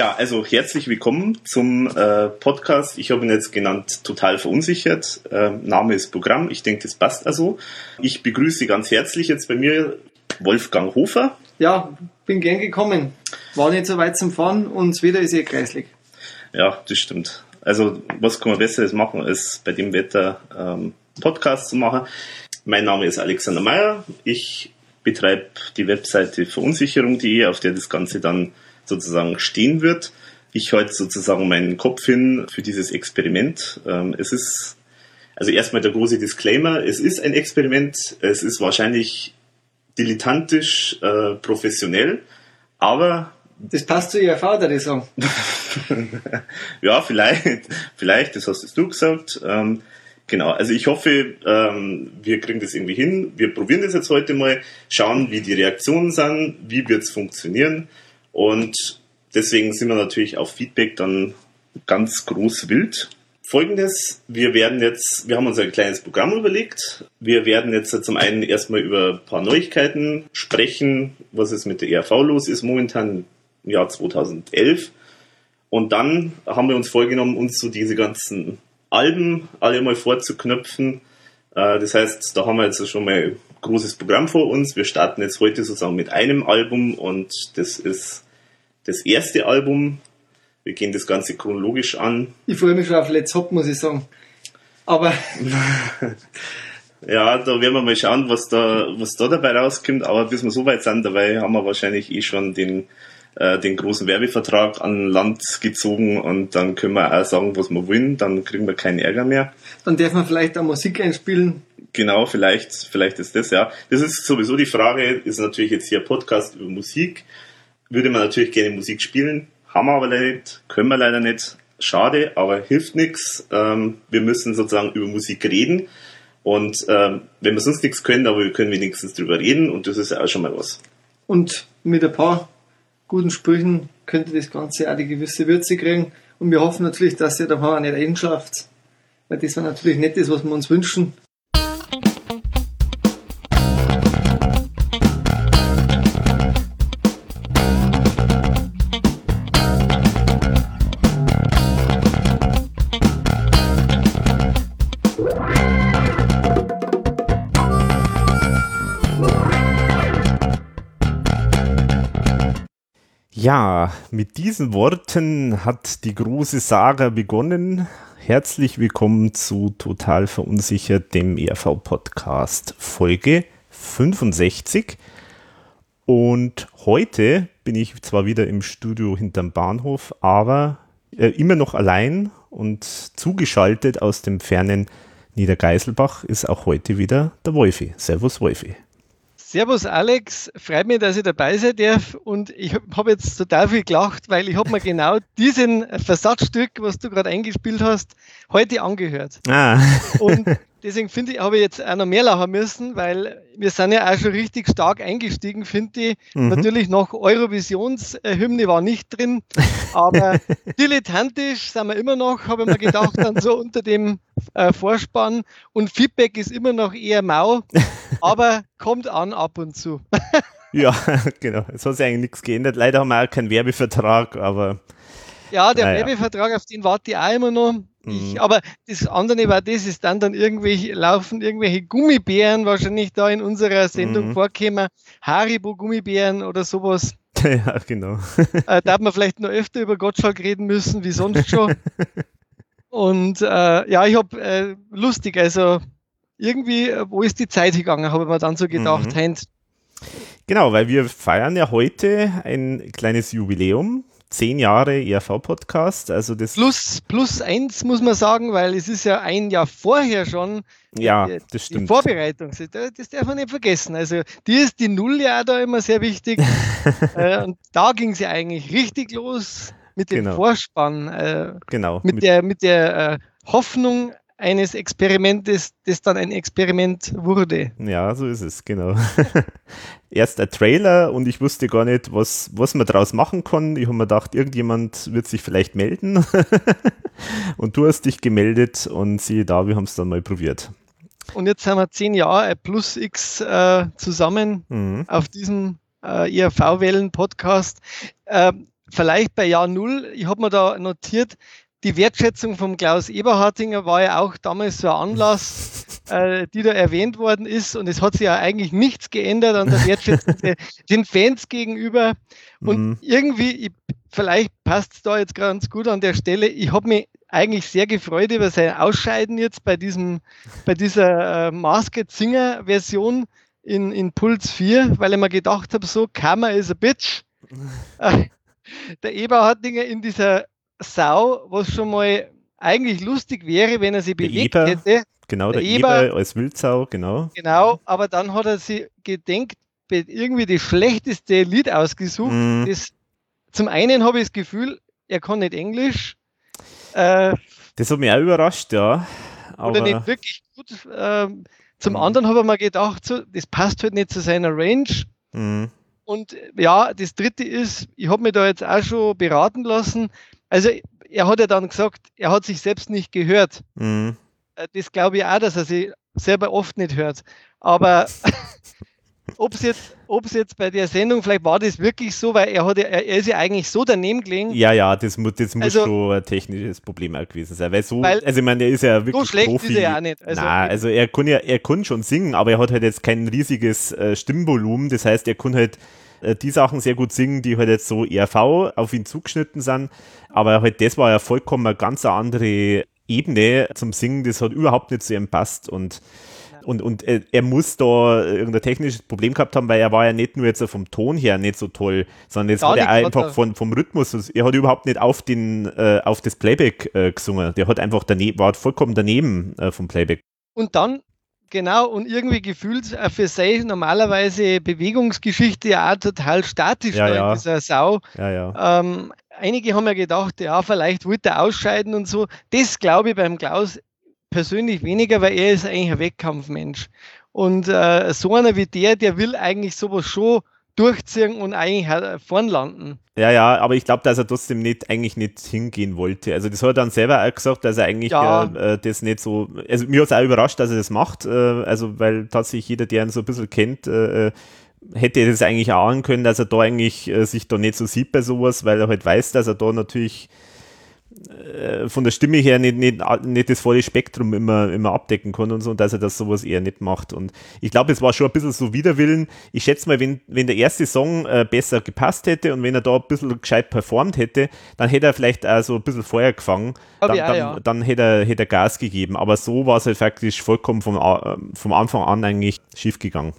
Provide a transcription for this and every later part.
Ja, also herzlich willkommen zum äh, Podcast. Ich habe ihn jetzt genannt Total verunsichert. Äh, Name ist Programm. Ich denke, das passt also. Ich begrüße ganz herzlich jetzt bei mir Wolfgang Hofer. Ja, bin gern gekommen. War nicht so weit zum Fahren und das Wetter ist eh kreislig. Ja, das stimmt. Also was kann man Besseres machen, als bei dem Wetter ähm, Podcast zu machen. Mein Name ist Alexander Meyer. Ich betreibe die Webseite verunsicherung.de, auf der das Ganze dann sozusagen stehen wird. Ich halte sozusagen meinen Kopf hin für dieses Experiment. Ähm, es ist, also erstmal der große Disclaimer, es ist ein Experiment, es ist wahrscheinlich dilettantisch, äh, professionell, aber das passt zu Ihrer Vater, die sagen. ja, vielleicht, vielleicht, das hast du gesagt. Ähm, genau, also ich hoffe, ähm, wir kriegen das irgendwie hin. Wir probieren das jetzt heute mal, schauen, wie die Reaktionen sind, wie wird es funktionieren. Und deswegen sind wir natürlich auf Feedback dann ganz groß wild. Folgendes, wir werden jetzt, wir haben uns ein kleines Programm überlegt. Wir werden jetzt zum einen erstmal über ein paar Neuigkeiten sprechen, was es mit der ERV los ist momentan im Jahr 2011. Und dann haben wir uns vorgenommen, uns so diese ganzen Alben alle mal vorzuknöpfen. Äh, das heißt, da haben wir jetzt schon mal großes Programm vor uns. Wir starten jetzt heute sozusagen mit einem Album und das ist das erste Album. Wir gehen das Ganze chronologisch an. Ich freue mich schon auf Let's Hop, muss ich sagen. Aber. ja, da werden wir mal schauen, was da, was da dabei rauskommt. Aber bis wir so weit sind, dabei haben wir wahrscheinlich eh schon den, äh, den großen Werbevertrag an Land gezogen und dann können wir auch sagen, was wir wollen. Dann kriegen wir keinen Ärger mehr. Dann darf man vielleicht auch Musik einspielen. Genau, vielleicht, vielleicht ist das, ja. Das ist sowieso die Frage, ist natürlich jetzt hier Podcast über Musik würde man natürlich gerne Musik spielen, haben wir aber leider nicht, können wir leider nicht. Schade, aber hilft nichts. Ähm, wir müssen sozusagen über Musik reden. Und ähm, wenn wir sonst nichts können, aber wir können wenigstens drüber reden und das ist ja auch schon mal was. Und mit ein paar guten Sprüchen könnte das Ganze auch die gewisse Würze kriegen. Und wir hoffen natürlich, dass ihr da auch nicht einschlaft. Weil das war natürlich nicht das, was wir uns wünschen. Mit diesen Worten hat die große Saga begonnen. Herzlich willkommen zu Total Verunsichert, dem ERV-Podcast, Folge 65. Und heute bin ich zwar wieder im Studio hinterm Bahnhof, aber äh, immer noch allein und zugeschaltet aus dem fernen Niedergeiselbach ist auch heute wieder der Wolfi. Servus Wolfi. Servus Alex, freut mich, dass ich dabei sein darf und ich habe jetzt total viel gelacht, weil ich habe mir genau diesen Versatzstück, was du gerade eingespielt hast, heute angehört. Ah. und deswegen finde ich, habe ich jetzt auch noch mehr lachen müssen, weil wir sind ja auch schon richtig stark eingestiegen, finde ich. Mhm. Natürlich noch Eurovisionshymne war nicht drin, aber dilettantisch sind wir immer noch, habe ich mir gedacht, dann so unter dem äh, Vorspann und Feedback ist immer noch eher mau, aber kommt an ab und zu. ja, genau. Es hat sich eigentlich nichts geändert. Leider haben wir auch keinen Werbevertrag, aber. Ja, der naja. Werbevertrag, auf den warte ich auch immer noch. Ich, mhm. aber das andere war das, ist dann dann irgendwelche, laufen irgendwelche Gummibären wahrscheinlich da in unserer Sendung mhm. vorkommen, Haribo Gummibären oder sowas. Ja, genau. äh, da hat man vielleicht noch öfter über Gottschalk reden müssen, wie sonst schon. Und äh, ja, ich habe äh, lustig, also irgendwie, äh, wo ist die Zeit gegangen, habe ich mir dann so gedacht, mhm. Genau, weil wir feiern ja heute ein kleines Jubiläum zehn Jahre ERV-Podcast. Also das plus, plus eins muss man sagen, weil es ist ja ein Jahr vorher schon ja, die, das stimmt. die Vorbereitung. Das darf man nicht vergessen. Also die ist die Null ja da immer sehr wichtig. Äh, und da ging es ja eigentlich richtig los mit dem genau. Vorspann. Äh, genau. Mit, mit, der, mit der äh, Hoffnung, eines Experimentes, das dann ein Experiment wurde. Ja, so ist es, genau. Erst ein Trailer und ich wusste gar nicht, was, was man daraus machen kann. Ich habe mir gedacht, irgendjemand wird sich vielleicht melden. und du hast dich gemeldet und siehe da, wir haben es dann mal probiert. Und jetzt haben wir zehn Jahre plus X äh, zusammen mhm. auf diesem äh, IRV-Wellen-Podcast. Äh, vielleicht bei Jahr Null, ich habe mir da notiert, die Wertschätzung vom Klaus Eberhardinger war ja auch damals so ein Anlass, äh, die da erwähnt worden ist. Und es hat sich ja eigentlich nichts geändert an der Wertschätzung den Fans gegenüber. Und mhm. irgendwie, ich, vielleicht passt es da jetzt ganz gut an der Stelle. Ich habe mich eigentlich sehr gefreut über sein Ausscheiden jetzt bei diesem, bei dieser äh, Masked Singer Version in, in Puls 4, weil ich mir gedacht habe, so, Karma is a bitch. Äh, der Eberhardinger in dieser Sau, was schon mal eigentlich lustig wäre, wenn er sie bewegt Eber, hätte. Genau, der, der Eber, Eber, als Wildsau, genau. Genau, aber dann hat er sie gedenkt, irgendwie das schlechteste Lied ausgesucht. Mm. Das, zum einen habe ich das Gefühl, er kann nicht Englisch. Äh, das hat mich auch überrascht, ja. Aber oder nicht wirklich gut. Äh, zum mm. anderen habe ich mir gedacht, so, das passt halt nicht zu seiner Range. Mm. Und ja, das dritte ist, ich habe mich da jetzt auch schon beraten lassen. Also er hat ja dann gesagt, er hat sich selbst nicht gehört. Mhm. Äh, das glaube ich auch, dass er sich selber oft nicht hört. Aber ob es jetzt, jetzt bei der Sendung, vielleicht war das wirklich so, weil er, hat ja, er ist ja eigentlich so daneben gelegen. Ja, ja, das, muss, das muss also, schon ein technisches Problem auch gewesen sein. Weil so, weil also ich meine, er ist ja wirklich so schlecht Profi. Ist er ja nicht. Also, Nein, also er kann ja, er kann schon singen, aber er hat halt jetzt kein riesiges äh, Stimmvolumen. Das heißt, er kann halt äh, die Sachen sehr gut singen, die halt jetzt so ERV auf ihn zugeschnitten sind. Aber halt das war ja vollkommen eine ganz andere Ebene zum Singen, das hat überhaupt nicht zu ihm passt und und, und er, er muss da irgendein technisches Problem gehabt haben, weil er war ja nicht nur jetzt vom Ton her nicht so toll, sondern jetzt war er einfach von, vom Rhythmus, er hat überhaupt nicht auf den, äh, auf das Playback äh, gesungen. Der hat einfach daneben, war vollkommen daneben äh, vom Playback. Und dann Genau, und irgendwie gefühlt äh, für sich normalerweise Bewegungsgeschichte ja auch total statisch ja, ja. dieser Sau. Ja, ja. Ähm, einige haben ja gedacht, ja, vielleicht wollte er ausscheiden und so. Das glaube ich beim Klaus persönlich weniger, weil er ist eigentlich ein Wettkampfmensch. Und äh, so einer wie der, der will eigentlich sowas schon durchziehen und eigentlich vorn landen. Ja, ja, aber ich glaube, dass er trotzdem nicht, eigentlich nicht hingehen wollte. Also das hat er dann selber auch gesagt, dass er eigentlich ja. äh, das nicht so, also mir hat es auch überrascht, dass er das macht, äh, also weil tatsächlich jeder, der ihn so ein bisschen kennt, äh, äh hätte das eigentlich ahnen können, dass er da eigentlich äh, sich da nicht so sieht bei sowas, weil er halt weiß, dass er da natürlich äh, von der Stimme her nicht, nicht, nicht das volle Spektrum immer, immer abdecken kann und so, und dass er das sowas eher nicht macht. Und ich glaube, es war schon ein bisschen so Widerwillen. Ich schätze mal, wenn, wenn der erste Song äh, besser gepasst hätte und wenn er da ein bisschen gescheit performt hätte, dann hätte er vielleicht auch so ein bisschen Feuer gefangen. Dann, dann, ja. dann, hätte, er, hätte er Gas gegeben. Aber so war es halt faktisch vollkommen vom, äh, vom Anfang an eigentlich schief gegangen.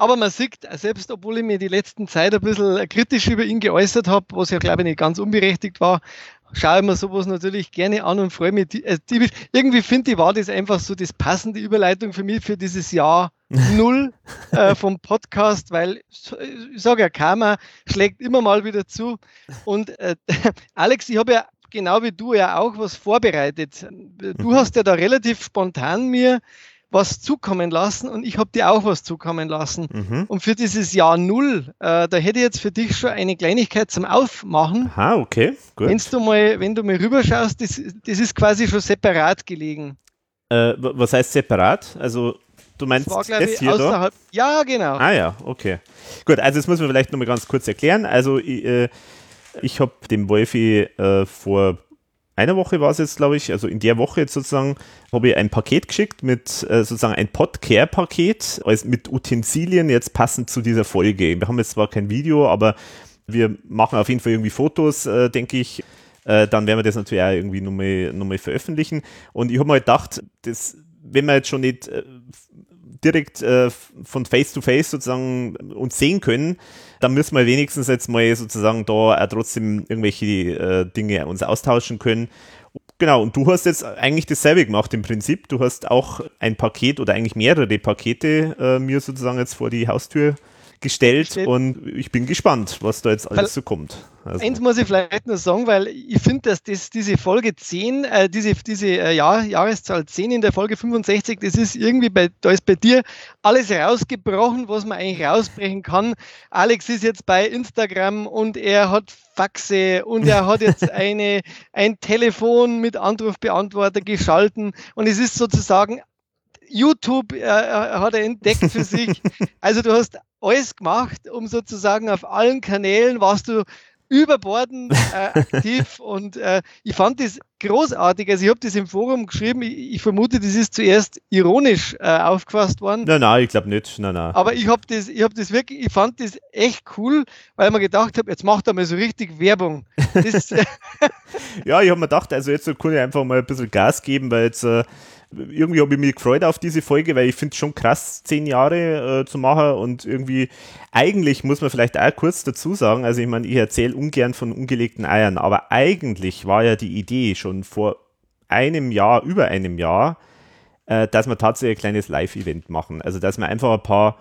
Aber man sieht, selbst obwohl ich mir die letzten Zeit ein bisschen kritisch über ihn geäußert habe, was ja glaube ich nicht ganz unberechtigt war, schaue ich mir sowas natürlich gerne an und freue mich. Also irgendwie finde ich, war das einfach so das passende Überleitung für mich für dieses Jahr Null äh, vom Podcast, weil ich sage ja, Karma schlägt immer mal wieder zu. Und äh, Alex, ich habe ja genau wie du ja auch was vorbereitet. Du hast ja da relativ spontan mir was zukommen lassen und ich habe dir auch was zukommen lassen. Mhm. Und für dieses Jahr Null, äh, da hätte ich jetzt für dich schon eine Kleinigkeit zum Aufmachen. Aha, okay, gut. Wenn's du mal, wenn du mal rüberschaust, das, das ist quasi schon separat gelegen. Äh, was heißt separat? Also du meinst das, war, das hier da? Ja, genau. Ah ja, okay. Gut, also das muss man vielleicht nochmal ganz kurz erklären. Also ich, äh, ich habe dem Wolfi äh, vor einer Woche war es jetzt, glaube ich, also in der Woche jetzt sozusagen, habe ich ein Paket geschickt mit äh, sozusagen ein Podcare-Paket, mit Utensilien jetzt passend zu dieser Folge. Wir haben jetzt zwar kein Video, aber wir machen auf jeden Fall irgendwie Fotos, äh, denke ich. Äh, dann werden wir das natürlich auch irgendwie nochmal, nochmal veröffentlichen. Und ich habe mir halt gedacht, das, wenn wir jetzt schon nicht äh, direkt äh, von Face to Face sozusagen uns sehen können, dann müssen wir wenigstens jetzt mal sozusagen da trotzdem irgendwelche äh, Dinge uns austauschen können. Genau, und du hast jetzt eigentlich dasselbe gemacht im Prinzip. Du hast auch ein Paket oder eigentlich mehrere Pakete äh, mir sozusagen jetzt vor die Haustür gestellt und ich bin gespannt, was da jetzt alles so kommt. Also. Eins muss ich vielleicht nur sagen, weil ich finde, dass das, diese Folge 10, äh, diese, diese äh, Jahr, Jahreszahl 10 in der Folge 65, das ist irgendwie bei, da ist bei dir alles rausgebrochen, was man eigentlich rausbrechen kann. Alex ist jetzt bei Instagram und er hat Faxe und er hat jetzt eine, ein Telefon mit Anrufbeantworter geschalten und es ist sozusagen YouTube äh, äh, hat er entdeckt für sich. Also du hast alles gemacht, um sozusagen auf allen Kanälen warst du überbordend äh, aktiv und äh, ich fand das großartig. Also ich habe das im Forum geschrieben. Ich, ich, vermute, das ist zuerst ironisch äh, aufgefasst worden. Nein, nein, ich glaube nicht. Nein, nein. Aber ich habe das, ich habe das wirklich, ich fand das echt cool, weil ich mir gedacht habe, jetzt macht er mal so richtig Werbung. Das, ja, ich habe mir gedacht, also jetzt kann ich einfach mal ein bisschen Gas geben, weil jetzt äh, irgendwie habe ich mich gefreut auf diese Folge, weil ich finde es schon krass, zehn Jahre äh, zu machen und irgendwie, eigentlich muss man vielleicht auch kurz dazu sagen, also ich meine, ich erzähle ungern von ungelegten Eiern, aber eigentlich war ja die Idee schon vor einem Jahr, über einem Jahr, äh, dass wir tatsächlich ein kleines Live-Event machen. Also dass wir einfach ein paar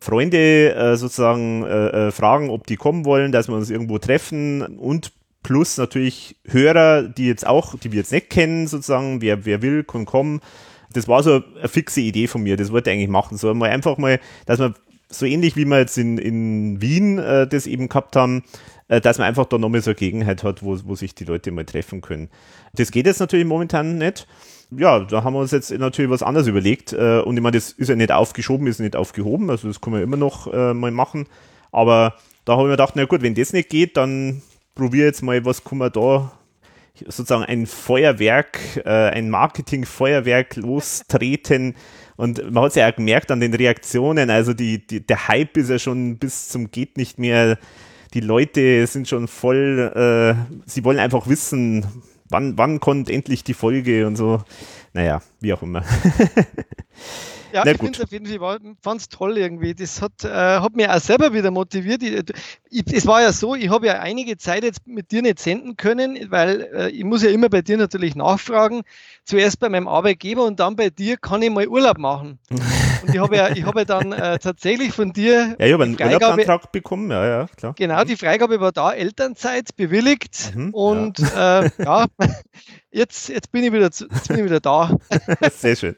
Freunde äh, sozusagen äh, äh, fragen, ob die kommen wollen, dass wir uns irgendwo treffen und plus natürlich Hörer, die jetzt auch, die wir jetzt nicht kennen, sozusagen, wer, wer will, kann kommen. Das war so eine fixe Idee von mir, das wollte ich eigentlich machen. So mal einfach mal, dass man so ähnlich wie wir jetzt in, in Wien äh, das eben gehabt haben, äh, dass man einfach da nochmal so eine Gegenheit hat, wo, wo sich die Leute mal treffen können. Das geht jetzt natürlich momentan nicht. Ja, da haben wir uns jetzt natürlich was anderes überlegt. Äh, und ich meine, das ist ja nicht aufgeschoben, ist nicht aufgehoben, also das kann man immer noch äh, mal machen. Aber da habe ich mir gedacht, na gut, wenn das nicht geht, dann probiere jetzt mal, was kann man da sozusagen ein Feuerwerk, äh, ein Marketing-Feuerwerk lostreten. Und man hat es ja auch gemerkt an den Reaktionen, also die, die, der Hype ist ja schon bis zum geht nicht mehr. Die Leute sind schon voll, äh, sie wollen einfach wissen, wann, wann kommt endlich die Folge und so. Naja, wie auch immer. Ja, Na ich finde auf jeden Fall, fand es toll irgendwie. Das hat, äh, hat mich auch selber wieder motiviert. Ich, ich, es war ja so, ich habe ja einige Zeit jetzt mit dir nicht senden können, weil äh, ich muss ja immer bei dir natürlich nachfragen. Zuerst bei meinem Arbeitgeber und dann bei dir kann ich mal Urlaub machen. Und ich habe ja, ich habe ja dann äh, tatsächlich von dir. Ja, ich habe einen Freigabe, Urlaubsantrag bekommen, ja, ja, klar. Genau, die Freigabe war da, Elternzeit bewilligt. Mhm, und ja, äh, ja jetzt, jetzt, bin ich wieder, jetzt bin ich wieder da. Sehr schön.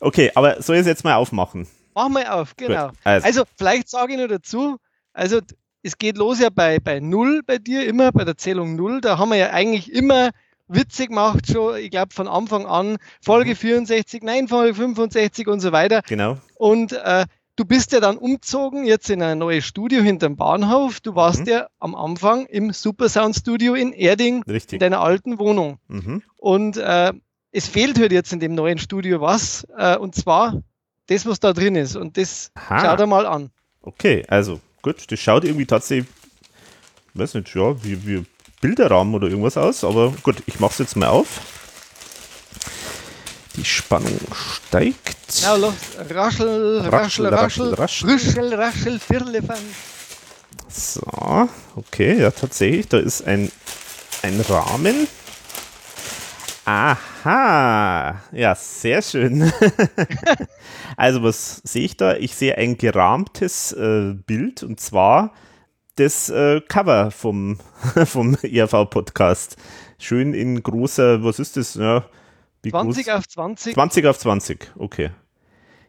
Okay, aber soll ich es jetzt mal aufmachen? Mach mal auf, genau. also. also. vielleicht sage ich nur dazu, also es geht los ja bei, bei Null bei dir immer, bei der Zählung Null. Da haben wir ja eigentlich immer witzig gemacht, schon, ich glaube, von Anfang an, Folge 64, mhm. nein, Folge 65 und so weiter. Genau. Und äh, du bist ja dann umgezogen, jetzt in ein neues Studio hinterm Bahnhof. Du warst mhm. ja am Anfang im Supersound Studio in Erding, Richtig. in deiner alten Wohnung. Mhm. Und äh, es fehlt halt jetzt in dem neuen Studio was, äh, und zwar das, was da drin ist. Und das Aha. schau dir mal an. Okay, also gut, das schaut irgendwie tatsächlich, weiß nicht, ja, wie, wie Bilderrahmen oder irgendwas aus, aber gut, ich mache es jetzt mal auf. Die Spannung steigt. Ja, los, raschel, raschel, raschel, raschel, raschel, raschel, firlefan. So, okay, ja, tatsächlich, da ist ein, ein Rahmen. Aha, ja, sehr schön. also, was sehe ich da? Ich sehe ein gerahmtes äh, Bild und zwar das äh, Cover vom, vom ERV-Podcast. Schön in großer, was ist das? Ja, 20 groß? auf 20. 20 auf 20, okay.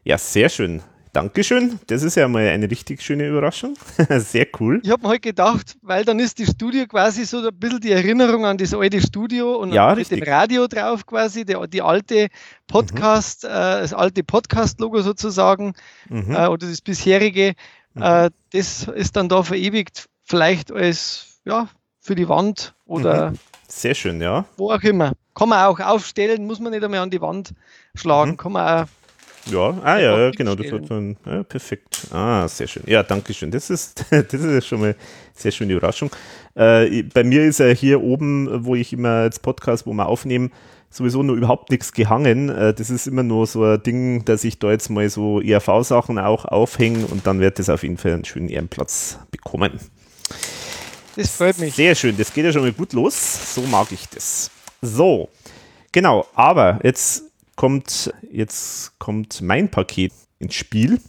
Ja, sehr schön. Dankeschön. Das ist ja mal eine richtig schöne Überraschung. Sehr cool. Ich habe mir halt gedacht, weil dann ist das Studio quasi so ein bisschen die Erinnerung an das alte Studio und ja, mit dem Radio drauf quasi, die, die alte Podcast, mhm. äh, das alte Podcast-Logo sozusagen mhm. äh, oder das bisherige. Mhm. Äh, das ist dann da verewigt, vielleicht als ja, für die Wand oder. Mhm. Sehr schön, ja. Wo auch immer. Kann man auch aufstellen, muss man nicht einmal an die Wand schlagen. Mhm. Kann man auch ja, ah ja, ja genau, das wird dann ja, perfekt. Ah, sehr schön. Ja, danke schön. Das ist, das ist schon mal eine sehr schöne Überraschung. Äh, bei mir ist ja hier oben, wo ich immer als Podcast, wo wir aufnehmen, sowieso nur überhaupt nichts gehangen. Äh, das ist immer nur so ein Ding, dass ich da jetzt mal so ERV-Sachen auch aufhänge und dann wird das auf jeden Fall einen schönen Ehrenplatz bekommen. Das freut mich. Sehr schön, das geht ja schon mal gut los. So mag ich das. So, genau, aber jetzt kommt, jetzt kommt mein Paket ins Spiel.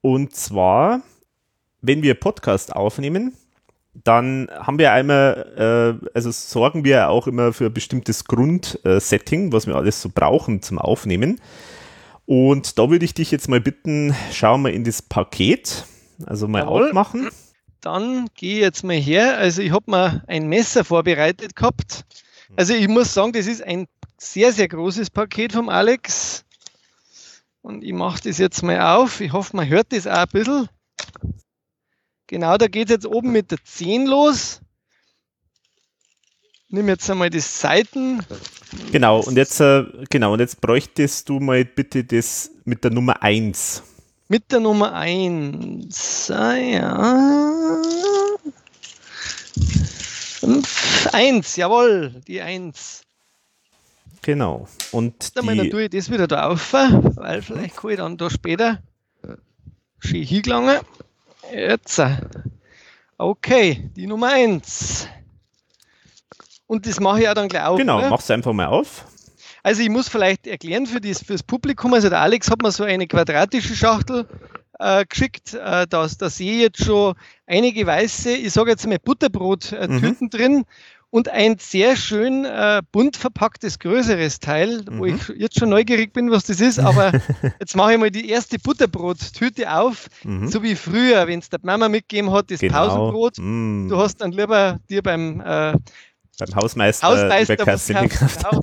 Und zwar, wenn wir Podcast aufnehmen, dann haben wir einmal, äh, also sorgen wir auch immer für ein bestimmtes Grundsetting, was wir alles so brauchen zum Aufnehmen. Und da würde ich dich jetzt mal bitten, schau mal in das Paket, also mal Jawohl. aufmachen. Dann gehe ich jetzt mal her. Also ich habe mir ein Messer vorbereitet gehabt. Also ich muss sagen, das ist ein sehr, sehr großes Paket vom Alex. Und ich mache das jetzt mal auf. Ich hoffe, man hört das auch ein bisschen. Genau, da geht es jetzt oben mit der 10 los. Nimm jetzt einmal die Seiten. Genau, und jetzt, äh, genau, und jetzt bräuchtest du mal bitte das mit der Nummer 1. Mit der Nummer 1. Ah, ja. 5, 1, jawohl, die 1. Genau. Und dann, die, tue ich das wieder da auf, weil vielleicht kann ich dann da später schön hingelangen. Jetzt. Okay, die Nummer 1. Und das mache ich auch dann gleich auf. Genau, oder? mach's einfach mal auf. Also ich muss vielleicht erklären für das fürs Publikum, also der Alex hat mir so eine quadratische Schachtel äh, geschickt, äh, da, da sehe ich jetzt schon einige weiße, ich sage jetzt mal Butterbrot-Tüten mhm. drin und ein sehr schön äh, bunt verpacktes größeres Teil, mhm. wo ich jetzt schon neugierig bin, was das ist, aber jetzt mache ich mal die erste Butterbrot-Tüte auf, mhm. so wie früher, wenn es der Mama mitgegeben hat, das genau. Pausenbrot. Mhm. Du hast dann lieber dir beim äh, beim Hausmeister, Hausmeister genau.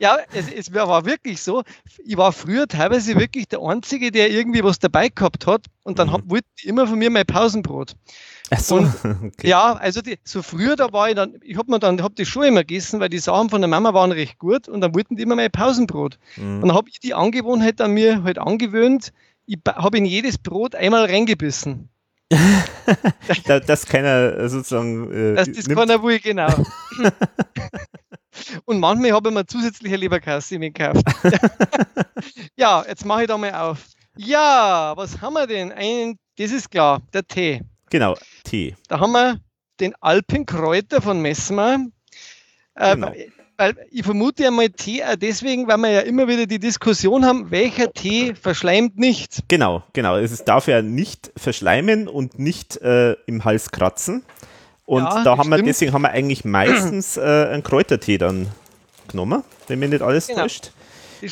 ja, es, es, war wirklich so. Ich war früher teilweise wirklich der Einzige, der irgendwie was dabei gehabt hat und dann mhm. wollte ich immer von mir mein Pausenbrot. Ach so, und, okay. Ja, also die, so früher, da war ich dann, ich habe mir dann, hab die schon immer gegessen, weil die Sachen von der Mama waren recht gut und dann wollten die immer mein Pausenbrot. Mhm. Und dann habe ich die Angewohnheit an mir halt angewöhnt, ich habe in jedes Brot einmal reingebissen. dass keiner sozusagen. Äh, dass das nimmt. keiner will, genau. Und manchmal habe ich mir zusätzliche Leberkasse gekauft. ja, jetzt mache ich da mal auf. Ja, was haben wir denn? Ein, das ist klar, der Tee. Genau, Tee. Da haben wir den Alpenkräuter von Messmer. Äh, genau weil ich vermute einmal Tee auch deswegen, weil wir ja immer wieder die Diskussion haben, welcher Tee verschleimt nicht. Genau, genau. Es darf ja nicht verschleimen und nicht äh, im Hals kratzen. Und ja, da haben wir, deswegen haben wir eigentlich meistens äh, einen Kräutertee dann genommen, wenn mir nicht alles genau. täuscht.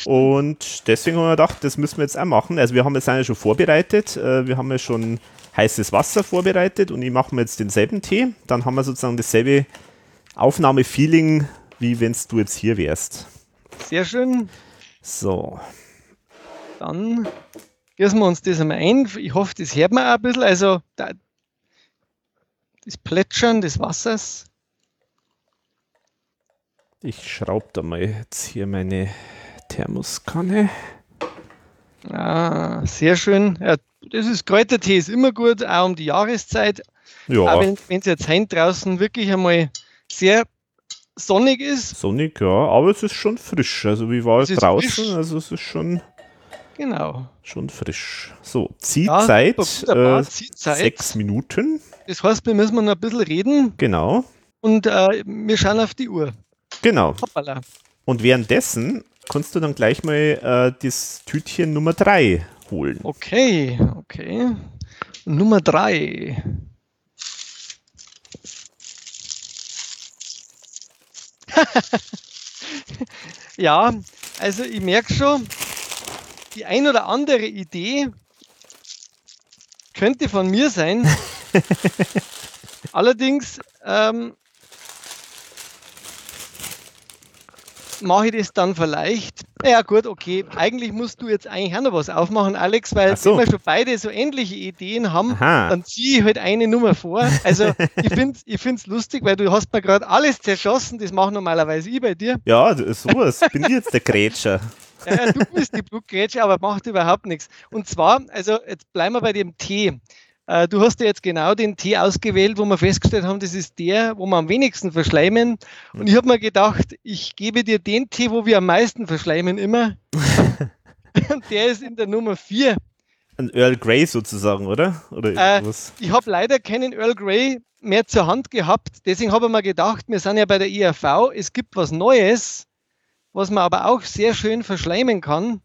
Und deswegen haben wir gedacht, das müssen wir jetzt auch machen. Also wir haben jetzt ja schon vorbereitet. Äh, wir haben ja schon heißes Wasser vorbereitet und ich mache mir jetzt denselben Tee. Dann haben wir sozusagen dasselbe Aufnahmefeeling wie wenn du jetzt hier wärst. Sehr schön. So. Dann gießen wir uns das einmal ein. Ich hoffe, das hört man auch ein bisschen. Also da, das Plätschern des Wassers. Ich schraube da mal jetzt hier meine Thermoskanne. Ah, sehr schön. Ja, das ist Kräutertee, ist immer gut, auch um die Jahreszeit. Ja. Auch wenn es jetzt heim draußen wirklich einmal sehr sonnig ist. Sonnig, ja, aber es ist schon frisch. Also wie war es draußen? Frisch. Also es ist schon. Genau. Schon frisch. So, Ziehzeit, ja, äh, Ziehzeit. Sechs Minuten. Das heißt, wir müssen noch ein bisschen reden. Genau. Und äh, wir schauen auf die Uhr. Genau. Hoppala. Und währenddessen kannst du dann gleich mal äh, das Tütchen Nummer 3 holen. Okay, okay. Nummer 3. ja, also ich merke schon, die ein oder andere Idee könnte von mir sein. Allerdings ähm, mache ich das dann vielleicht. Ja gut, okay. Eigentlich musst du jetzt eigentlich auch noch was aufmachen, Alex, weil so. wenn wir schon beide so ähnliche Ideen haben, Aha. dann ziehe ich halt eine Nummer vor. Also ich finde es ich lustig, weil du hast mir gerade alles zerschossen. Das mache normalerweise ich bei dir. Ja, sowas. Bin ich jetzt der Grätscher. Ja, du bist die Blutgrätsche, aber macht überhaupt nichts. Und zwar, also jetzt bleiben wir bei dem Tee. Äh, du hast ja jetzt genau den Tee ausgewählt, wo wir festgestellt haben, das ist der, wo wir am wenigsten verschleimen. Und ich habe mir gedacht, ich gebe dir den Tee, wo wir am meisten verschleimen immer. Und der ist in der Nummer 4. Ein Earl Grey sozusagen, oder? oder äh, ich habe leider keinen Earl Grey mehr zur Hand gehabt. Deswegen habe ich mir gedacht, wir sind ja bei der IRV, es gibt was Neues, was man aber auch sehr schön verschleimen kann.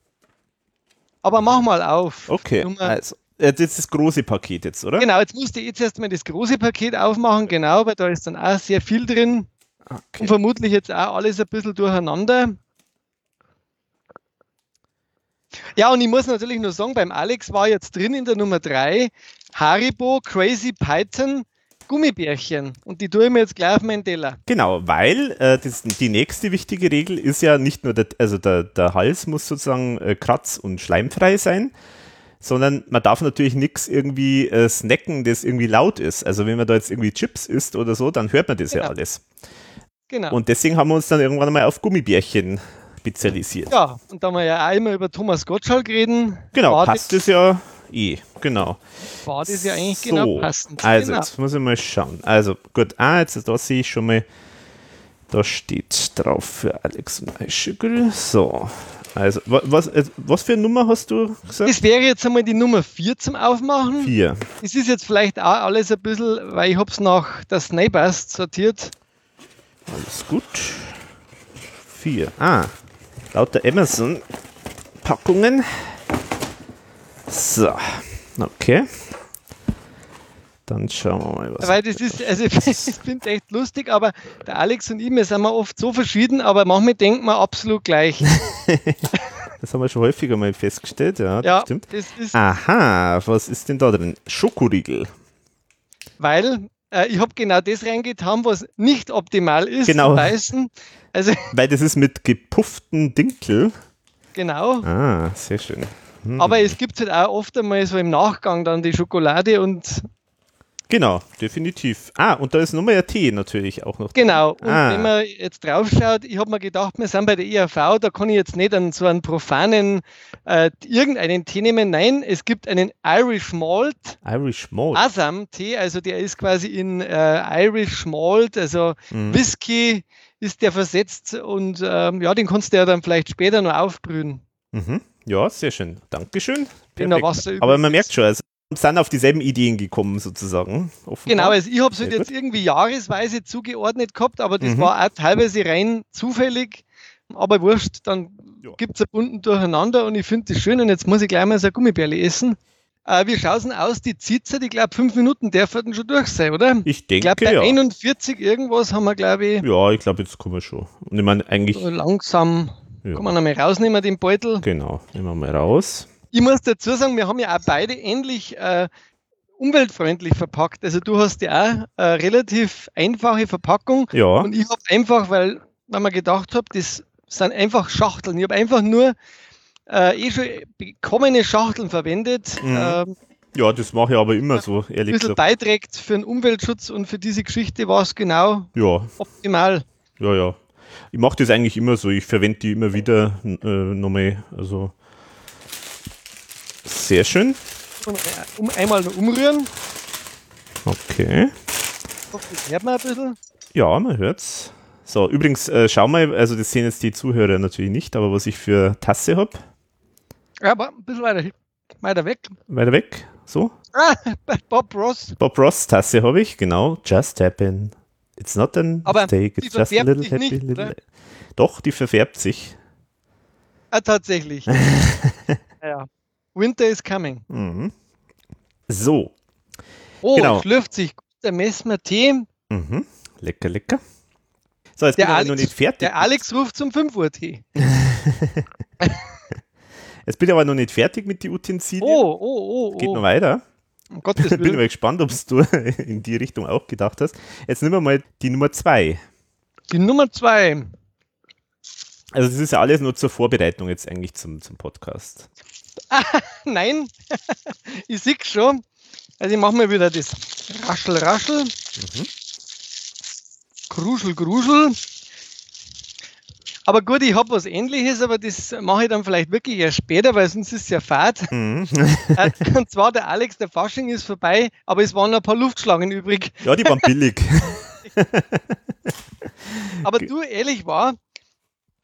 Aber mach mal auf. Okay, Nummer also Jetzt ist das große Paket jetzt, oder? Genau, jetzt musste ich jetzt erstmal das große Paket aufmachen, genau, weil da ist dann auch sehr viel drin. Okay. Und vermutlich jetzt auch alles ein bisschen durcheinander. Ja, und ich muss natürlich nur sagen, beim Alex war jetzt drin in der Nummer 3 Haribo Crazy Python Gummibärchen. Und die tue ich mir jetzt gleich auf meinen Teller. Genau, weil äh, das, die nächste wichtige Regel ist ja nicht nur, der, also der, der Hals muss sozusagen äh, kratz- und schleimfrei sein, sondern man darf natürlich nichts irgendwie äh, snacken, das irgendwie laut ist. Also wenn man da jetzt irgendwie Chips isst oder so, dann hört man das genau. ja alles. Genau. Und deswegen haben wir uns dann irgendwann mal auf Gummibärchen spezialisiert. Ja, und da wir ja immer über Thomas Gottschalk reden. Genau, passt das ja eh, genau. War das ja eigentlich so, genau passend. Also, genau. jetzt muss ich mal schauen. Also, gut, ah, jetzt da sehe ich schon mal, da steht drauf für Alex und Eischügel. So, also, was, äh, was für eine Nummer hast du gesagt? Das wäre jetzt einmal die Nummer 4 zum Aufmachen. 4. Das ist jetzt vielleicht auch alles ein bisschen, weil ich habe es nach der Snapers sortiert. Alles gut. 4. Ah, lauter Amazon-Packungen. So, okay. Dann schauen wir mal, was. Weil das ist, also ich finde echt lustig, aber der Alex und ich, wir sind wir oft so verschieden, aber manchmal denken wir absolut gleich. das haben wir schon häufiger mal festgestellt, ja, ja stimmt. Aha, was ist denn da drin? Schokoriegel. Weil äh, ich habe genau das reingetan, was nicht optimal ist genau. zum Beißen. Also, Weil das ist mit gepufften Dinkel. Genau. Ah, sehr schön. Hm. Aber es gibt halt auch oft einmal so im Nachgang dann die Schokolade und Genau, definitiv. Ah, und da ist nochmal ein Tee natürlich auch noch. Genau, und ah. wenn man jetzt drauf schaut, ich habe mir gedacht, wir sind bei der IAV, da kann ich jetzt nicht an so einen profanen äh, irgendeinen Tee nehmen. Nein, es gibt einen Irish Malt. Irish Malt. Asam-Tee, also der ist quasi in äh, Irish Malt, also mhm. Whisky ist der versetzt und ähm, ja, den kannst du ja dann vielleicht später noch aufbrühen. Mhm. Ja, sehr schön. Dankeschön. Aber man merkt schon, also sind auf dieselben Ideen gekommen, sozusagen. Offenbar. Genau, also ich habe es halt jetzt irgendwie jahresweise zugeordnet gehabt, aber das mhm. war auch teilweise rein zufällig. Aber wurscht, dann ja. gibt es ein bunten Durcheinander und ich finde das schön und jetzt muss ich gleich mal so ein Gummibärle essen. Äh, wie schaut denn aus? Die Zitzer, ich glaube, fünf Minuten dürfen schon durch sein, oder? Ich denke, ich glaube, bei ja. 41 irgendwas haben wir, glaube ich. Ja, ich glaube, jetzt kommen wir schon. Und ich meine, eigentlich. So langsam ja. kann man nochmal rausnehmen, den Beutel. Genau, nehmen wir mal raus. Ich muss dazu sagen, wir haben ja auch beide ähnlich äh, umweltfreundlich verpackt. Also du hast ja auch eine relativ einfache Verpackung. Ja. Und ich habe einfach, weil, weil man gedacht habe, das sind einfach Schachteln. Ich habe einfach nur äh, eh schon bekommene Schachteln verwendet. Mhm. Ähm, ja, das mache ich aber immer so, ehrlich ein bisschen gesagt. beiträgt für den Umweltschutz und für diese Geschichte war es genau ja. optimal. Ja, ja. Ich mache das eigentlich immer so. Ich verwende die immer wieder äh, nochmal. Also sehr schön. Um, einmal umrühren. Okay. Das hört man ein bisschen. Ja, man hört's. So, übrigens, äh, schau mal, also das sehen jetzt die Zuhörer natürlich nicht, aber was ich für Tasse habe. Ja, aber ein bisschen weiter, weiter weg. Weiter weg, so. Ah, Bob Ross. Bob Ross Tasse habe ich, genau. Just happen. It's not an aber mistake, it's just a little happy nicht, little. Doch, die verfärbt sich. Ah, tatsächlich. ja. Winter is coming. Mhm. So. Oh, genau. schlürft sich gut der Messmer Tee. Mhm. Lecker, lecker. So, jetzt der bin ich Alex, aber noch nicht fertig. Der Alex ruft zum 5 Uhr Tee. jetzt bin ich aber noch nicht fertig mit den Utensilien. Oh, oh, oh. oh. Geht noch weiter. Um Gottes Willen. bin mal gespannt, ob du in die Richtung auch gedacht hast. Jetzt nehmen wir mal die Nummer 2. Die Nummer 2. Also das ist ja alles nur zur Vorbereitung jetzt eigentlich zum, zum Podcast. Nein, ich sehe schon. Also ich mache mal wieder das Raschel, Raschel. Mhm. Gruschel, Gruschel. Aber gut, ich habe was ähnliches, aber das mache ich dann vielleicht wirklich erst später, weil sonst ist es ja fad. Mhm. Äh, und zwar der Alex, der Fasching ist vorbei, aber es waren ein paar Luftschlangen übrig. Ja, die waren billig. aber du, ehrlich war,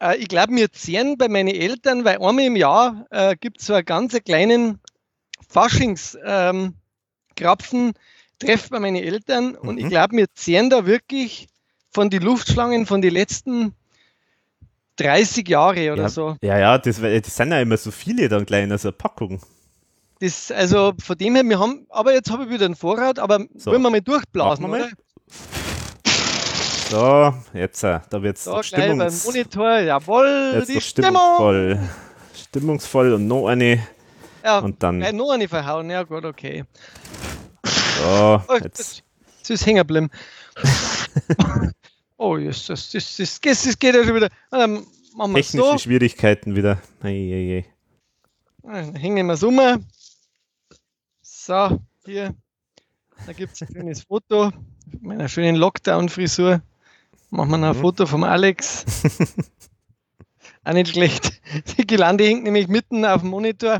äh, ich glaube, mir zehren bei meinen Eltern, weil einmal im Jahr äh, gibt es so einen ganz kleinen Faschingskrapfen, ähm, Treff bei meinen Eltern mhm. und ich mhm. glaube, mir zehren da wirklich von den Luftschlangen von den letzten 30 Jahre oder ja, so. Ja, ja, das, das, sind ja immer so viele dann gleich in so einer Packung. Das, also von dem her, wir haben, aber jetzt habe ich wieder einen Vorrat, aber so. wollen wir mal durchblasen, wir mal. So, jetzt, äh, da wird es so, Stimmungs Monitor, jawohl, jetzt die stimmungsvoll. Stimmung. Stimmungsvoll und noch eine. Ja, und dann. noch eine verhauen, ja gut, okay. So, oh, jetzt. Das ist hängen geblieben. oh, Jesus, das, das, das, das, geht ja schon wieder. Dann machen wir Technische so. Schwierigkeiten wieder. Ei, ei. Dann hängen wir es um. So, hier. Da gibt es ein schönes Foto mit meiner schönen Lockdown-Frisur. Machen wir noch ein mhm. Foto vom Alex. Auch nicht schlecht. Die Gelande hängt nämlich mitten auf dem Monitor.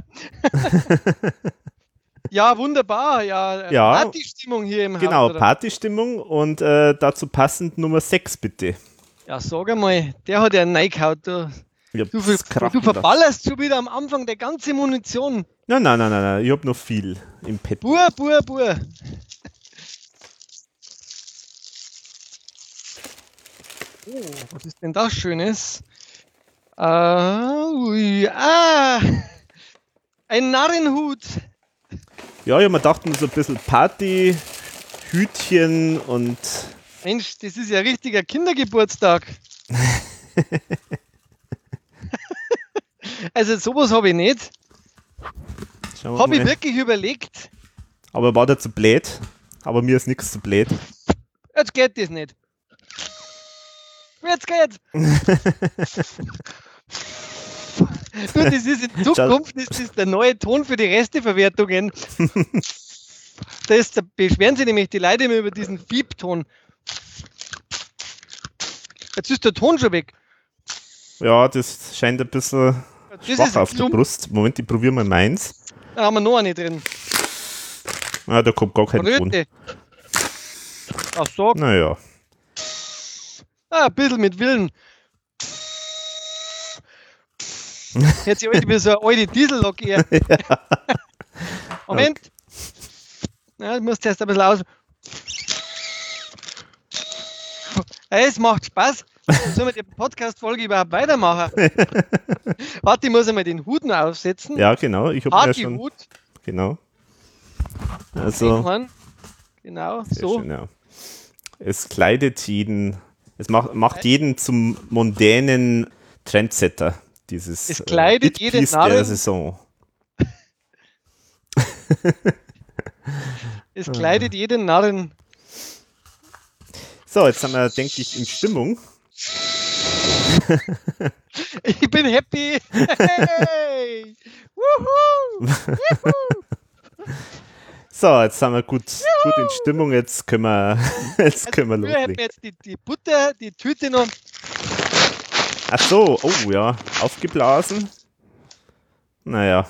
ja, wunderbar. Ja, ja Partystimmung hier im Genau, Haus, Partystimmung und äh, dazu passend Nummer 6 bitte. Ja, sag einmal, der hat ja einen reingehauen. Du, du, du verballerst schon wieder am Anfang der ganze Munition. Nein, nein, nein, nein, nein. ich habe noch viel im Pet. Bur, bur, bur. Oh, was ist denn das Schönes? Uh, ui, ah, ein Narrenhut. Ja, ja, man dachte so ein bisschen Party, Hütchen und. Mensch, das ist ja ein richtiger Kindergeburtstag. also sowas habe ich nicht. Habe ich wirklich überlegt. Aber war da zu blöd. Aber mir ist nichts zu blöd. Jetzt geht das nicht. Jetzt geht's. du, das ist in Zukunft das ist der neue Ton für die Resteverwertungen. Das, da beschweren sich nämlich die Leute immer über diesen Fiebton. Jetzt ist der Ton schon weg. Ja, das scheint ein bisschen das schwach auf der Brust. Moment, ich probiere mal meins. Da haben wir noch eine drin. Ah, da kommt gar kein Röte. Ton. Ach so. Naja. Ah, ein bisschen mit Willen. Jetzt ich wie so eine alte Diesellok eher. Ja. Moment. Okay. Ja, ich muss erst ein bisschen aus. Es macht Spaß. Sollen wir die Podcast-Folge überhaupt weitermachen? Warte, ich muss einmal den Hut noch aufsetzen. Ja, genau. Ich habe ja schon. Hut. Genau. Also. Genau, so. Schön, ja. Es kleidet jeden, es macht, macht jeden zum mondänen Trendsetter. Dieses es kleidet äh, jeden Narren. der Saison. es kleidet jeden Narren. So, jetzt haben wir, denke ich, in Stimmung. ich bin happy. Hey! Woohoo! So, jetzt sind wir gut, gut in Stimmung. Jetzt können wir, jetzt also können wir loslegen. Wir jetzt die, die Butter, die Tüte noch. Ach so, oh ja, aufgeblasen. Naja.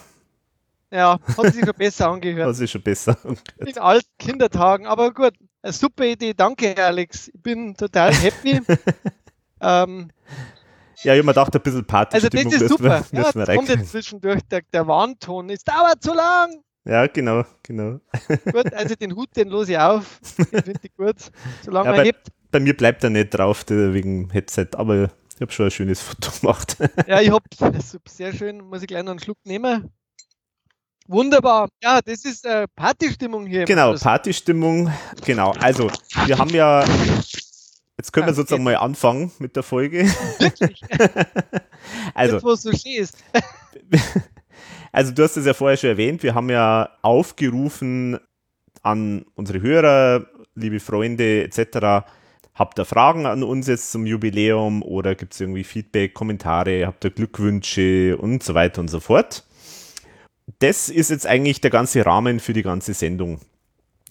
Ja, hat sich schon besser angehört. Hat sich schon besser angehört. In alten Kindertagen, aber gut. Eine super Idee, danke Alex. Ich bin total happy. ähm, ja, ich habe mir gedacht, ein bisschen Party. Also das ist super. Wir, ja, jetzt kommt jetzt zwischendurch der, der Warnton. Es dauert zu lang. Ja, genau, genau. Gut, also den Hut, den los ich auf. Den finde ich gut. Solange ja, er hebt. Bei mir bleibt er nicht drauf, wegen Headset, aber ich habe schon ein schönes Foto gemacht. ja, ich habe sehr schön, muss ich gleich noch einen Schluck nehmen. Wunderbar. Ja, das ist äh, Partystimmung hier. Genau, Partystimmung. Genau. Also, wir haben ja. Jetzt können wir sozusagen mal anfangen mit der Folge. Wirklich? also, Jetzt, wo du stehst. Also du hast es ja vorher schon erwähnt, wir haben ja aufgerufen an unsere Hörer, liebe Freunde etc., habt ihr Fragen an uns jetzt zum Jubiläum oder gibt es irgendwie Feedback, Kommentare, habt ihr Glückwünsche und so weiter und so fort. Das ist jetzt eigentlich der ganze Rahmen für die ganze Sendung.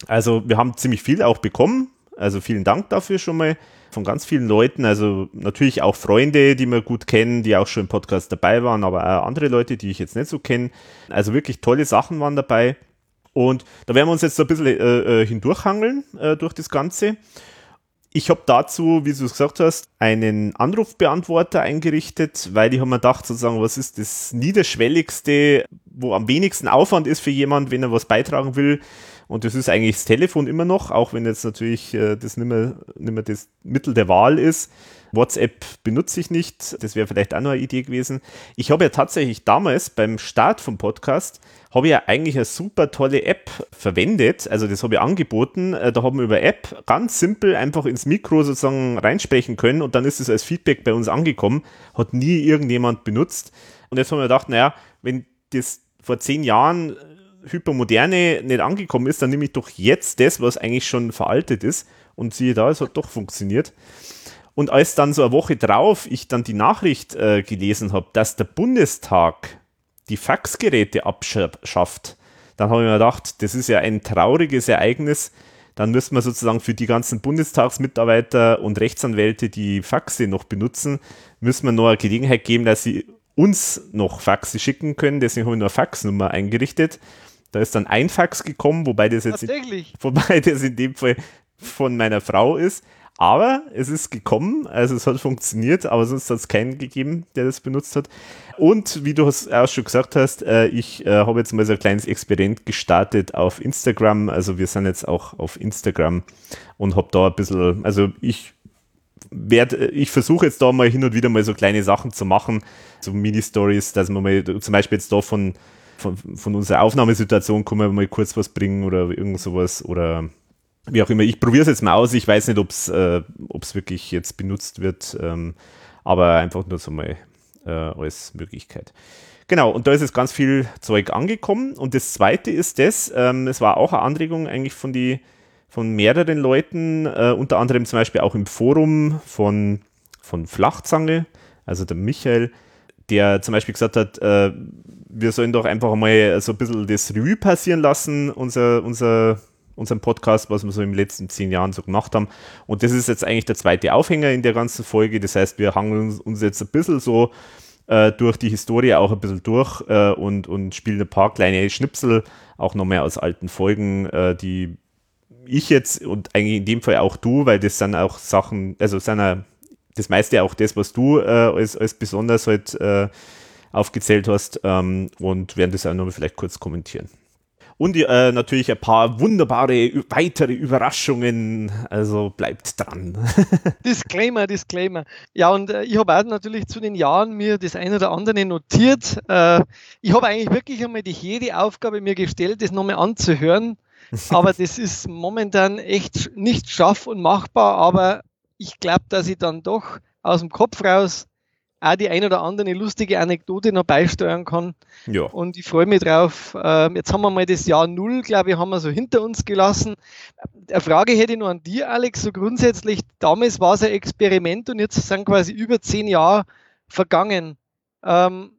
Also wir haben ziemlich viel auch bekommen, also vielen Dank dafür schon mal von ganz vielen Leuten, also natürlich auch Freunde, die wir gut kennen, die auch schon im Podcast dabei waren, aber auch andere Leute, die ich jetzt nicht so kenne. Also wirklich tolle Sachen waren dabei. Und da werden wir uns jetzt so ein bisschen äh, äh hindurchhangeln äh, durch das Ganze. Ich habe dazu, wie du es gesagt hast, einen Anrufbeantworter eingerichtet, weil ich habe mir gedacht, sozusagen, was ist das Niederschwelligste, wo am wenigsten Aufwand ist für jemand, wenn er was beitragen will, und das ist eigentlich das Telefon immer noch, auch wenn jetzt natürlich äh, das nicht mehr, nicht mehr das Mittel der Wahl ist. WhatsApp benutze ich nicht. Das wäre vielleicht auch noch eine Idee gewesen. Ich habe ja tatsächlich damals beim Start vom Podcast, habe ich ja eigentlich eine super tolle App verwendet. Also das habe ich angeboten. Äh, da haben wir über App ganz simpel einfach ins Mikro sozusagen reinsprechen können und dann ist es als Feedback bei uns angekommen. Hat nie irgendjemand benutzt. Und jetzt haben wir gedacht, naja, wenn das vor zehn Jahren Hypermoderne nicht angekommen ist, dann nehme ich doch jetzt das, was eigentlich schon veraltet ist. Und siehe da, es hat doch funktioniert. Und als dann so eine Woche drauf ich dann die Nachricht äh, gelesen habe, dass der Bundestag die Faxgeräte abschafft, dann habe ich mir gedacht, das ist ja ein trauriges Ereignis. Dann müssen wir sozusagen für die ganzen Bundestagsmitarbeiter und Rechtsanwälte, die Faxe noch benutzen, müssen wir noch eine Gelegenheit geben, dass sie uns noch Faxe schicken können. Deswegen habe ich noch eine Faxnummer eingerichtet. Da ist dann ein Fax gekommen, wobei das jetzt in, wobei das in dem Fall von meiner Frau ist. Aber es ist gekommen, also es hat funktioniert, aber sonst hat es keinen gegeben, der das benutzt hat. Und wie du es auch schon gesagt hast, äh, ich äh, habe jetzt mal so ein kleines Experiment gestartet auf Instagram. Also wir sind jetzt auch auf Instagram und habe da ein bisschen, also ich werde, ich versuche jetzt da mal hin und wieder mal so kleine Sachen zu machen, so Mini-Stories, dass man mal zum Beispiel jetzt da von, von, von unserer Aufnahmesituation kann man mal kurz was bringen oder irgend sowas oder wie auch immer. Ich probiere es jetzt mal aus. Ich weiß nicht, ob es äh, wirklich jetzt benutzt wird, ähm, aber einfach nur so mal äh, als Möglichkeit. Genau, und da ist jetzt ganz viel Zeug angekommen. Und das zweite ist das, ähm, es war auch eine Anregung eigentlich von, die, von mehreren Leuten, äh, unter anderem zum Beispiel auch im Forum von, von Flachzange, also der Michael, der zum Beispiel gesagt hat, äh, wir sollen doch einfach mal so ein bisschen das Revue passieren lassen, unser, unser unserem Podcast, was wir so in den letzten zehn Jahren so gemacht haben. Und das ist jetzt eigentlich der zweite Aufhänger in der ganzen Folge. Das heißt, wir hangeln uns jetzt ein bisschen so äh, durch die Historie auch ein bisschen durch äh, und, und spielen ein paar kleine Schnipsel, auch noch mehr aus alten Folgen, äh, die ich jetzt und eigentlich in dem Fall auch du, weil das sind auch Sachen, also sind ja das meiste auch das, was du äh, als, als besonders halt äh, aufgezählt hast ähm, und werden das auch noch mal vielleicht kurz kommentieren. Und äh, natürlich ein paar wunderbare weitere Überraschungen. Also bleibt dran. Disclaimer, Disclaimer. Ja, und äh, ich habe auch natürlich zu den Jahren mir das eine oder andere notiert. Äh, ich habe eigentlich wirklich einmal die jede Aufgabe mir gestellt, das nochmal anzuhören. Aber das ist momentan echt nicht schaff und machbar. Aber ich glaube, dass ich dann doch aus dem Kopf raus auch die ein oder andere lustige Anekdote noch beisteuern kann. Ja. Und ich freue mich drauf. Ähm, jetzt haben wir mal das Jahr Null, glaube ich, haben wir so hinter uns gelassen. Eine Frage hätte ich noch an dir, Alex. So grundsätzlich, damals war es ein Experiment und jetzt sind quasi über zehn Jahre vergangen. Ähm,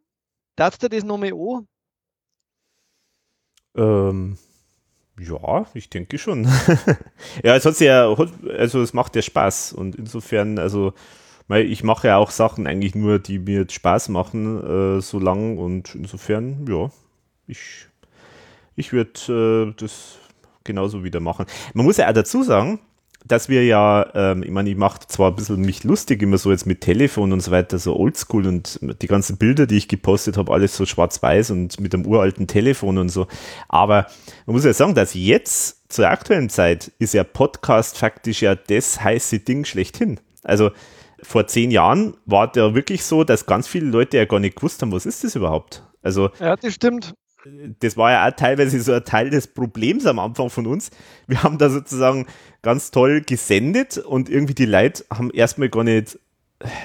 darfst du das nochmal an? Ähm, ja, ich denke schon. ja, es hat ja, also es macht ja Spaß und insofern, also weil ich mache ja auch Sachen eigentlich nur, die mir Spaß machen, äh, so lang und insofern, ja, ich, ich würde äh, das genauso wieder machen. Man muss ja auch dazu sagen, dass wir ja, ähm, ich meine, ich mache zwar ein bisschen mich lustig, immer so jetzt mit Telefon und so weiter, so oldschool und die ganzen Bilder, die ich gepostet habe, alles so schwarz-weiß und mit einem uralten Telefon und so. Aber man muss ja sagen, dass jetzt zur aktuellen Zeit ist ja Podcast faktisch ja das heiße Ding schlechthin. Also vor zehn Jahren war der wirklich so, dass ganz viele Leute ja gar nicht gewusst haben, was ist das überhaupt. Also, ja, das stimmt. Das war ja auch teilweise so ein Teil des Problems am Anfang von uns. Wir haben da sozusagen ganz toll gesendet und irgendwie die Leute haben erstmal gar nicht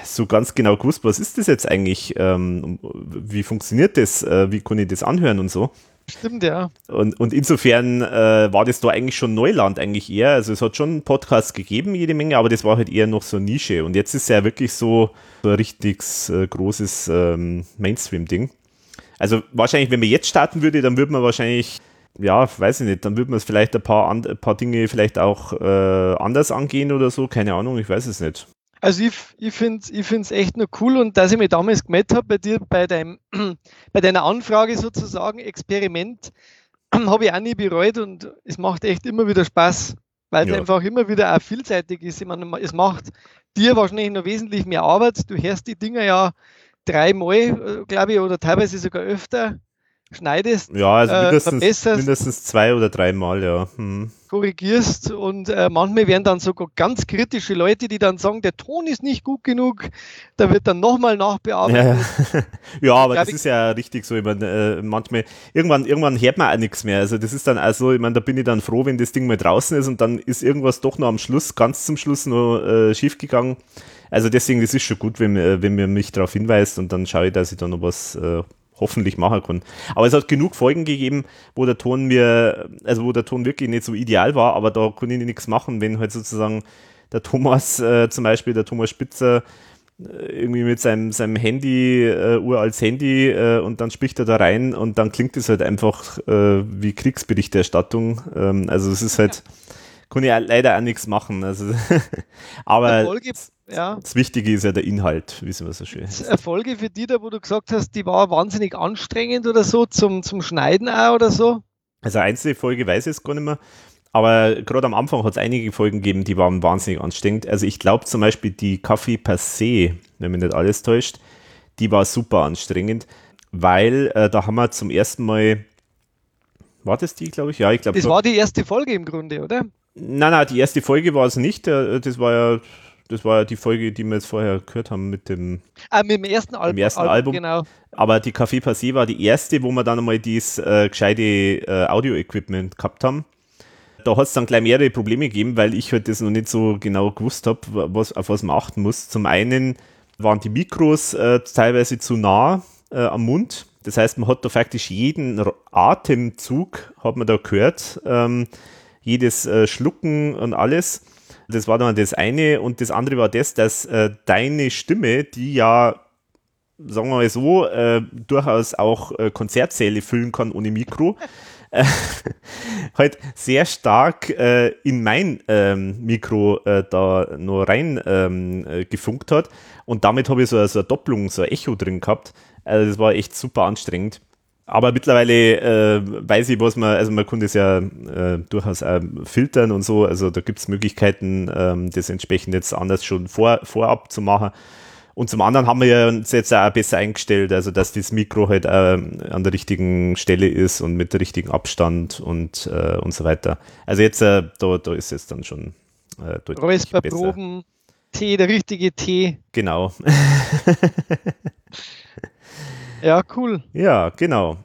so ganz genau gewusst, was ist das jetzt eigentlich, ähm, wie funktioniert das, äh, wie kann ich das anhören und so. Stimmt, ja. Und, und insofern äh, war das da eigentlich schon Neuland eigentlich eher. Also es hat schon Podcasts gegeben, jede Menge, aber das war halt eher noch so Nische. Und jetzt ist es ja wirklich so, so ein richtig äh, großes ähm, Mainstream-Ding. Also wahrscheinlich, wenn man jetzt starten würde, dann würde man wahrscheinlich, ja, weiß ich nicht, dann würde man es vielleicht ein paar, ein paar Dinge vielleicht auch äh, anders angehen oder so, keine Ahnung, ich weiß es nicht. Also ich, ich finde es ich find's echt nur cool und dass ich mich damals gemeldet habe bei dir, bei, deinem, bei deiner Anfrage sozusagen, Experiment, habe ich auch nie bereut und es macht echt immer wieder Spaß, weil ja. es einfach immer wieder auch vielseitig ist. Ich meine, es macht dir wahrscheinlich noch wesentlich mehr Arbeit. Du hörst die Dinger ja dreimal, äh, glaube ich, oder teilweise sogar öfter schneidest, ja, also äh, mindestens, äh, mindestens zwei oder dreimal, ja. Hm. Korrigierst und äh, manchmal werden dann sogar ganz kritische Leute, die dann sagen, der Ton ist nicht gut genug, da wird dann nochmal nachbearbeitet. Ja, ja aber das ist ja richtig so. Ich meine, äh, manchmal, irgendwann, irgendwann hört man auch nichts mehr. Also das ist dann also, ich meine, da bin ich dann froh, wenn das Ding mal draußen ist und dann ist irgendwas doch noch am Schluss, ganz zum Schluss noch äh, schief gegangen. Also deswegen, das ist schon gut, wenn, äh, wenn mir mich darauf hinweist und dann schaue ich, dass ich da noch was äh, hoffentlich machen kann. Aber es hat genug Folgen gegeben, wo der Ton mir, also wo der Ton wirklich nicht so ideal war, aber da konnte ich nichts machen, wenn halt sozusagen der Thomas, äh, zum Beispiel der Thomas Spitzer, irgendwie mit seinem, seinem Handy, äh, uraltes Handy äh, und dann spricht er da rein und dann klingt es halt einfach äh, wie Kriegsberichterstattung. Ähm, also es ist halt, kann ich leider auch nichts machen. Also, aber ja. das Wichtige ist ja der Inhalt, wissen wir so schön. Erfolge für die da, wo du gesagt hast, die war wahnsinnig anstrengend oder so, zum, zum Schneiden auch oder so? Also einzelne Folge weiß ich es gar nicht mehr. Aber gerade am Anfang hat es einige Folgen gegeben, die waren wahnsinnig anstrengend. Also ich glaube zum Beispiel die Kaffee per se, wenn mich nicht alles täuscht, die war super anstrengend, weil äh, da haben wir zum ersten Mal, war das die, glaube ich? Ja, ich glaube. Das war die erste Folge im Grunde, oder? Nein, nein, die erste Folge war es nicht. Äh, das war ja das war ja die Folge, die wir jetzt vorher gehört haben mit dem, ah, mit dem ersten, Album, ersten Album, Album. Genau. Aber die Café Passé war die erste, wo wir dann einmal dieses äh, gescheite äh, Audio-Equipment gehabt haben. Da hat es dann gleich mehrere Probleme gegeben, weil ich halt das noch nicht so genau gewusst habe, was, auf was man achten muss. Zum einen waren die Mikros äh, teilweise zu nah äh, am Mund. Das heißt, man hat da faktisch jeden Atemzug, hat man da gehört, ähm, jedes äh, Schlucken und alles. Das war dann das eine. Und das andere war das, dass äh, deine Stimme, die ja sagen wir mal so, äh, durchaus auch äh, Konzertsäle füllen kann ohne Mikro, äh, halt sehr stark äh, in mein ähm, Mikro äh, da nur rein ähm, äh, gefunkt hat. Und damit habe ich so, so eine Doppelung, so ein Echo drin gehabt. Also das war echt super anstrengend. Aber mittlerweile äh, weiß ich, was man, also man konnte es ja äh, durchaus auch filtern und so. Also da gibt es Möglichkeiten, ähm, das entsprechend jetzt anders schon vor, vorab zu machen. Und zum anderen haben wir ja uns jetzt auch besser eingestellt, also dass das Mikro halt äh, an der richtigen Stelle ist und mit der richtigen Abstand und, äh, und so weiter. Also jetzt, äh, da, da ist es dann schon äh, deutlich bei besser. Proben, Tee, der richtige Tee. Genau. ja, cool. Ja, genau.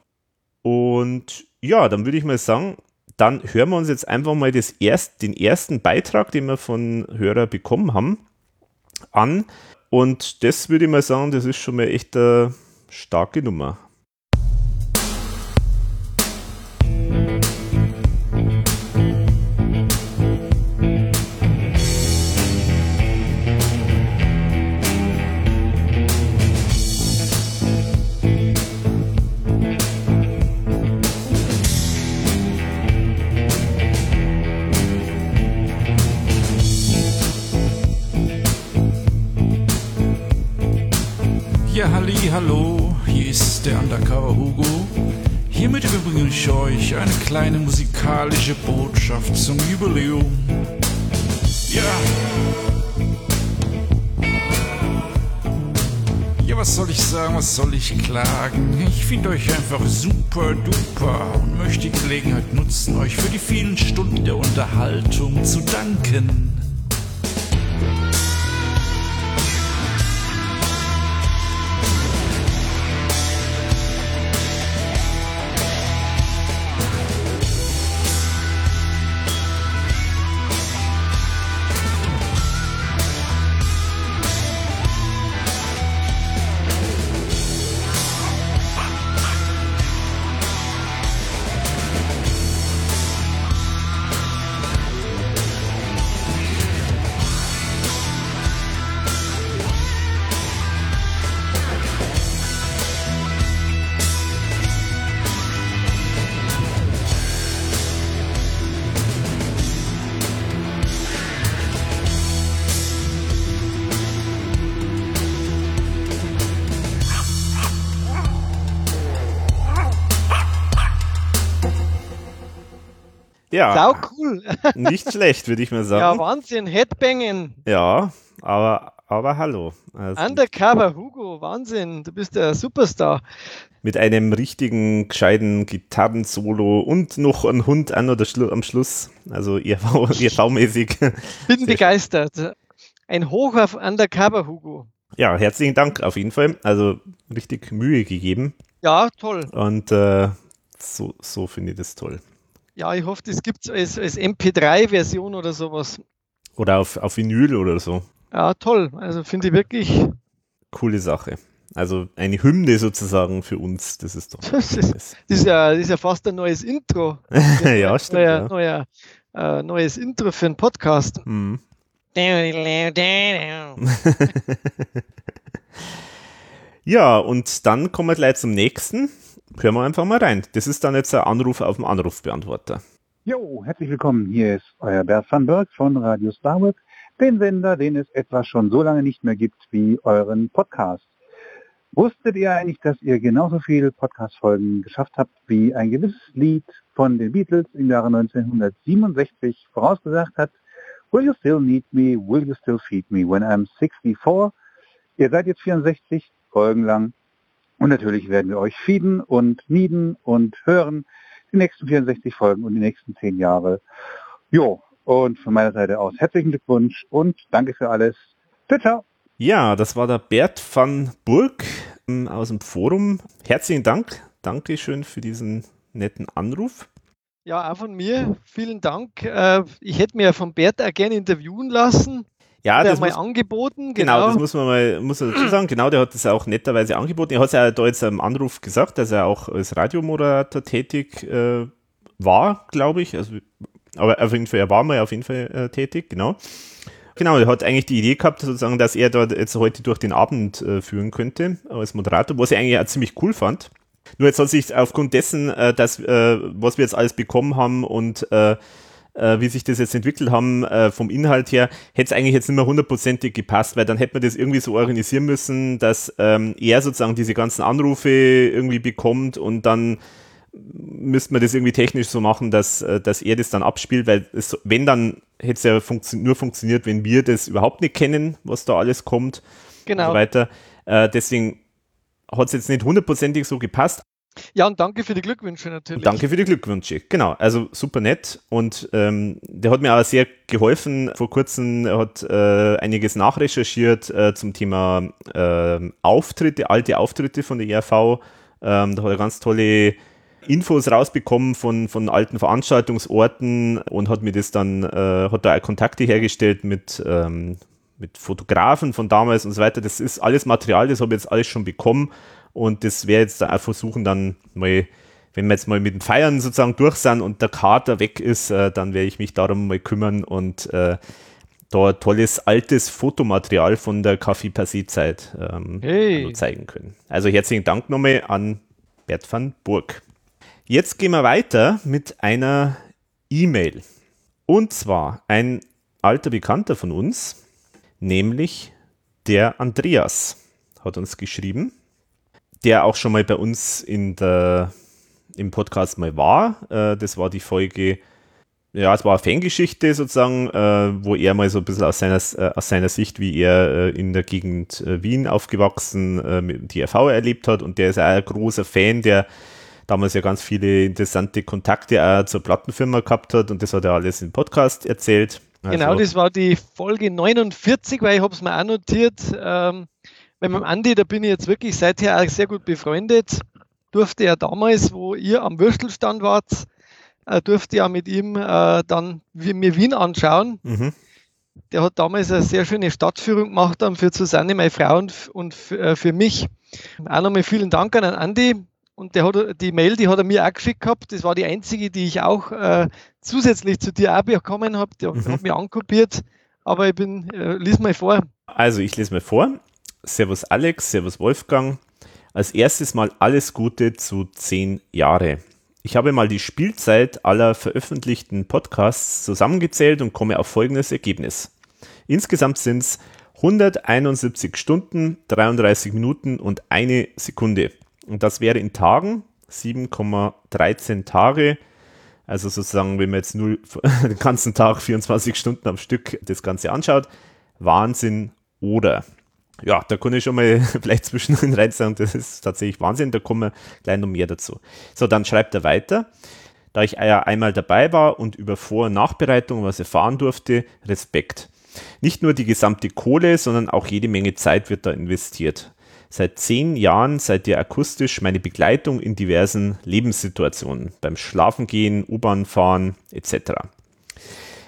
Und ja, dann würde ich mal sagen, dann hören wir uns jetzt einfach mal das erst, den ersten Beitrag, den wir von Hörer bekommen haben, an. Und das würde ich mal sagen, das ist schon mal echt eine starke Nummer. Undercover Hugo. Hiermit überbringe ich euch eine kleine musikalische Botschaft zum Jubiläum. Ja. Ja, was soll ich sagen, was soll ich klagen? Ich finde euch einfach super duper und möchte die Gelegenheit nutzen, euch für die vielen Stunden der Unterhaltung zu danken. Ja. Sau cool. Nicht schlecht, würde ich mal sagen. Ja, Wahnsinn. Headbangen. Ja, aber, aber hallo. Also, Undercover Hugo, Wahnsinn. Du bist der Superstar. Mit einem richtigen, gescheiten Gitarrensolo und noch ein Hund an oder Schlu am Schluss. Also EV-mäßig. Bin begeistert. Ein Hoch auf Undercover Hugo. Ja, herzlichen Dank auf jeden Fall. Also richtig Mühe gegeben. Ja, toll. Und äh, so, so finde ich das toll. Ja, ich hoffe, das gibt es als, als MP3-Version oder sowas. Oder auf, auf Vinyl oder so. Ja, toll. Also finde ich wirklich. Coole Sache. Also eine Hymne sozusagen für uns, das ist doch. das, ist, das, ist ja, das ist ja fast ein neues Intro. ja, stimmt. Neuer, ja. Neuer, äh, neues Intro für einen Podcast. Mhm. ja, und dann kommen wir gleich zum nächsten. Hören wir einfach mal rein. Das ist dann jetzt ein Anruf auf dem Anrufbeantworter. Jo, herzlich willkommen. Hier ist euer Bert van Berg von Radio Starwork, den Sender, den es etwa schon so lange nicht mehr gibt wie euren Podcast. Wusstet ihr eigentlich, dass ihr genauso viele Podcast-Folgen geschafft habt, wie ein gewisses Lied von den Beatles im Jahre 1967 vorausgesagt hat? Will you still need me? Will you still feed me when I'm 64? Ihr seid jetzt 64 Folgen lang und natürlich werden wir euch feeden und mieden und hören die nächsten 64 Folgen und die nächsten 10 Jahre. Jo, und von meiner Seite aus herzlichen Glückwunsch und danke für alles. Ciao, ciao. Ja, das war der Bert van Burg ähm, aus dem Forum. Herzlichen Dank. Dankeschön für diesen netten Anruf. Ja, auch von mir. Vielen Dank. Äh, ich hätte mir von Bert auch gerne interviewen lassen. Ja, hat das mal muss, angeboten. Genau. genau. das muss man mal muss man dazu sagen. Genau, der hat das auch netterweise angeboten. Er hat es ja da jetzt am Anruf gesagt, dass er auch als Radiomoderator tätig äh, war, glaube ich. Also, aber auf jeden Fall, er war mal auf jeden Fall äh, tätig, genau. Genau, er hat eigentlich die Idee gehabt, sozusagen, dass er dort jetzt heute durch den Abend äh, führen könnte als Moderator, was ich eigentlich auch ziemlich cool fand. Nur jetzt hat sich aufgrund dessen, äh, dass, äh, was wir jetzt alles bekommen haben und äh, wie sich das jetzt entwickelt haben, äh, vom Inhalt her, hätte es eigentlich jetzt nicht mehr hundertprozentig gepasst, weil dann hätte man das irgendwie so organisieren müssen, dass ähm, er sozusagen diese ganzen Anrufe irgendwie bekommt und dann müsste man das irgendwie technisch so machen, dass, äh, dass er das dann abspielt, weil es, wenn dann hätte es ja funktio nur funktioniert, wenn wir das überhaupt nicht kennen, was da alles kommt genau. und so weiter. Äh, deswegen hat es jetzt nicht hundertprozentig so gepasst. Ja, und danke für die Glückwünsche natürlich. Danke für die Glückwünsche, genau. Also super nett und ähm, der hat mir auch sehr geholfen. Vor kurzem hat äh, einiges nachrecherchiert äh, zum Thema äh, Auftritte, alte Auftritte von der ERV. Ähm, da hat er ganz tolle Infos rausbekommen von, von alten Veranstaltungsorten und hat mir das dann, äh, hat da Kontakte hergestellt mit, ähm, mit Fotografen von damals und so weiter. Das ist alles Material, das habe ich jetzt alles schon bekommen und das wäre jetzt auch versuchen dann mal, wenn wir jetzt mal mit dem Feiern sozusagen durch sind und der Kater weg ist, äh, dann werde ich mich darum mal kümmern und äh, da tolles altes Fotomaterial von der Kaffee se Zeit ähm, hey. zeigen können. Also herzlichen Dank nochmal an Bert van Burg. Jetzt gehen wir weiter mit einer E-Mail. Und zwar ein alter Bekannter von uns, nämlich der Andreas, hat uns geschrieben, der auch schon mal bei uns in der, im Podcast mal war. Äh, das war die Folge, ja, es war eine Fangeschichte sozusagen, äh, wo er mal so ein bisschen aus seiner, äh, aus seiner Sicht, wie er in der Gegend Wien aufgewachsen, mit die RV erlebt hat. Und der ist auch ein großer Fan, der damals ja ganz viele interessante Kontakte auch zur Plattenfirma gehabt hat und das hat er alles im Podcast erzählt. Also genau, das war die Folge 49, weil ich habe es mir auch notiert. Ähm, mit dem Andi, da bin ich jetzt wirklich seither auch sehr gut befreundet. Durfte er damals, wo ihr am Würstelstand wart, äh, durfte ja mit ihm äh, dann mir Wien anschauen. Mhm. Der hat damals eine sehr schöne Stadtführung gemacht dann für Susanne, meine Frau und, äh, für mich. Auch nochmal vielen Dank an Andi. Und der hat, die Mail, die hat er mir auch geschickt gehabt. Das war die einzige, die ich auch äh, zusätzlich zu dir auch bekommen habe. Der mhm. hat mich ankopiert. Aber ich bin, äh, lies mal vor. Also ich lese mal vor. Servus Alex, Servus Wolfgang. Als erstes mal alles Gute zu zehn Jahre. Ich habe mal die Spielzeit aller veröffentlichten Podcasts zusammengezählt und komme auf folgendes Ergebnis. Insgesamt sind es 171 Stunden, 33 Minuten und eine Sekunde. Und das wäre in Tagen 7,13 Tage. Also sozusagen, wenn man jetzt nur den ganzen Tag 24 Stunden am Stück das Ganze anschaut, Wahnsinn oder. Ja, da kann ich schon mal vielleicht zwischendrin rein sagen, das ist tatsächlich Wahnsinn, da kommen wir gleich noch mehr dazu. So, dann schreibt er weiter. Da ich ja einmal dabei war und über Vor- und Nachbereitung was erfahren durfte, Respekt. Nicht nur die gesamte Kohle, sondern auch jede Menge Zeit wird da investiert. Seit zehn Jahren seid ihr akustisch meine Begleitung in diversen Lebenssituationen, beim Schlafengehen, U-Bahn fahren etc.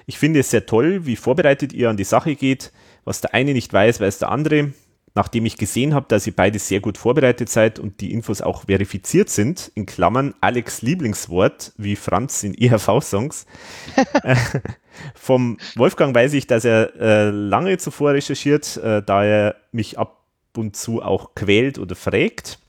Ich finde es sehr toll, wie vorbereitet ihr an die Sache geht. Was der eine nicht weiß, weiß der andere. nachdem ich gesehen habe, dass ihr beide sehr gut vorbereitet seid und die Infos auch verifiziert sind, in Klammern Alex Lieblingswort, wie Franz in ERV-Songs, äh, vom Wolfgang weiß ich, dass er äh, lange zuvor recherchiert, äh, da er mich ab und zu auch quält oder fragt.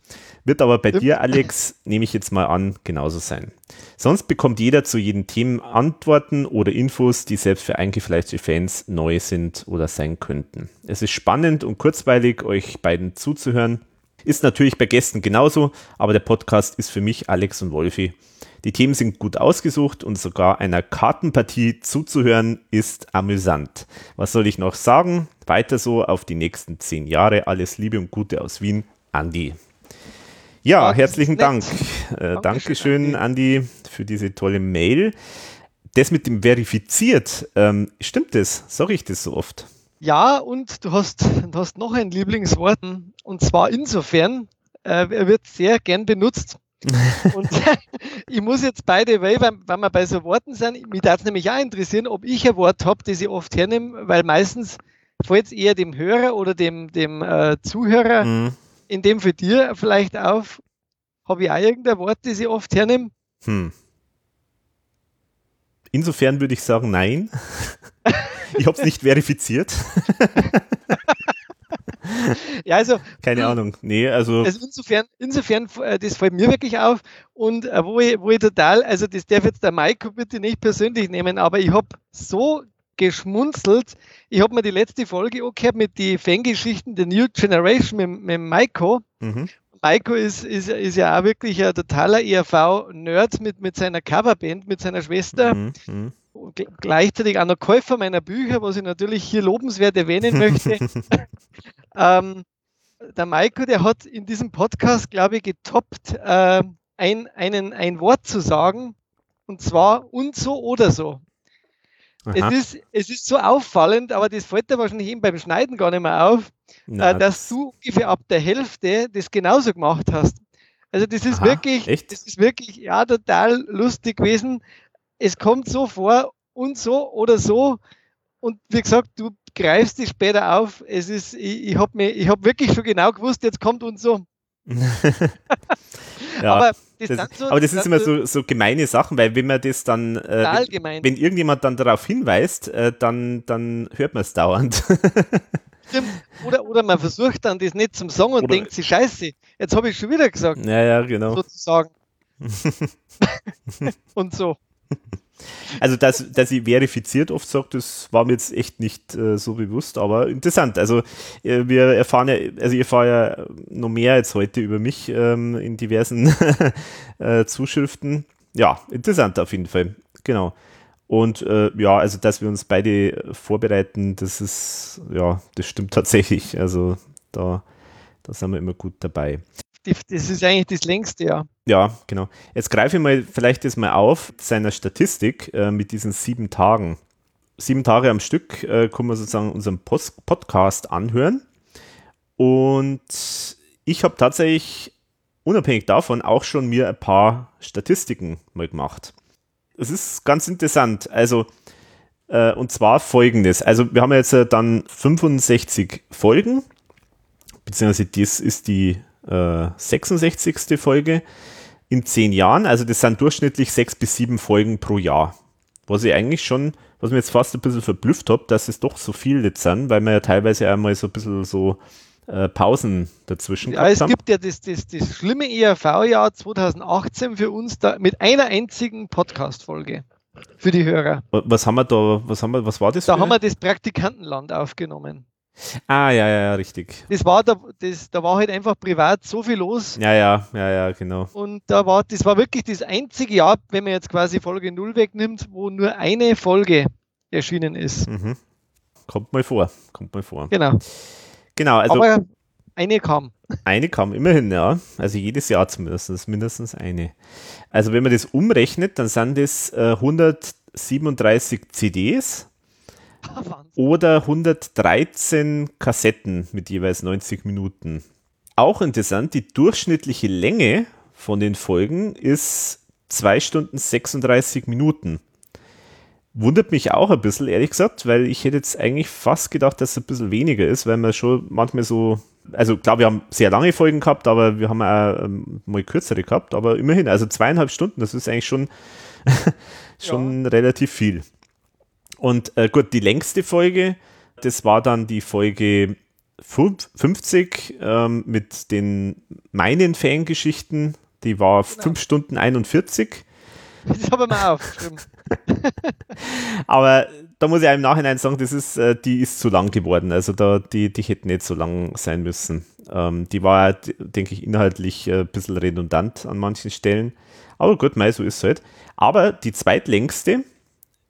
Wird aber bei dir, Alex, nehme ich jetzt mal an, genauso sein. Sonst bekommt jeder zu jedem Themen Antworten oder Infos, die selbst für eingefleischte Fans neu sind oder sein könnten. Es ist spannend und kurzweilig, euch beiden zuzuhören. Ist natürlich bei Gästen genauso, aber der Podcast ist für mich, Alex und Wolfi. Die Themen sind gut ausgesucht und sogar einer Kartenpartie zuzuhören ist amüsant. Was soll ich noch sagen? Weiter so auf die nächsten zehn Jahre. Alles Liebe und Gute aus Wien, Andi. Ja, herzlichen Dank. Äh, Dankeschön, Andi, für diese tolle Mail. Das mit dem verifiziert, ähm, stimmt das? Sage ich das so oft? Ja, und du hast, du hast noch ein Lieblingswort, und zwar insofern, äh, er wird sehr gern benutzt. und ich muss jetzt beide, weil, wenn wir bei so Worten sind, mich darf es nämlich auch interessieren, ob ich ein Wort habe, das ich oft hernehme, weil meistens fällt es eher dem Hörer oder dem, dem äh, Zuhörer mhm in dem für dir vielleicht auf, habe ich auch irgendein Wort, das ich oft hernehme? Hm. Insofern würde ich sagen, nein. ich habe es nicht verifiziert. ja, also. Keine hm. Ahnung. Nee, also. also insofern, insofern, äh, das fällt mir wirklich auf. Und äh, wo, ich, wo ich total, also das darf jetzt der Maiko bitte nicht persönlich nehmen, aber ich habe so geschmunzelt. Ich habe mir die letzte Folge angehört mit den Fangeschichten der New Generation mit, mit Maiko. Mhm. Maiko ist, ist, ist ja auch wirklich ein totaler ERV-Nerd mit, mit seiner Coverband, mit seiner Schwester. Mhm. mhm. Gleichzeitig auch noch Käufer meiner Bücher, was ich natürlich hier lobenswert erwähnen möchte. ähm, der Maiko, der hat in diesem Podcast, glaube ich, getoppt, äh, ein, einen, ein Wort zu sagen, und zwar und so oder so. Es ist, es ist so auffallend, aber das fällt dir wahrscheinlich eben beim Schneiden gar nicht mehr auf, Na, äh, dass du ungefähr ab der Hälfte das genauso gemacht hast. Also das ist Aha, wirklich, echt? das ist wirklich ja total lustig gewesen. Es kommt so vor und so oder so. Und wie gesagt, du greifst dich später auf. Es ist, ich, ich habe hab wirklich schon genau gewusst, jetzt kommt und so. ja, aber das, das, so, aber das ist immer so, so gemeine Sachen, weil wenn man das dann, äh, wenn, wenn, irgendjemand dann darauf hinweist, äh, dann, dann hört man es dauernd. Stimmt. Oder, oder man versucht dann das nicht zum Sagen und oder denkt sich, scheiße, jetzt habe ich schon wieder gesagt. Ja, ja, genau. Sozusagen. und so. Also, dass, dass ich verifiziert oft sage, das war mir jetzt echt nicht äh, so bewusst, aber interessant. Also, äh, wir erfahren ja, also ich erfahre ja noch mehr jetzt heute über mich ähm, in diversen äh, Zuschriften. Ja, interessant auf jeden Fall. Genau. Und äh, ja, also, dass wir uns beide vorbereiten, das ist, ja, das stimmt tatsächlich. Also, da, da sind wir immer gut dabei das ist eigentlich das längste Jahr. Ja, genau. Jetzt greife ich mal vielleicht das mal auf, seiner Statistik äh, mit diesen sieben Tagen. Sieben Tage am Stück äh, können wir sozusagen unseren Post Podcast anhören. Und ich habe tatsächlich unabhängig davon auch schon mir ein paar Statistiken mal gemacht. Es ist ganz interessant. Also, äh, und zwar folgendes. Also, wir haben jetzt äh, dann 65 Folgen, beziehungsweise das ist die äh, 66. Folge in zehn Jahren. Also das sind durchschnittlich sechs bis sieben Folgen pro Jahr. Was ich eigentlich schon, was mir jetzt fast ein bisschen verblüfft habe, dass es doch so viel jetzt sind, weil wir ja teilweise einmal so ein bisschen so äh, Pausen dazwischen ja, es haben. gibt ja das, das, das schlimme ERV-Jahr 2018 für uns da mit einer einzigen Podcast-Folge für die Hörer. Was haben wir da, was haben wir, was war das? Da haben wir das Praktikantenland aufgenommen. Ah, ja, ja, richtig. Das war da, das, da war halt einfach privat so viel los. Ja, ja, ja, ja, genau. Und da war, das war wirklich das einzige Jahr, wenn man jetzt quasi Folge 0 wegnimmt, wo nur eine Folge erschienen ist. Mhm. Kommt mal vor, kommt mal vor. Genau. Genau, also. Aber eine kam. Eine kam, immerhin, ja. Also jedes Jahr zumindest, mindestens eine. Also wenn man das umrechnet, dann sind das äh, 137 CDs oder 113 Kassetten mit jeweils 90 Minuten. Auch interessant, die durchschnittliche Länge von den Folgen ist 2 Stunden 36 Minuten. Wundert mich auch ein bisschen, ehrlich gesagt, weil ich hätte jetzt eigentlich fast gedacht, dass es ein bisschen weniger ist, weil man schon manchmal so, also klar, wir haben sehr lange Folgen gehabt, aber wir haben auch ähm, mal kürzere gehabt, aber immerhin, also zweieinhalb Stunden, das ist eigentlich schon, schon ja. relativ viel. Und äh, gut, die längste Folge, das war dann die Folge 50 ähm, mit den meinen Fangeschichten. Die war genau. 5 Stunden 41. Das habe ich mir aufgeschrieben. Aber da muss ich im Nachhinein sagen, das ist, äh, die ist zu lang geworden. Also da, die, die hätten nicht so lang sein müssen. Ähm, die war, denke ich, inhaltlich äh, ein bisschen redundant an manchen Stellen. Aber gut, mei, so ist es halt. Aber die zweitlängste,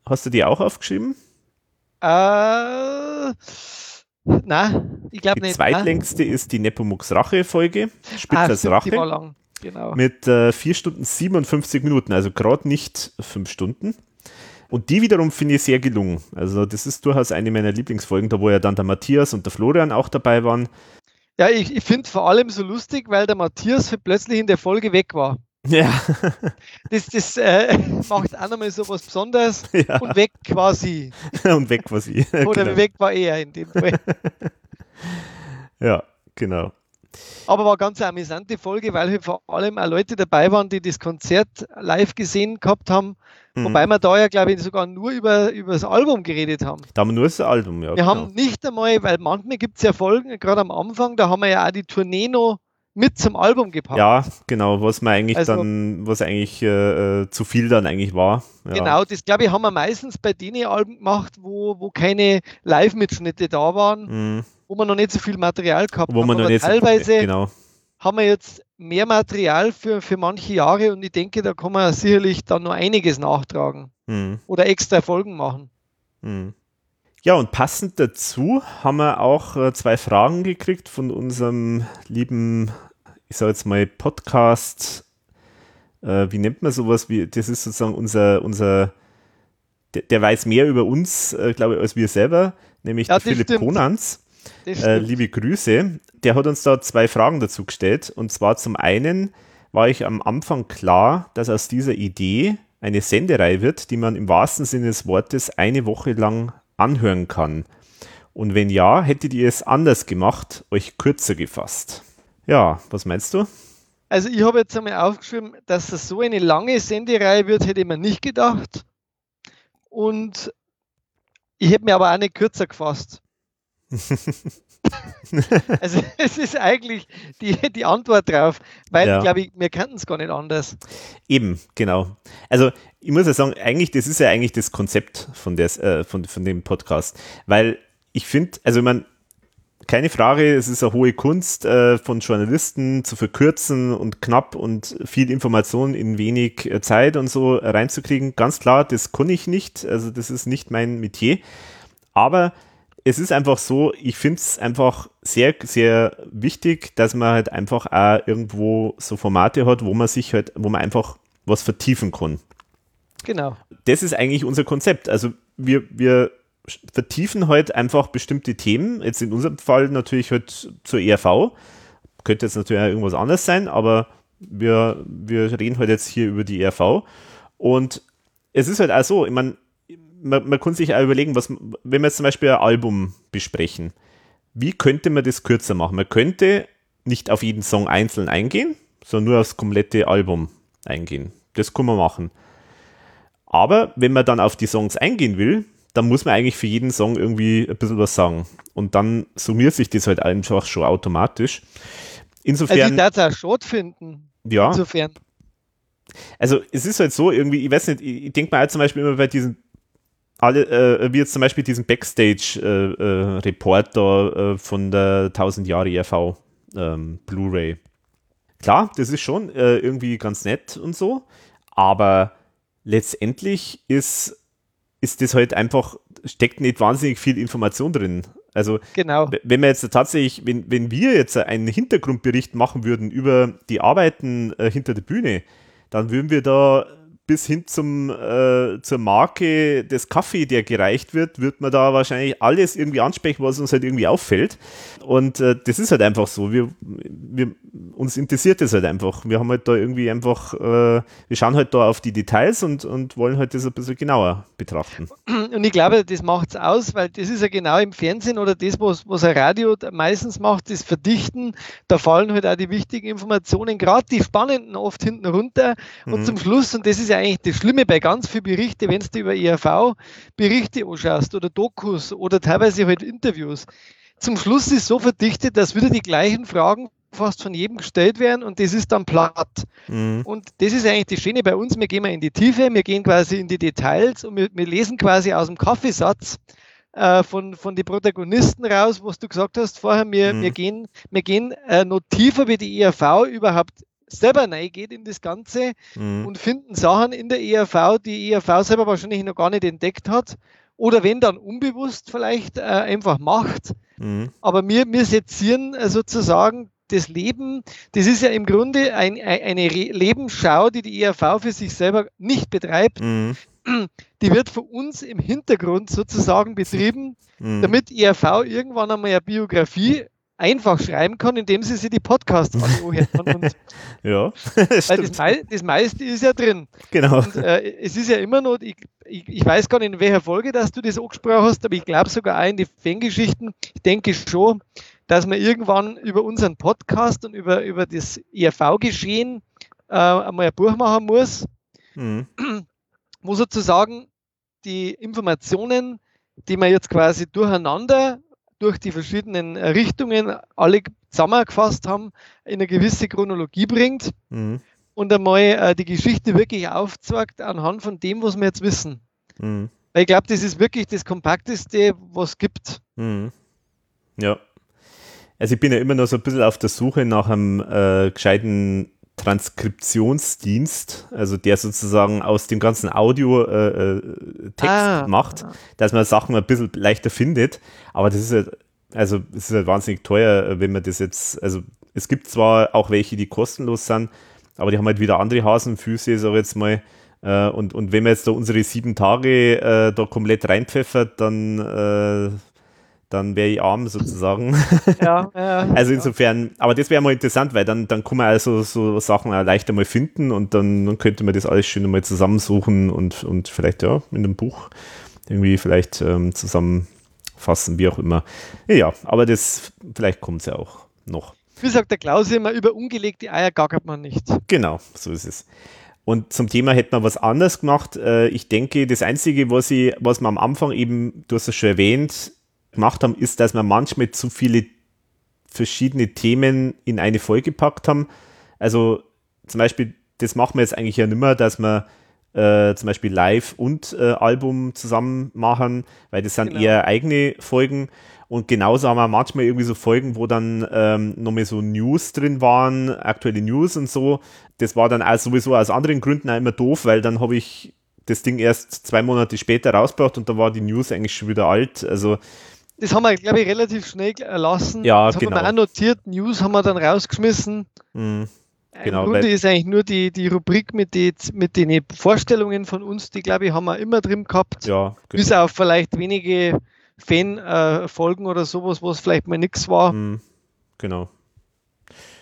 hast du die auch aufgeschrieben? Äh, na, ich glaube nicht. Die zweitlängste na. ist die Nepomux Rache-Folge. Spitzers ah, Rache. Die war lang. Genau. Mit äh, 4 Stunden 57 Minuten, also gerade nicht 5 Stunden. Und die wiederum finde ich sehr gelungen. Also, das ist durchaus eine meiner Lieblingsfolgen, da wo ja dann der Matthias und der Florian auch dabei waren. Ja, ich, ich finde vor allem so lustig, weil der Matthias plötzlich in der Folge weg war. Ja. Das, das äh, macht auch nochmal so was Besonderes ja. und weg quasi. und weg quasi. Oder genau. weg war er in dem Fall. ja, genau. Aber war ganz eine amüsante Folge, weil halt vor allem auch Leute dabei waren, die das Konzert live gesehen gehabt haben. Mhm. Wobei wir da ja, glaube ich, sogar nur über, über das Album geredet haben. Da haben wir nur das Album, ja. Wir genau. haben nicht einmal, weil manchmal gibt es ja Folgen, gerade am Anfang, da haben wir ja auch die Tournee noch mit zum Album gepackt. Ja, genau, was man eigentlich also, dann, was eigentlich äh, äh, zu viel dann eigentlich war. Ja. Genau, das glaube ich haben wir meistens bei den Alben gemacht, wo, wo keine Live-Mitschnitte da waren. Mhm wo man noch nicht so viel Material gehabt wo haben. Man noch nicht teilweise so, genau. haben wir jetzt mehr Material für, für manche Jahre und ich denke, da kann man sicherlich dann noch einiges nachtragen mhm. oder extra Folgen machen. Mhm. Ja, und passend dazu haben wir auch äh, zwei Fragen gekriegt von unserem lieben, ich sage jetzt mal, Podcast. Äh, wie nennt man sowas? Wie, das ist sozusagen unser, unser der, der weiß mehr über uns, äh, glaube ich, als wir selber, nämlich ja, Philipp stimmt. Konanz. Äh, liebe Grüße. Der hat uns da zwei Fragen dazu gestellt. Und zwar zum einen war ich am Anfang klar, dass aus dieser Idee eine Senderei wird, die man im wahrsten Sinne des Wortes eine Woche lang anhören kann. Und wenn ja, hättet ihr es anders gemacht, euch kürzer gefasst. Ja, was meinst du? Also ich habe jetzt einmal aufgeschrieben, dass das so eine lange Sendereihe wird, hätte ich mir nicht gedacht. Und ich hätte mir aber auch nicht kürzer gefasst. also es ist eigentlich die, die Antwort drauf, weil ja. glaube ich, wir kannten es gar nicht anders. Eben, genau. Also ich muss ja sagen, eigentlich, das ist ja eigentlich das Konzept von, des, äh, von, von dem Podcast, weil ich finde, also man, keine Frage, es ist eine hohe Kunst äh, von Journalisten zu verkürzen und knapp und viel Information in wenig äh, Zeit und so reinzukriegen. Ganz klar, das kann ich nicht, also das ist nicht mein Metier. Aber es ist einfach so, ich finde es einfach sehr, sehr wichtig, dass man halt einfach auch irgendwo so Formate hat, wo man sich halt, wo man einfach was vertiefen kann. Genau. Das ist eigentlich unser Konzept. Also wir, wir vertiefen halt einfach bestimmte Themen. Jetzt in unserem Fall natürlich halt zur ERV. Könnte jetzt natürlich auch irgendwas anderes sein, aber wir, wir reden halt jetzt hier über die ERV. Und es ist halt auch so, ich meine, man, man kann sich auch überlegen, was, wenn wir jetzt zum Beispiel ein Album besprechen, wie könnte man das kürzer machen? Man könnte nicht auf jeden Song einzeln eingehen, sondern nur aufs komplette Album eingehen. Das kann man machen. Aber wenn man dann auf die Songs eingehen will, dann muss man eigentlich für jeden Song irgendwie ein bisschen was sagen. Und dann summiert sich das halt einfach schon automatisch. Insofern. Also ich darf auch Schrott finden. Ja. Insofern. Also es ist halt so, irgendwie, ich weiß nicht, ich, ich denke mal halt zum Beispiel immer bei diesen alle, äh, wie jetzt zum Beispiel diesen Backstage-Reporter äh, äh, von der 1000 Jahre ERV ähm, Blu-ray. Klar, das ist schon äh, irgendwie ganz nett und so, aber letztendlich ist, ist das halt einfach, steckt nicht wahnsinnig viel Information drin. Also, genau. wenn wir jetzt tatsächlich, wenn, wenn wir jetzt einen Hintergrundbericht machen würden über die Arbeiten äh, hinter der Bühne, dann würden wir da bis hin zum, äh, zur Marke des Kaffee, der gereicht wird, wird man da wahrscheinlich alles irgendwie ansprechen, was uns halt irgendwie auffällt. Und äh, das ist halt einfach so. Wir, wir, uns interessiert das halt einfach. Wir haben halt da irgendwie einfach, äh, wir schauen halt da auf die Details und, und wollen halt das ein bisschen genauer betrachten. Und ich glaube, das macht es aus, weil das ist ja genau im Fernsehen oder das, was, was ein Radio meistens macht, das Verdichten. Da fallen halt auch die wichtigen Informationen, gerade die spannenden, oft hinten runter. Und mhm. zum Schluss, und das ist ja eigentlich das Schlimme bei ganz vielen Berichten, wenn du über ERV-Berichte anschaust oder Dokus oder teilweise halt Interviews. Zum Schluss ist so verdichtet, dass wieder die gleichen Fragen fast von jedem gestellt werden und das ist dann platt. Mhm. Und das ist eigentlich das Schöne bei uns. Wir gehen mal in die Tiefe, wir gehen quasi in die Details und wir, wir lesen quasi aus dem Kaffeesatz äh, von, von den Protagonisten raus, was du gesagt hast vorher. Wir, mhm. wir gehen, wir gehen äh, noch tiefer, wie die ERV überhaupt selber reingeht in das Ganze mhm. und finden Sachen in der ERV, die ERV selber wahrscheinlich noch gar nicht entdeckt hat oder wenn dann unbewusst vielleicht äh, einfach macht. Mhm. Aber wir, wir sezieren äh, sozusagen das Leben, das ist ja im Grunde ein, eine Lebensschau, die die ERV für sich selber nicht betreibt. Mhm. Die wird von uns im Hintergrund sozusagen betrieben, mhm. damit ERV irgendwann einmal eine Biografie einfach schreiben kann, indem sie sich die Podcasts anhören. Und ja, weil das, mei das, meiste ist ja drin. Genau. Und, äh, es ist ja immer noch, ich, ich, ich, weiß gar nicht, in welcher Folge dass du das angesprochen hast, aber ich glaube sogar auch in die Fangeschichten. Ich denke schon, dass man irgendwann über unseren Podcast und über, über das ERV-Geschehen äh, einmal ein Buch machen muss, mhm. wo sozusagen die Informationen, die man jetzt quasi durcheinander durch die verschiedenen Richtungen alle zusammengefasst haben, in eine gewisse Chronologie bringt mhm. und einmal äh, die Geschichte wirklich aufzeigt anhand von dem, was wir jetzt wissen. Mhm. Weil ich glaube, das ist wirklich das Kompakteste, was es gibt. Mhm. Ja. Also ich bin ja immer noch so ein bisschen auf der Suche nach einem äh, gescheiten Transkriptionsdienst, also der sozusagen aus dem ganzen Audio äh, äh, Text ah. macht, dass man Sachen ein bisschen leichter findet. Aber das ist halt, also es ist halt wahnsinnig teuer, wenn man das jetzt, also es gibt zwar auch welche, die kostenlos sind, aber die haben halt wieder andere Hasenfüße, sag ich jetzt mal. Äh, und, und wenn man jetzt da unsere sieben Tage äh, da komplett reinpfeffert, dann äh, dann wäre ich arm sozusagen. Ja, ja, also insofern, aber das wäre mal interessant, weil dann, dann kann man also so Sachen auch leichter mal finden und dann, dann könnte man das alles schön mal zusammensuchen und, und vielleicht ja in einem Buch irgendwie vielleicht ähm, zusammenfassen, wie auch immer. Ja, aber das, vielleicht kommt es ja auch noch. Wie sagt der Klaus immer, über ungelegte Eier gackert man nicht. Genau, so ist es. Und zum Thema hätte man was anders gemacht. Äh, ich denke, das Einzige, was, ich, was man am Anfang eben, du hast es schon erwähnt, gemacht haben, ist, dass wir manchmal zu viele verschiedene Themen in eine Folge gepackt haben. Also zum Beispiel, das machen wir jetzt eigentlich ja nicht mehr, dass wir äh, zum Beispiel Live und äh, Album zusammen machen, weil das sind genau. eher eigene Folgen. Und genauso haben wir manchmal irgendwie so Folgen, wo dann ähm, nochmal so News drin waren, aktuelle News und so. Das war dann auch sowieso aus anderen Gründen auch immer doof, weil dann habe ich das Ding erst zwei Monate später rausgebracht und da war die News eigentlich schon wieder alt. Also das haben wir, glaube ich, relativ schnell erlassen. Ja, das genau. haben wir auch notiert. News haben wir dann rausgeschmissen. Mhm. Genau, Im Grunde ist eigentlich nur die, die Rubrik mit, die, mit den Vorstellungen von uns, die, glaube ich, haben wir immer drin gehabt. Ja, genau. Bis auf vielleicht wenige Fan-Folgen äh, oder sowas, wo es vielleicht mal nichts war. Mhm. Genau.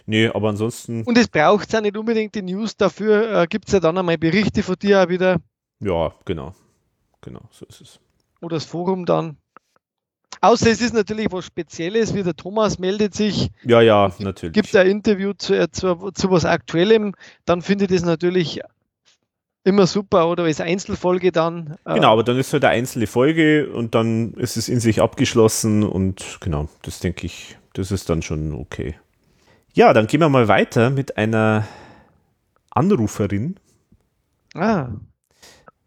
Nee, aber ansonsten. Und es braucht ja nicht unbedingt die News, dafür äh, gibt es ja dann einmal Berichte von dir auch wieder. Ja, genau. Genau, so ist es. Oder das Forum dann. Außer es ist natürlich was Spezielles, wie der Thomas meldet sich. Ja, ja, natürlich. Gibt ein Interview zu, äh, zu, zu was Aktuellem, dann finde ich das natürlich immer super oder als Einzelfolge dann. Äh, genau, aber dann ist halt eine einzelne Folge und dann ist es in sich abgeschlossen und genau, das denke ich, das ist dann schon okay. Ja, dann gehen wir mal weiter mit einer Anruferin. Ah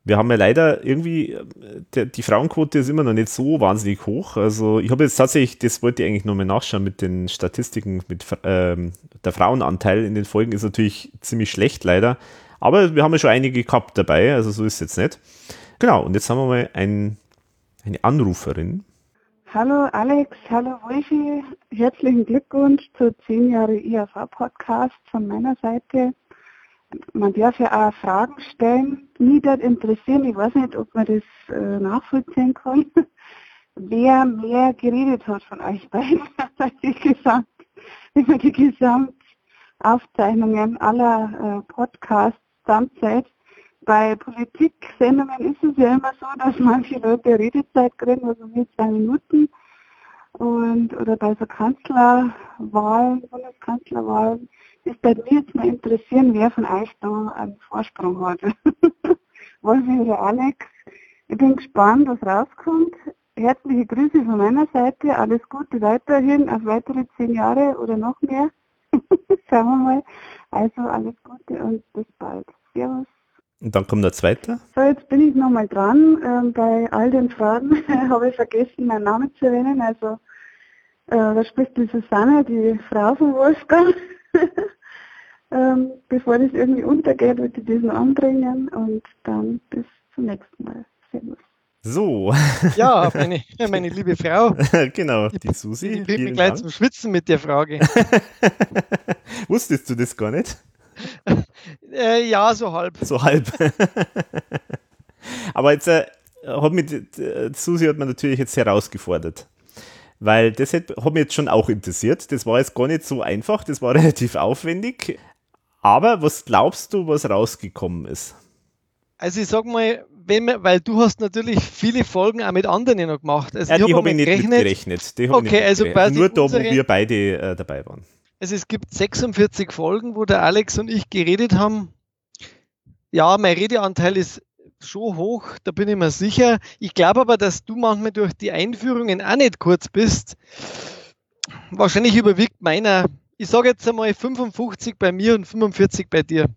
wir haben ja leider irgendwie, die Frauenquote ist immer noch nicht so wahnsinnig hoch. Also ich habe jetzt tatsächlich, das wollte ich eigentlich nochmal nachschauen mit den Statistiken, mit ähm, der Frauenanteil in den Folgen ist natürlich ziemlich schlecht leider. Aber wir haben ja schon einige gehabt dabei, also so ist es jetzt nicht. Genau, und jetzt haben wir mal ein, eine Anruferin. Hallo Alex, hallo Wolfi, herzlichen Glückwunsch zu 10 Jahre IAV-Podcast von meiner Seite. Man darf ja auch Fragen stellen. Mich würde interessieren, ich weiß nicht, ob man das äh, nachvollziehen kann, wer mehr geredet hat von euch beiden, über die Gesamtaufzeichnungen aller äh, Podcasts zusammenzählt. Bei Politik-Sendungen ist es ja immer so, dass manche Leute Redezeit kriegen, also nur zwei Minuten. Und, oder bei so Kanzlerwahlen, Bundeskanzlerwahlen, ist bei mir jetzt mal interessieren, wer von euch da einen Vorsprung hat. Wolfi oder Alex. Ich bin gespannt, was rauskommt. Herzliche Grüße von meiner Seite. Alles Gute weiterhin auf weitere zehn Jahre oder noch mehr. Schauen wir mal. Also alles Gute und bis bald. Servus. Und dann kommt der zweite. So, jetzt bin ich nochmal dran. Ähm, bei all den Fragen habe ich vergessen, meinen Namen zu erwähnen. Also äh, da spricht die Susanne, die Frau von Wolfgang. Ähm, bevor das irgendwie untergeht, würde ich das noch anbringen und dann bis zum nächsten Mal. Servus. So. Ja, meine, meine liebe Frau. genau, die Susi. Ich bringe mich gleich Dank. zum Schwitzen mit der Frage. Wusstest du das gar nicht? Äh, ja, so halb. So halb. Aber jetzt äh, hat mich, äh, Susi hat mir natürlich jetzt herausgefordert. Weil das hat, hat mich jetzt schon auch interessiert. Das war jetzt gar nicht so einfach, das war relativ aufwendig. Aber was glaubst du, was rausgekommen ist? Also ich sag mal, man, weil du hast natürlich viele Folgen auch mit anderen noch gemacht. Also ja, die habe ich nicht gerechnet. mitgerechnet. Die okay, nicht also quasi Nur da, wo wir beide äh, dabei waren. Also es gibt 46 Folgen, wo der Alex und ich geredet haben. Ja, mein Redeanteil ist schon hoch, da bin ich mir sicher. Ich glaube aber, dass du manchmal durch die Einführungen auch nicht kurz bist. Wahrscheinlich überwiegt meiner, ich sage jetzt einmal 55 bei mir und 45 bei dir.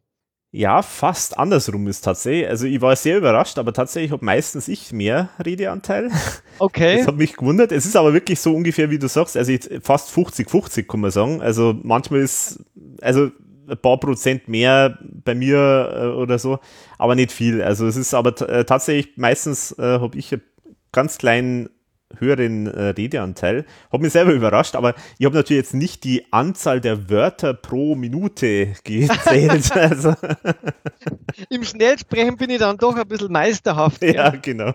Ja, fast andersrum ist tatsächlich. Also ich war sehr überrascht, aber tatsächlich habe meistens ich mehr Redeanteil. Okay. Das hat mich gewundert. Es ist aber wirklich so ungefähr, wie du sagst, also fast 50-50 kann man sagen. Also manchmal ist, also ein paar Prozent mehr bei mir äh, oder so, aber nicht viel. Also es ist aber äh, tatsächlich meistens äh, habe ich einen ganz kleinen höheren äh, Redeanteil. Hat mich selber überrascht, aber ich habe natürlich jetzt nicht die Anzahl der Wörter pro Minute gezählt. also. Im Schnellsprechen bin ich dann doch ein bisschen meisterhaft. Ja, ja. genau.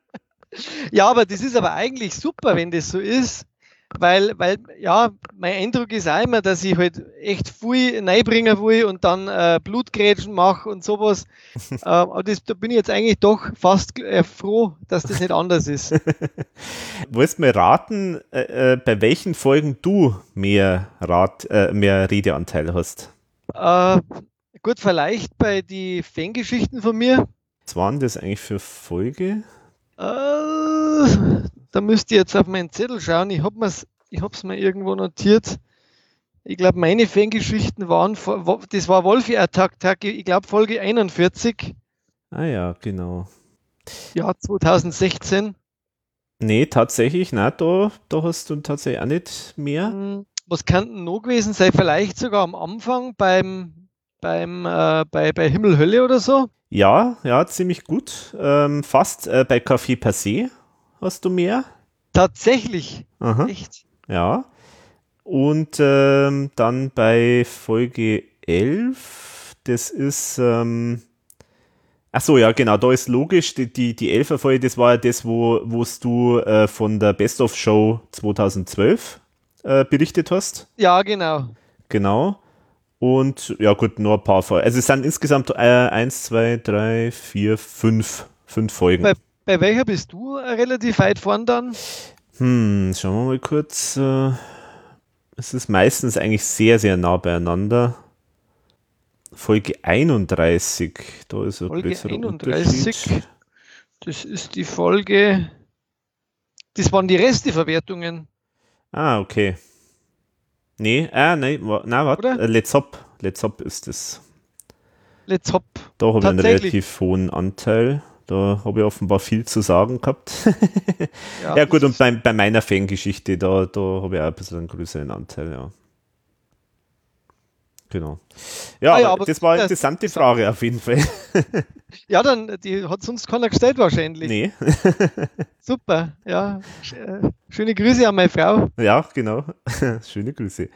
ja, aber das ist aber eigentlich super, wenn das so ist. Weil, weil, ja, mein Eindruck ist auch immer, dass ich halt echt viel reinbringen will und dann äh, Blutgrätschen mache und sowas. äh, aber das, da bin ich jetzt eigentlich doch fast äh, froh, dass das nicht anders ist. Wolltest du mir raten, äh, äh, bei welchen Folgen du mehr, Rat, äh, mehr Redeanteil hast? gut, vielleicht bei die Fangeschichten von mir. Was waren das eigentlich für Folge? Da müsst ihr jetzt auf meinen Zettel schauen. Ich habe es ich hab's mir irgendwo notiert. Ich glaube, meine Fangeschichten waren, das war Wolfi Attack, ich glaube Folge 41. Ah ja, genau. Ja, 2016. Nee, tatsächlich, nein, da, da hast du tatsächlich auch nicht mehr. Hm, was kann denn noch gewesen sein? Vielleicht sogar am Anfang beim, beim, äh, bei, bei Himmel Hölle oder so? Ja, ja, ziemlich gut. Ähm, fast äh, bei Café per se hast du mehr? Tatsächlich. Aha. Echt? Ja. Und ähm, dann bei Folge 11, das ist, ähm, ach so, ja, genau, da ist logisch, die, die, die 11er Folge, das war ja das, wo wo's du äh, von der Best of Show 2012 äh, berichtet hast. Ja, genau. Genau. Und ja, gut, nur ein paar Folgen. Also es sind insgesamt äh, 1, 2, 3, 4, 5, 5 Folgen. Bei bei welcher bist du relativ weit vorn dann? Hm, schauen wir mal kurz. Äh, es ist meistens eigentlich sehr, sehr nah beieinander. Folge 31, da ist ein Folge 31, das ist die Folge, das waren die Resteverwertungen. Ah, okay. Nee, ah, nein, na, warte, äh, Let's Hop, Let's Hop ist es. Let's Hop. Da habe ich einen relativ hohen Anteil. Da habe ich offenbar viel zu sagen gehabt. ja, ja, gut, und bei, bei meiner Fangeschichte, da, da habe ich auch ein bisschen einen größeren Anteil, ja. Genau. Ja, ah, ja aber das war eine interessante Frage auf jeden Fall. ja, dann, die hat sonst keiner gestellt wahrscheinlich. Nee. Super, ja. Äh, schöne Grüße an meine Frau. Ja, genau. Schöne Grüße.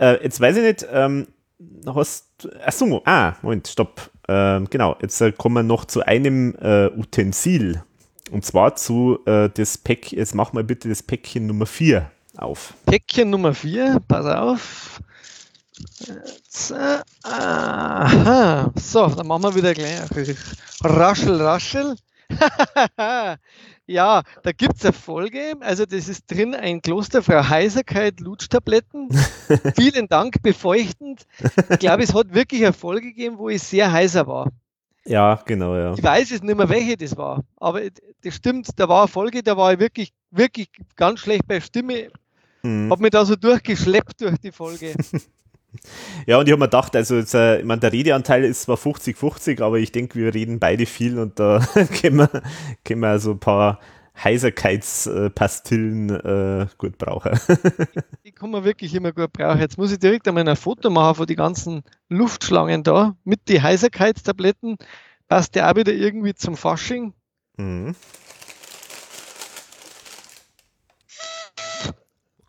Äh, jetzt weiß ich nicht, ähm, hast, achso, ah, Moment, stopp. Ähm, genau, jetzt äh, kommen wir noch zu einem äh, Utensil. Und zwar zu äh, das Päck, jetzt mach mal bitte das Päckchen Nummer 4 auf. Päckchen Nummer 4, pass auf. Jetzt, äh, aha. So, dann machen wir wieder gleich raschel, raschel. ja, da gibt es eine Folge. Also, das ist drin ein Klosterfrau Heiserkeit Lutschtabletten. Vielen Dank, befeuchtend. Ich glaube, es hat wirklich eine Folge gegeben, wo ich sehr heiser war. Ja, genau, ja. Ich weiß es nicht mehr, welche das war. Aber das stimmt, da war eine Folge, da war ich wirklich, wirklich ganz schlecht bei Stimme. Mhm. Hab mich da so durchgeschleppt durch die Folge. Ja, und ich habe mir gedacht, also jetzt, äh, ich meine, der Redeanteil ist zwar 50-50, aber ich denke, wir reden beide viel und da können wir, können wir also ein paar Heiserkeitspastillen äh, gut brauchen. die kann man wirklich immer gut brauchen. Jetzt muss ich direkt einmal ein Foto machen von den ganzen Luftschlangen da mit den Heiserkeitstabletten. Passt der auch wieder irgendwie zum Fasching. Mhm.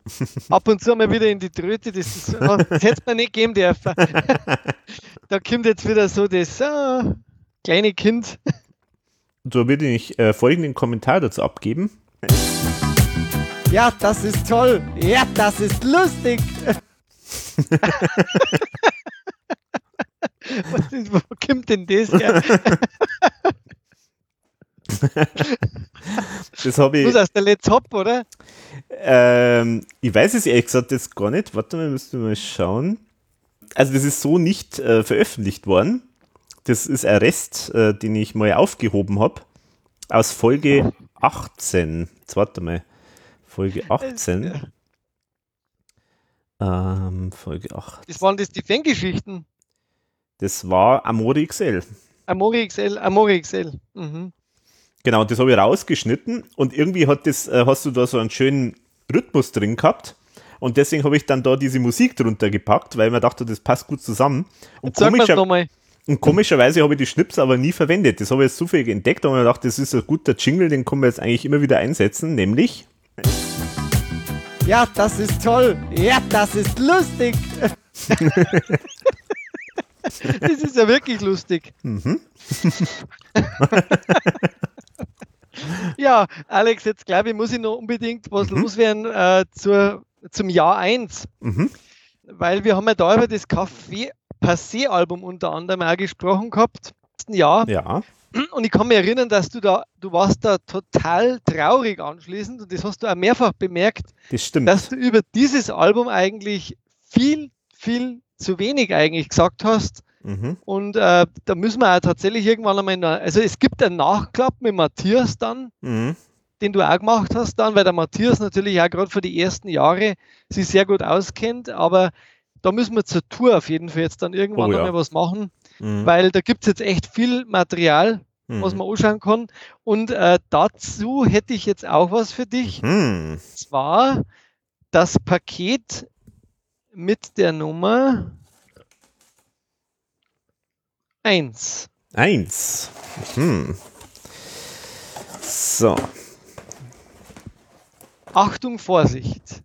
Ab und zu mal wieder in die Tröte, das, ist, das hätte man nicht geben dürfen. da kommt jetzt wieder so das oh, kleine Kind. Da würde ich äh, folgenden Kommentar dazu abgeben. Ja, das ist toll. Ja, das ist lustig. Was ist, wo kommt denn das her? das habe ich. Du aus der Let's Hop, oder? Ähm, ich weiß es ehrlich gesagt jetzt gar nicht. Warte mal, müsste mal schauen. Also, das ist so nicht äh, veröffentlicht worden. Das ist ein Rest, äh, den ich mal aufgehoben habe. Aus Folge 18. Jetzt warte mal. Folge 18. Ähm, Folge 8. Das waren das die Fangeschichten. Das war Amori XL. Amori XL, Amori XL. Mhm. Genau, das habe ich rausgeschnitten und irgendwie hat das, äh, hast du da so einen schönen Rhythmus drin gehabt. Und deswegen habe ich dann da diese Musik drunter gepackt, weil mir dachte, das passt gut zusammen. Und, komischer, und komischerweise habe ich die Schnips aber nie verwendet. Das habe ich jetzt zufällig entdeckt und mir gedacht, das ist ein guter Jingle, den können wir jetzt eigentlich immer wieder einsetzen, nämlich. Ja, das ist toll. Ja, das ist lustig. das ist ja wirklich lustig. Mhm. ja, Alex, jetzt glaube ich, muss ich noch unbedingt was mhm. loswerden äh, zur, zum Jahr 1. Mhm. Weil wir haben ja da über das Café Passé-Album unter anderem auch gesprochen gehabt. Jahr. Ja. Und ich kann mich erinnern, dass du da, du warst da total traurig anschließend und das hast du auch mehrfach bemerkt, das stimmt. dass du über dieses Album eigentlich viel, viel zu wenig eigentlich gesagt hast. Mhm. Und äh, da müssen wir auch tatsächlich irgendwann einmal, also es gibt einen Nachklapp mit Matthias dann, mhm. den du auch gemacht hast dann, weil der Matthias natürlich auch gerade für die ersten Jahre sich sehr gut auskennt, aber da müssen wir zur Tour auf jeden Fall jetzt dann irgendwann oh, ja. mal was machen, mhm. weil da gibt es jetzt echt viel Material, mhm. was man anschauen kann. Und äh, dazu hätte ich jetzt auch was für dich. Mhm. Zwar das Paket mit der Nummer 1. 1. Hm. So. Achtung, Vorsicht.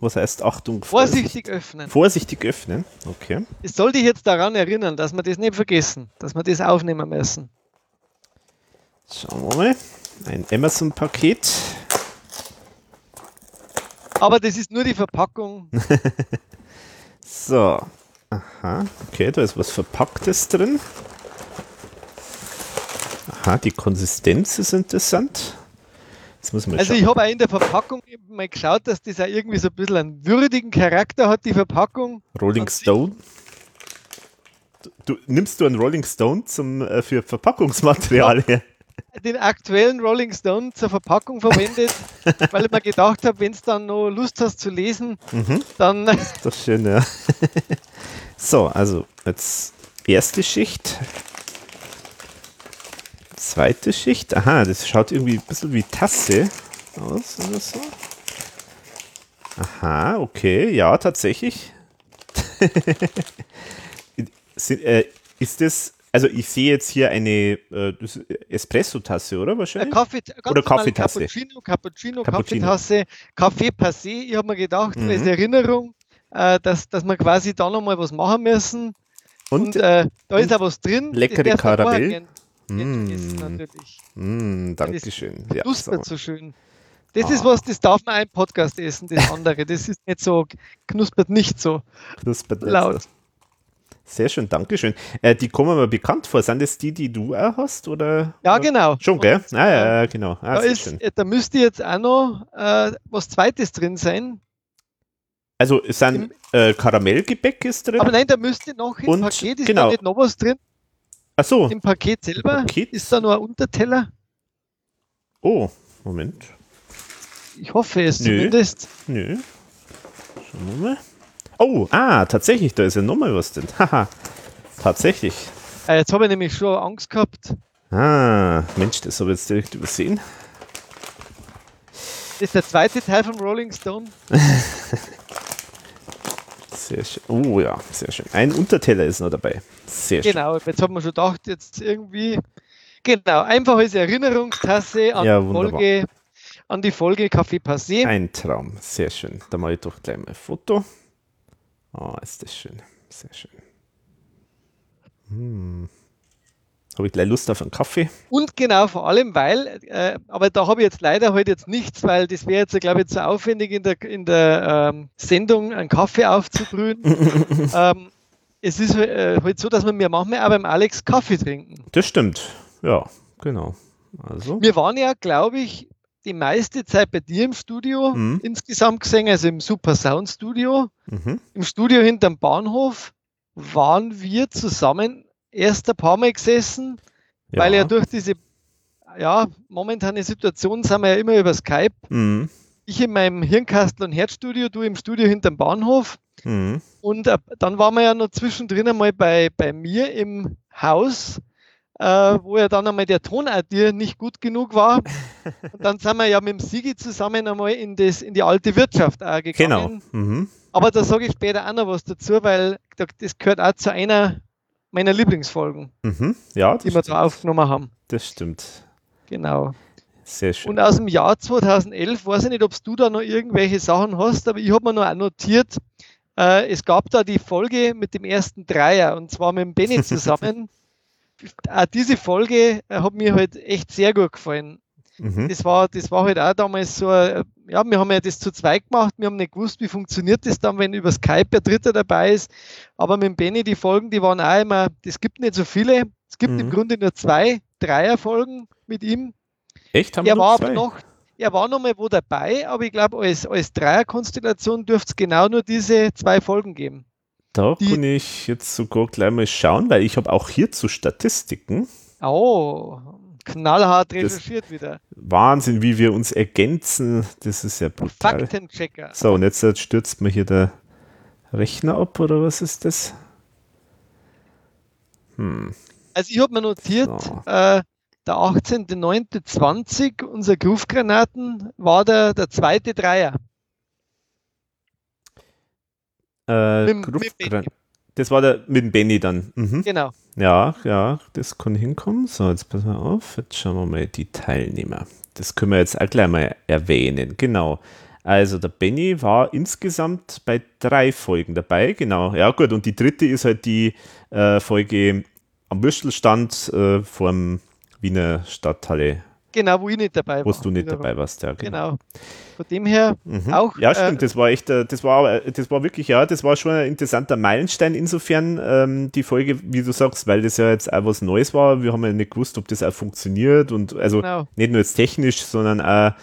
Was heißt Achtung? Vorsichtig Vorsicht. öffnen. Vorsichtig öffnen, okay. Es soll dich jetzt daran erinnern, dass wir das nicht vergessen, dass wir das aufnehmen müssen. Schauen wir mal. Ein Amazon-Paket. Aber das ist nur die Verpackung. so. Aha, okay, da ist was Verpacktes drin. Aha, die Konsistenz ist interessant. also ich habe auch in der Verpackung mal geschaut, dass das auch irgendwie so ein bisschen einen würdigen Charakter hat, die Verpackung. Rolling Stone. Du, du, nimmst du einen Rolling Stone zum, äh, für Verpackungsmaterial her? Den aktuellen Rolling Stone zur Verpackung verwendet, weil ich mir gedacht habe, wenn du dann noch Lust hast zu lesen, mhm. dann. Das ist doch schön, ja. so, also jetzt erste Schicht. Zweite Schicht. Aha, das schaut irgendwie ein bisschen wie Tasse aus oder so. Aha, okay, ja, tatsächlich. Äh, ist das, also ich sehe jetzt hier eine äh, Espresso-Tasse, oder wahrscheinlich? Kaffee, oder Kaffeetasse. Cappuccino, Cappuccino, Cappuccino, Kaffeetasse, Kaffee passé. Ich habe mir gedacht, mhm. als Erinnerung, äh, dass, dass wir quasi da nochmal was machen müssen. Und, und äh, da und ist auch was drin. Leckere Karamell. Mm. natürlich. Mm, Dankeschön. Das ja, so. schön. Das ah. ist was, das darf man ein Podcast essen, das andere. Das ist nicht so, knuspert nicht so knuspert laut. So. Sehr schön, Dankeschön. Äh, die kommen mir bekannt vor. Sind das die, die du auch hast? Oder? Ja, genau. Schon, gell? Und, ah, ja, genau. Ah, da, ist, da müsste jetzt auch noch äh, was Zweites drin sein. Also es sind äh, Karamellgebäck ist drin. Aber nein, da müsste noch im und, Paket ist genau. da nicht noch was drin. Ach so. Im Paket selber Paket? ist da noch ein Unterteller. Oh, Moment. Ich hoffe es Nö. zumindest. Nö. Schauen wir mal. Oh, ah, tatsächlich, da ist ja nochmal was drin. Haha, tatsächlich. Äh, jetzt habe ich nämlich schon Angst gehabt. Ah, Mensch, das habe ich jetzt direkt übersehen. Das ist der zweite Teil von Rolling Stone. sehr schön. Oh ja, sehr schön. Ein Unterteller ist noch dabei. Sehr schön. Genau, jetzt haben wir schon gedacht, jetzt irgendwie. Genau, einfach als Erinnerungstasse an, ja, Folge, an die Folge Kaffee Passé. Ein Traum, sehr schön. Da mache ich doch gleich mal ein Foto. Oh, ist das schön. Sehr schön. Hm. Habe ich gleich Lust auf einen Kaffee? Und genau, vor allem, weil, äh, aber da habe ich jetzt leider heute jetzt nichts, weil das wäre jetzt, glaube ich, zu aufwendig in der, in der ähm, Sendung einen Kaffee aufzubrühen. ähm, es ist äh, halt so, dass wir mir manchmal auch beim Alex Kaffee trinken. Das stimmt, ja, genau. Also. Wir waren ja, glaube ich, die meiste Zeit bei dir im Studio mhm. insgesamt gesehen, also im Super Sound Studio. Mhm. Im Studio hinterm Bahnhof waren wir zusammen erst ein paar Mal gesessen, ja. weil ja durch diese ja, momentane Situation sind wir ja immer über Skype. Mhm. Ich in meinem Hirnkastel- und Herzstudio, du im Studio hinterm Bahnhof. Mhm. Und äh, dann waren wir ja noch zwischendrin einmal bei, bei mir im Haus äh, wo ja dann einmal der Ton auch dir nicht gut genug war. Und dann sind wir ja mit dem Sigi zusammen einmal in, das, in die alte Wirtschaft auch gegangen. Genau. Mhm. Aber da sage ich später auch noch was dazu, weil das gehört auch zu einer meiner Lieblingsfolgen, mhm. ja, die wir da aufgenommen haben. Das stimmt. Genau. Sehr schön. Und aus dem Jahr 2011, weiß ich nicht, ob du da noch irgendwelche Sachen hast, aber ich habe mir noch notiert, äh, es gab da die Folge mit dem ersten Dreier und zwar mit dem Benny zusammen auch diese Folge äh, hat mir halt echt sehr gut gefallen. Mhm. Das, war, das war halt auch damals so, ja, wir haben ja das zu zweit gemacht, wir haben nicht gewusst, wie funktioniert das dann, wenn über Skype ein Dritter dabei ist. Aber mit Benny, die Folgen, die waren auch immer, es gibt nicht so viele, es gibt mhm. im Grunde nur zwei Dreier-Folgen mit ihm. Echt? Haben er wir war aber noch, er war noch mal wo dabei, aber ich glaube, als, als Dreierkonstellation dürfte es genau nur diese zwei Folgen geben. Da die, kann ich jetzt sogar gleich mal schauen, weil ich habe auch hierzu Statistiken. Oh, knallhart recherchiert das wieder. Wahnsinn, wie wir uns ergänzen. Das ist ja brutal. Faktenchecker. So, und jetzt, stürzt mir hier der Rechner ab, oder was ist das? Hm. Also ich habe mir notiert, so. äh, der 18.09.20, unser Groove-Granaten, war der, der zweite Dreier. Äh, mit, mit das war der mit dem Benny dann. Mhm. Genau. Ja, ja, das kann hinkommen. So, jetzt pass mal auf. Jetzt schauen wir mal die Teilnehmer. Das können wir jetzt auch gleich mal erwähnen. Genau. Also der Benny war insgesamt bei drei Folgen dabei. Genau. Ja, gut. Und die dritte ist halt die äh, Folge am Würstelstand äh, vorm Wiener Stadthalle Genau, wo ich nicht dabei war. Wo du nicht dabei warst, ja. Genau. genau. Von dem her mhm. auch. Ja, stimmt, äh, das war echt, äh, das war, das war wirklich, ja, das war schon ein interessanter Meilenstein insofern, ähm, die Folge, wie du sagst, weil das ja jetzt auch was Neues war. Wir haben ja nicht gewusst, ob das auch funktioniert und also genau. nicht nur jetzt technisch, sondern auch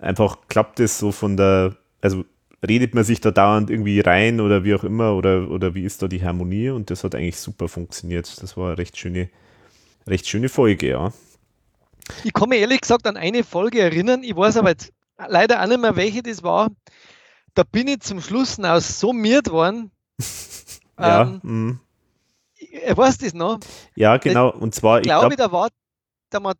einfach klappt es so von der, also redet man sich da dauernd irgendwie rein oder wie auch immer oder, oder wie ist da die Harmonie und das hat eigentlich super funktioniert. Das war eine recht schöne, recht schöne Folge, ja. Ich mich ehrlich gesagt an eine Folge erinnern, ich weiß aber jetzt leider auch nicht mehr, welche das war. Da bin ich zum Schluss noch so miert worden. ja. Ähm, mm. Er weiß das noch. Ja, genau. Und zwar, ich glaube, glaub, da war, da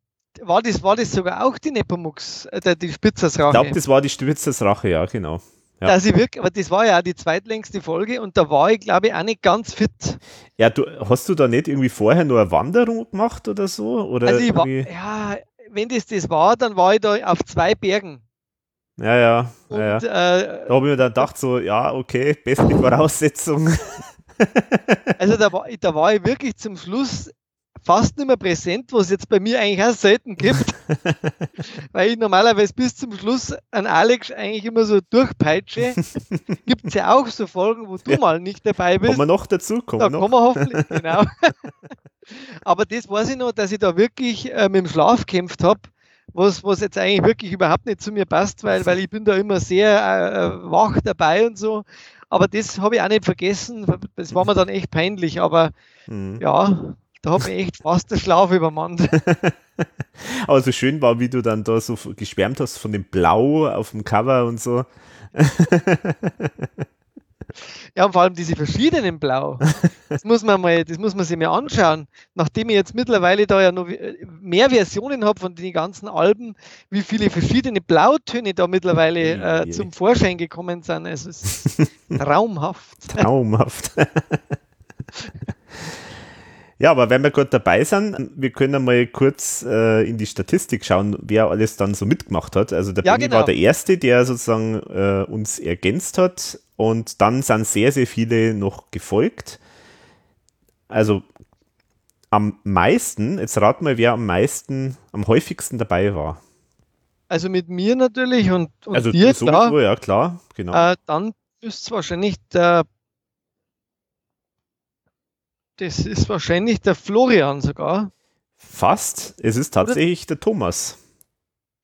war, das, war das sogar auch die Nepomux, äh, die Spitzersrache. Ich glaube, das war die Spitzersrache, ja, genau. Ja. Dass ich wirklich, aber das war ja auch die zweitlängste Folge und da war ich, glaube ich, auch nicht ganz fit. Ja, du, hast du da nicht irgendwie vorher nur eine Wanderung gemacht oder so? Oder also ich war, ja, wenn das das war, dann war ich da auf zwei Bergen. Ja, ja. Und, ja, ja. Äh, da habe ich mir dann gedacht, so, ja, okay, beste Voraussetzung. also da war, da war ich wirklich zum Schluss fast nicht mehr präsent, was es jetzt bei mir eigentlich auch selten gibt. Weil ich normalerweise bis zum Schluss an Alex eigentlich immer so durchpeitsche. Gibt es ja auch so Folgen, wo du ja. mal nicht dabei bist. Kommen wir noch dazu, kommen da noch. kommen wir hoffentlich, genau. Aber das weiß ich noch, dass ich da wirklich äh, mit dem Schlaf gekämpft habe was, was jetzt eigentlich wirklich überhaupt nicht zu mir passt, weil, weil ich bin da immer sehr äh, äh wach dabei und so. Aber das habe ich auch nicht vergessen. Das war mir dann echt peinlich. Aber mhm. ja, da habe ich echt fast den Schlaf übermannt. Aber so schön war, wie du dann da so geschwärmt hast von dem Blau auf dem Cover und so. Ja, und vor allem diese verschiedenen Blau. Das muss man mal, das muss man sich mal anschauen. Nachdem ich jetzt mittlerweile da ja noch mehr Versionen habe von den ganzen Alben, wie viele verschiedene Blautöne da mittlerweile äh, zum Vorschein gekommen sind. Es ist traumhaft. Traumhaft. Ja, aber wenn wir gerade dabei sind, wir können mal kurz äh, in die Statistik schauen, wer alles dann so mitgemacht hat. Also der ja, Benny genau. war der Erste, der sozusagen äh, uns ergänzt hat und dann sind sehr, sehr viele noch gefolgt. Also am meisten, jetzt rat mal, wer am meisten, am häufigsten dabei war. Also mit mir natürlich und, und also dir, klar. ja klar, genau. Äh, dann ist es wahrscheinlich der das ist wahrscheinlich der Florian sogar. Fast. Es ist tatsächlich Oder? der Thomas.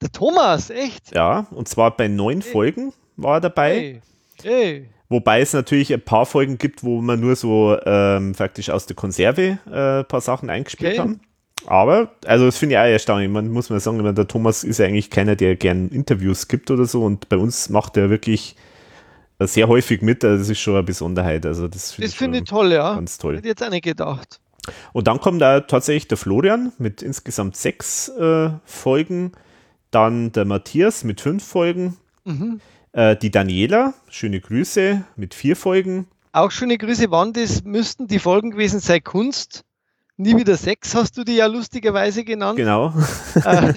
Der Thomas, echt? Ja, und zwar bei neun hey. Folgen war er dabei. Hey. Hey. Wobei es natürlich ein paar Folgen gibt, wo man nur so ähm, praktisch aus der Konserve äh, ein paar Sachen eingespielt okay. haben. Aber, also das finde ich auch erstaunlich. Man muss mal sagen, der Thomas ist ja eigentlich keiner, der gern Interviews gibt oder so. Und bei uns macht er wirklich sehr häufig mit. Also das ist schon eine Besonderheit. Also das finde ich, find ich toll, ja. Ganz toll. Hätte jetzt auch nicht gedacht. Und dann kommt da tatsächlich der Florian mit insgesamt sechs äh, Folgen. Dann der Matthias mit fünf Folgen. Mhm. Äh, die Daniela, schöne Grüße, mit vier Folgen. Auch schöne Grüße, wann das müssten die Folgen gewesen sein? Kunst. Nie wieder sechs hast du die ja lustigerweise genannt. Genau. Äh,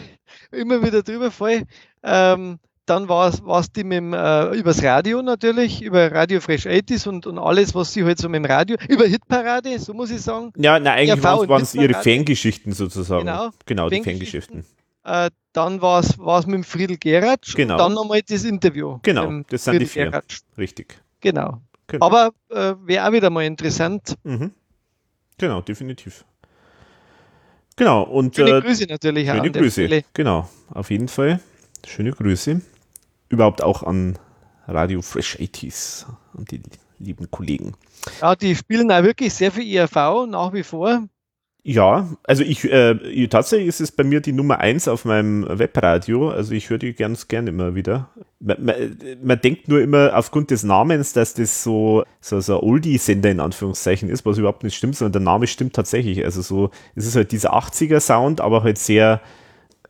immer wieder drüber voll. Ähm, dann war es die mit dem, äh, übers Radio natürlich, über Radio Fresh 80s und, und alles, was sie halt so mit dem Radio, über Hitparade, so muss ich sagen. Ja, na, eigentlich waren es ihre Fangeschichten sozusagen. Genau, genau die Fangeschichten. Äh, dann war es mit dem Friedel Geratsch genau. und dann nochmal das Interview. Genau, das sind Friedel die vier. Geratsch. Richtig. Genau. genau. Aber äh, wäre auch wieder mal interessant. Mhm. Genau, definitiv. Genau, und. Schöne äh, Grüße natürlich schöne auch. Schöne Grüße. Genau, auf jeden Fall. Schöne Grüße überhaupt auch an Radio Fresh 80s und die lieben Kollegen. Ja, die spielen auch wirklich sehr viel ERV nach wie vor. Ja, also ich äh, tatsächlich ist es bei mir die Nummer eins auf meinem Webradio. Also ich höre die ganz gern immer wieder. Man, man, man, denkt nur immer aufgrund des Namens, dass das so so, so ein Oldie-Sender in Anführungszeichen ist, was überhaupt nicht stimmt, sondern der Name stimmt tatsächlich. Also so, es ist halt dieser 80er-Sound, aber halt sehr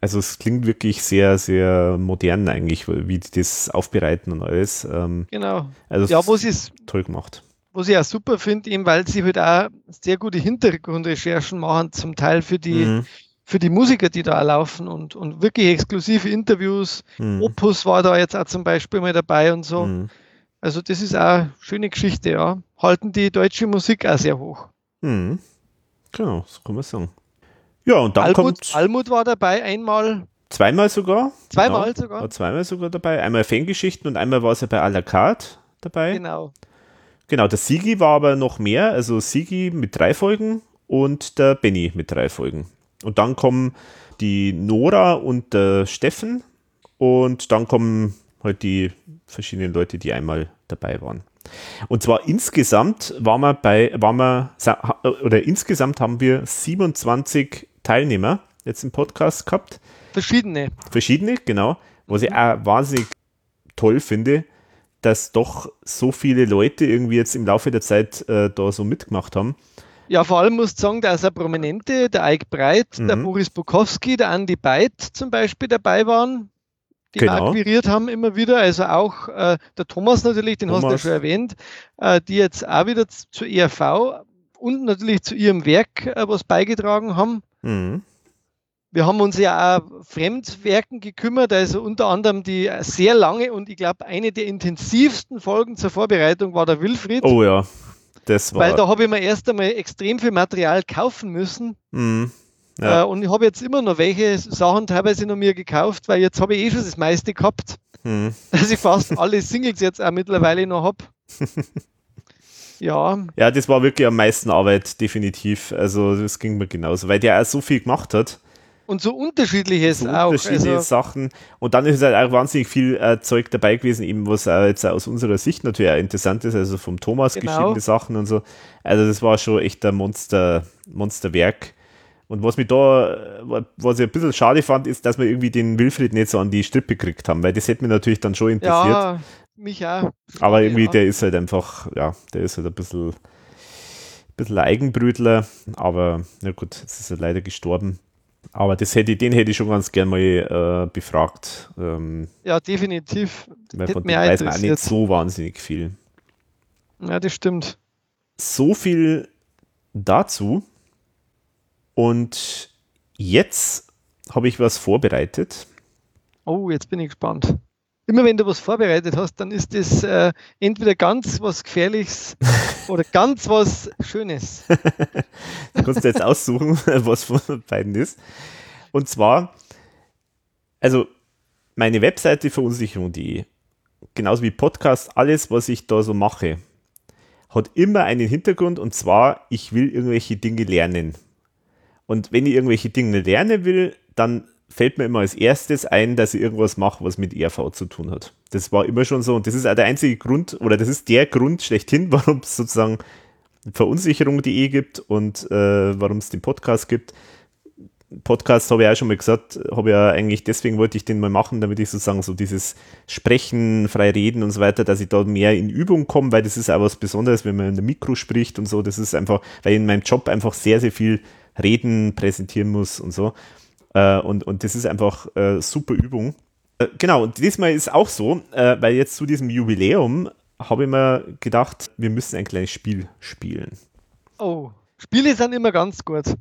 also es klingt wirklich sehr, sehr modern eigentlich, wie die das aufbereiten und alles. Ähm, genau. Also ja, wo sie toll gemacht. Was ich auch super finde, eben weil sie halt auch sehr gute Hintergrundrecherchen machen, zum Teil für die, mhm. für die Musiker, die da laufen und, und wirklich exklusive Interviews. Mhm. Opus war da jetzt auch zum Beispiel mal dabei und so. Mhm. Also das ist auch eine schöne Geschichte, ja. Halten die deutsche Musik auch sehr hoch. Mhm. Genau, so kann man sagen. Ja, und dann Almut, kommt. Almut war dabei, einmal. Zweimal sogar. Zweimal genau, sogar. War zweimal sogar dabei. Einmal Fangeschichten und einmal war sie bei à la carte dabei. Genau. Genau, der Sigi war aber noch mehr. Also Sigi mit drei Folgen und der Benny mit drei Folgen. Und dann kommen die Nora und der Steffen und dann kommen halt die verschiedenen Leute, die einmal dabei waren. Und zwar insgesamt waren wir bei, waren wir, oder insgesamt haben wir 27 Teilnehmer jetzt im Podcast gehabt. Verschiedene. Verschiedene, genau. Was ich auch wahnsinnig toll finde, dass doch so viele Leute irgendwie jetzt im Laufe der Zeit äh, da so mitgemacht haben. Ja, vor allem muss ich sagen, da ist ein Prominente, der Eik Breit, mhm. der Boris Bukowski, der Andy Beit zum Beispiel dabei waren, die genau. akquiriert haben immer wieder. Also auch äh, der Thomas natürlich, den Thomas. hast du ja schon erwähnt, äh, die jetzt auch wieder zur ERV und natürlich zu ihrem Werk äh, was beigetragen haben. Mhm. wir haben uns ja auch Fremdwerken gekümmert, also unter anderem die sehr lange und ich glaube eine der intensivsten Folgen zur Vorbereitung war der Wilfried. Oh ja, das war. Weil da habe ich mir erst einmal extrem viel Material kaufen müssen. Mhm. Ja. Äh, und ich habe jetzt immer noch welche Sachen teilweise noch mir gekauft, weil jetzt habe ich eh schon das meiste gehabt, mhm. dass ich fast alle Singles jetzt auch mittlerweile noch habe. ja. Ja, das war wirklich am meisten Arbeit, definitiv. Also das ging mir genauso, weil der auch so viel gemacht hat. Und so unterschiedliches so auch. Unterschiedliche also Sachen. Und dann ist halt auch wahnsinnig viel äh, Zeug dabei gewesen, eben was auch jetzt aus unserer Sicht natürlich auch interessant ist, also vom Thomas genau. geschriebene Sachen und so. Also das war schon echt ein Monster, Monsterwerk. Und was mich da, was ich ein bisschen schade fand, ist, dass wir irgendwie den Wilfried nicht so an die Strippe gekriegt haben, weil das hätte mich natürlich dann schon interessiert. Ja, mich auch. Aber irgendwie, ja. der ist halt einfach, ja, der ist halt ein bisschen, ein bisschen ein Eigenbrötler, aber na gut, jetzt ist er leider gestorben. Aber das hätte, den hätte ich schon ganz gern mal äh, befragt. Ähm, ja, definitiv. Weil von dem weiß man auch nicht so wahnsinnig viel. Ja, das stimmt. So viel dazu. Und jetzt habe ich was vorbereitet. Oh, jetzt bin ich gespannt immer wenn du was vorbereitet hast, dann ist das äh, entweder ganz was Gefährliches oder ganz was Schönes. du kannst jetzt aussuchen, was von beiden ist. Und zwar, also meine Webseite verunsicherung.de, genauso wie Podcast, alles, was ich da so mache, hat immer einen Hintergrund und zwar, ich will irgendwelche Dinge lernen. Und wenn ich irgendwelche Dinge lernen will, dann fällt mir immer als erstes ein, dass ich irgendwas mache, was mit ERV zu tun hat. Das war immer schon so und das ist auch der einzige Grund oder das ist der Grund schlechthin, warum es sozusagen Verunsicherung.de gibt und äh, warum es den Podcast gibt. Podcast habe ich auch schon mal gesagt, habe ja eigentlich deswegen wollte ich den mal machen, damit ich sozusagen so dieses Sprechen, frei reden und so weiter, dass ich da mehr in Übung komme, weil das ist auch was Besonderes, wenn man in der Mikro spricht und so. Das ist einfach, weil ich in meinem Job einfach sehr, sehr viel reden, präsentieren muss und so. Äh, und, und das ist einfach äh, super Übung. Äh, genau, und diesmal ist auch so, weil jetzt zu diesem Jubiläum habe ich mir gedacht, wir müssen ein kleines Spiel spielen. Oh, Spiele sind immer ganz gut.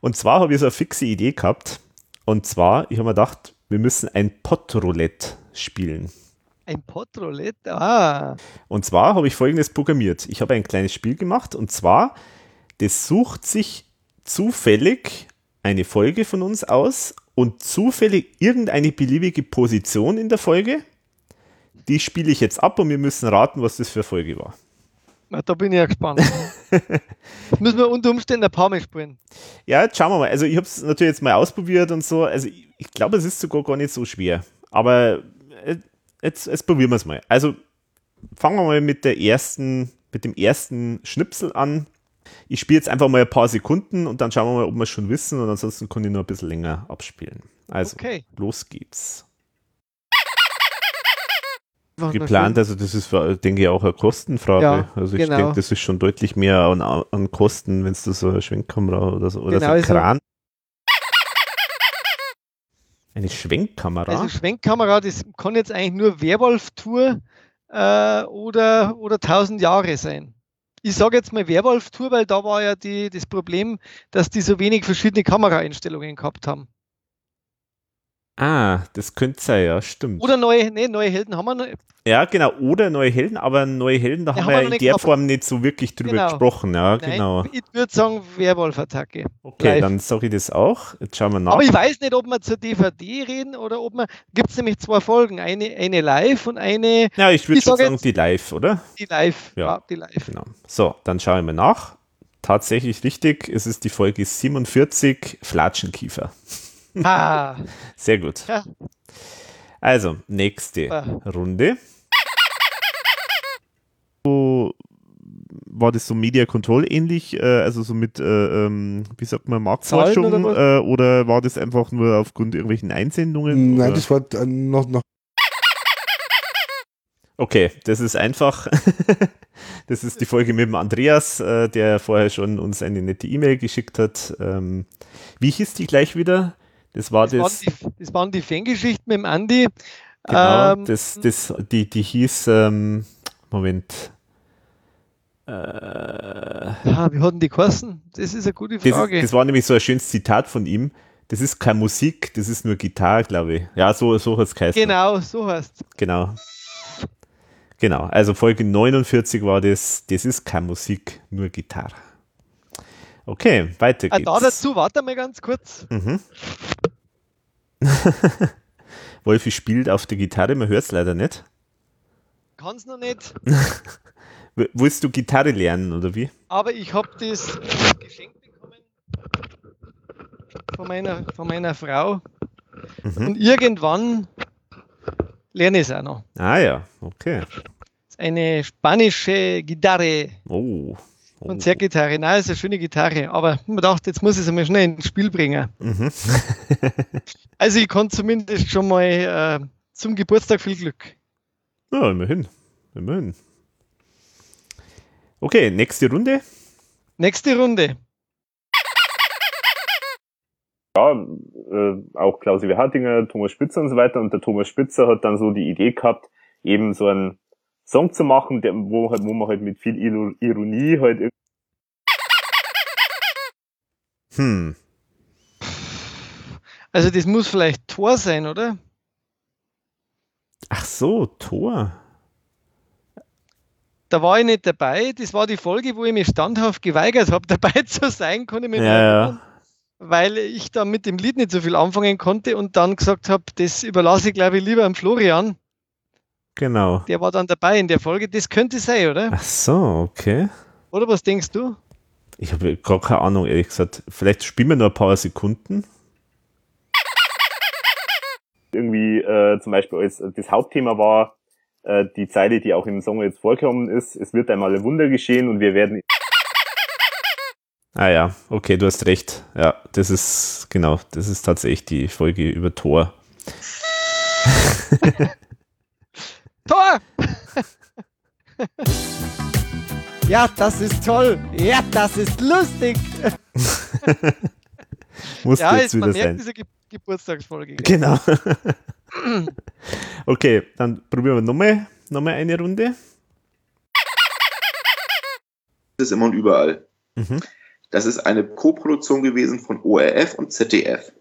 und zwar habe ich so eine fixe Idee gehabt. Und zwar, ich habe mir gedacht, wir müssen ein Potroulette spielen. Ein Potroulette? Ah. Und zwar habe ich folgendes programmiert. Ich habe ein kleines Spiel gemacht und zwar, das sucht sich zufällig eine Folge von uns aus und zufällig irgendeine beliebige Position in der Folge. Die spiele ich jetzt ab und wir müssen raten, was das für eine Folge war. Na, da bin ich ja gespannt. müssen wir unter Umständen ein paar Mal spielen. Ja, jetzt schauen wir mal. Also ich habe es natürlich jetzt mal ausprobiert und so. Also ich, ich glaube, es ist sogar gar nicht so schwer. Aber äh, jetzt, jetzt probieren wir es mal. Also fangen wir mal mit der ersten, mit dem ersten Schnipsel an. Ich spiele jetzt einfach mal ein paar Sekunden und dann schauen wir mal, ob wir es schon wissen und ansonsten kann ich noch ein bisschen länger abspielen. Also, okay. los geht's. Geplant, also das ist, denke ich, auch eine Kostenfrage. Ja, also ich genau. denke, das ist schon deutlich mehr an, an Kosten, wenn es da so eine Schwenkkamera oder so, oder genau, so ein Kran. Eine Schwenkkamera? Also Schwenkkamera, das kann jetzt eigentlich nur Werwolf-Tour äh, oder, oder 1000 Jahre sein ich sage jetzt mal Werwolf-Tour, weil da war ja die, das Problem, dass die so wenig verschiedene Kameraeinstellungen gehabt haben. Ah, das könnte sein, ja, stimmt. Oder neue, nee, neue Helden haben wir noch. Ja, genau, oder neue Helden, aber neue Helden, da ja, haben, wir ja in der gehabt. Form nicht so wirklich drüber genau. gesprochen, ja, Nein, genau. Ich würde sagen Werwolf-Attacke. Okay, Live. dann sage ich das auch. Jetzt schauen wir nach. Aber ich weiß nicht, ob wir zur DVD reden oder ob wir, gibt es nämlich zwei Folgen, eine, eine live und eine. Ja, ich würde sagen, jetzt, die live, oder? Die live, ja, ja die live. Genau. So, dann schauen wir nach. Tatsächlich richtig, es ist die Folge 47, Flatschenkiefer. Ah. Sehr gut. Ja. Also, nächste ah. Runde. So, war das so Media Control ähnlich, äh, also so mit, äh, ähm, wie sagt man, Marktforschung oder, äh, oder, war das einfach nur aufgrund irgendwelchen Einsendungen? Nein, oder? das war noch, noch. Okay, das ist einfach. das ist die Folge mit dem Andreas, äh, der vorher schon uns eine nette E-Mail geschickt hat. Ähm, wie hieß die gleich wieder? Das war das. das, waren, die, das waren die Fangeschichten mit dem Andi. Genau, ähm, das, das, die, die hieß, ähm, Moment. Äh, ja, wie hatten die Kosten? Das ist eine gute Frage. Das, das, war nämlich so ein schönes Zitat von ihm. Das ist keine Musik, das ist nur Gitarre, glaube ich. Ja, so, so hat es geheißen. Genau, so heißt Genau. Genau, also Folge 49 war das, das ist keine Musik, nur Gitarre. Okay, weiter geht's. Ah, da dazu, warte mal ganz kurz. Mhm. Wolfi spielt auf der Gitarre, man hört es leider nicht. Kann es noch nicht. Willst du Gitarre lernen oder wie? Aber ich habe das geschenkt bekommen von meiner, von meiner Frau. Mhm. Und irgendwann lerne ich es auch noch. Ah ja, okay. Eine spanische Gitarre. Oh. Oh. Konzertgitarre. Nein, ist eine schöne Gitarre. Aber man dachte, jetzt muss ich es einmal schnell ins Spiel bringen. Mhm. also ich kann zumindest schon mal äh, zum Geburtstag viel Glück. Ja, immerhin. Immerhin. Okay, nächste Runde. Nächste Runde. Ja, äh, auch Klausi Hartinger, Thomas Spitzer und so weiter. Und der Thomas Spitzer hat dann so die Idee gehabt, eben so einen Song zu machen, der, wo, halt, wo man halt mit viel Ironie halt Hm. Also das muss vielleicht Tor sein, oder? Ach so, Tor da war ich nicht dabei. Das war die Folge, wo ich mich standhaft geweigert habe, dabei zu sein, konnte ich mich ja, ja. weil ich da mit dem Lied nicht so viel anfangen konnte und dann gesagt habe, das überlasse ich, glaube ich, lieber am Florian. Genau. Der war dann dabei in der Folge. Das könnte sein, oder? Ach so, okay. Oder was denkst du? Ich habe gar keine Ahnung, ehrlich gesagt. Vielleicht spielen wir nur ein paar Sekunden. Irgendwie äh, zum Beispiel als das Hauptthema war, äh, die Zeile, die auch im Song jetzt vorgekommen ist, es wird einmal ein Wunder geschehen und wir werden. Ah ja, okay, du hast recht. Ja, das ist, genau, das ist tatsächlich die Folge über Tor. Tor! ja, das ist toll. Ja, das ist lustig. Muss ja, jetzt wieder sein. diese Ge Geburtstagsfolge. Genau. okay, dann probieren wir nochmal noch mal eine Runde. Das ist immer und überall. Mhm. Das ist eine Co-Produktion gewesen von ORF und ZDF.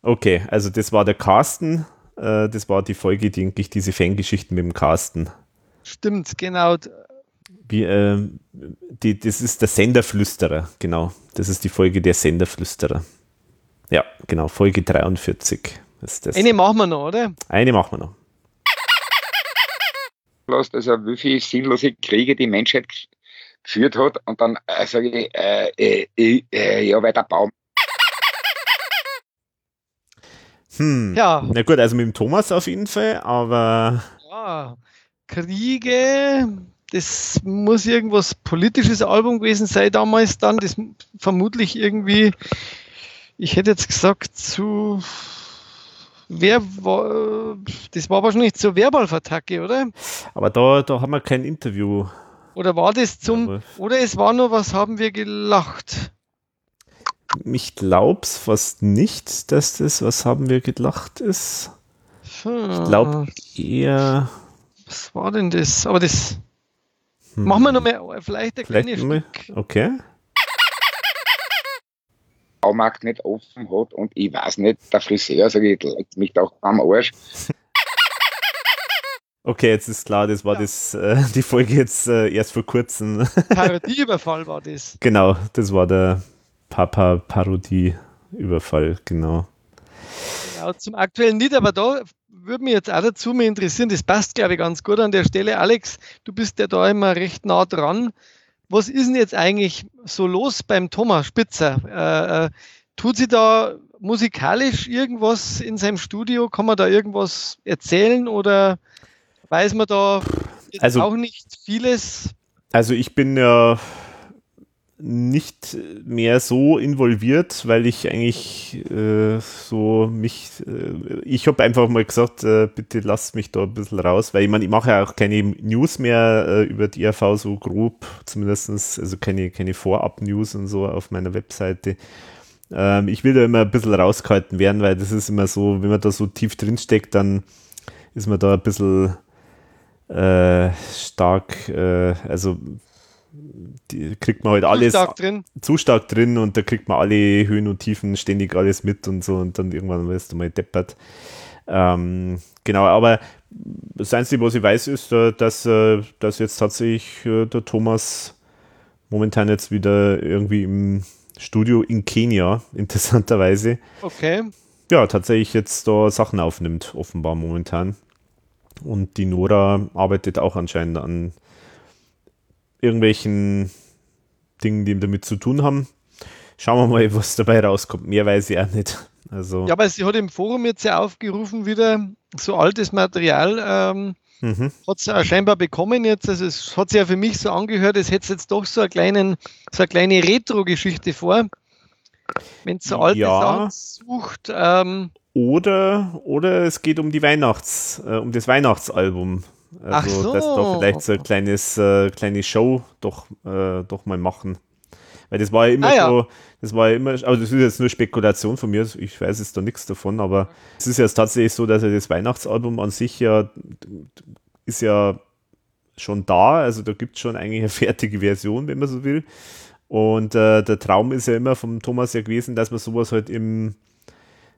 Okay, also das war der Carsten. Äh, das war die Folge, denke ich, diese Fangeschichten mit dem Carsten. Stimmt, genau. Wie, äh, die, das ist der Senderflüsterer, genau. Das ist die Folge der Senderflüsterer. Ja, genau, Folge 43 ist das. Eine machen wir noch, oder? Eine machen wir noch. Also wie viele sinnlose Kriege die Menschheit geführt hat und dann äh, sage ich, äh, äh, äh, ja, weil der Baum. Hm. Ja. Na gut, also mit dem Thomas auf jeden Fall, aber. Ja, Kriege, das muss irgendwas politisches Album gewesen sein damals dann, das vermutlich irgendwie ich hätte jetzt gesagt zu Wer war, das war wahrscheinlich zur Werwolf-Attacke, oder? Aber da, da haben wir kein Interview. Oder war das zum, oder es war nur, was haben wir gelacht? Ich glaub's fast nicht, dass das, was haben wir gelacht ist. Hm. Ich glaube eher. Was war denn das? Aber das. Hm. Machen wir noch mal, vielleicht ein kleines Stück. Okay. Baumarkt nicht offen hat und ich weiß nicht, der Friseur, sage ich, legt mich doch am Arsch. Okay, jetzt ist klar, das war ja. das, äh, die Folge jetzt äh, erst vor kurzem. Parodieüberfall war das. Genau, das war der Papa-Parodie-Überfall, genau. Genau, zum aktuellen Lied, aber da würde mich jetzt auch dazu mal interessieren, das passt, glaube ich, ganz gut an der Stelle. Alex, du bist ja da immer recht nah dran was ist denn jetzt eigentlich so los beim Thomas Spitzer? Äh, äh, tut sie da musikalisch irgendwas in seinem Studio? Kann man da irgendwas erzählen oder weiß man da also, auch nicht vieles? Also ich bin ja nicht mehr so involviert, weil ich eigentlich äh, so mich, äh, ich habe einfach mal gesagt, äh, bitte lasst mich da ein bisschen raus, weil ich meine, ich mache ja auch keine News mehr äh, über die RV so grob, zumindestens also keine, keine Vorab-News und so auf meiner Webseite. Ähm, ich will da immer ein bisschen rausgehalten werden, weil das ist immer so, wenn man da so tief drin steckt, dann ist man da ein bisschen äh, stark, äh, also die kriegt man halt alles zu stark drin. Zu stark drin und da kriegt man alle Höhen und Tiefen ständig alles mit und so und dann irgendwann wirst du mal deppert. Ähm, genau, aber das Einzige, was ich weiß, ist, äh, dass, äh, dass jetzt tatsächlich äh, der Thomas momentan jetzt wieder irgendwie im Studio in Kenia, interessanterweise. Okay. Ja, tatsächlich jetzt da Sachen aufnimmt, offenbar momentan. Und die Nora arbeitet auch anscheinend an irgendwelchen Dingen, die damit zu tun haben. Schauen wir mal, was dabei rauskommt. Mehr weiß ich auch nicht. Also ja, aber sie hat im Forum jetzt ja aufgerufen, wieder so altes Material ähm, mhm. hat sie scheinbar bekommen jetzt. Also es hat sich ja für mich so angehört, es hätte jetzt doch so, einen kleinen, so eine kleine Retro-Geschichte vor. Wenn es so alte ja. Sachen sucht. Ähm, oder, oder es geht um die Weihnachts, äh, um das Weihnachtsalbum. Also, so. dass da vielleicht so ein kleines, äh, kleine Show doch, äh, doch mal machen. Weil das war ja immer ah, ja. so, das war ja immer, also das ist jetzt nur Spekulation von mir, ich weiß jetzt da nichts davon, aber es ist jetzt tatsächlich so, dass ja das Weihnachtsalbum an sich ja ist ja schon da, also da gibt es schon eigentlich eine fertige Version, wenn man so will. Und äh, der Traum ist ja immer vom Thomas ja gewesen, dass man sowas halt im,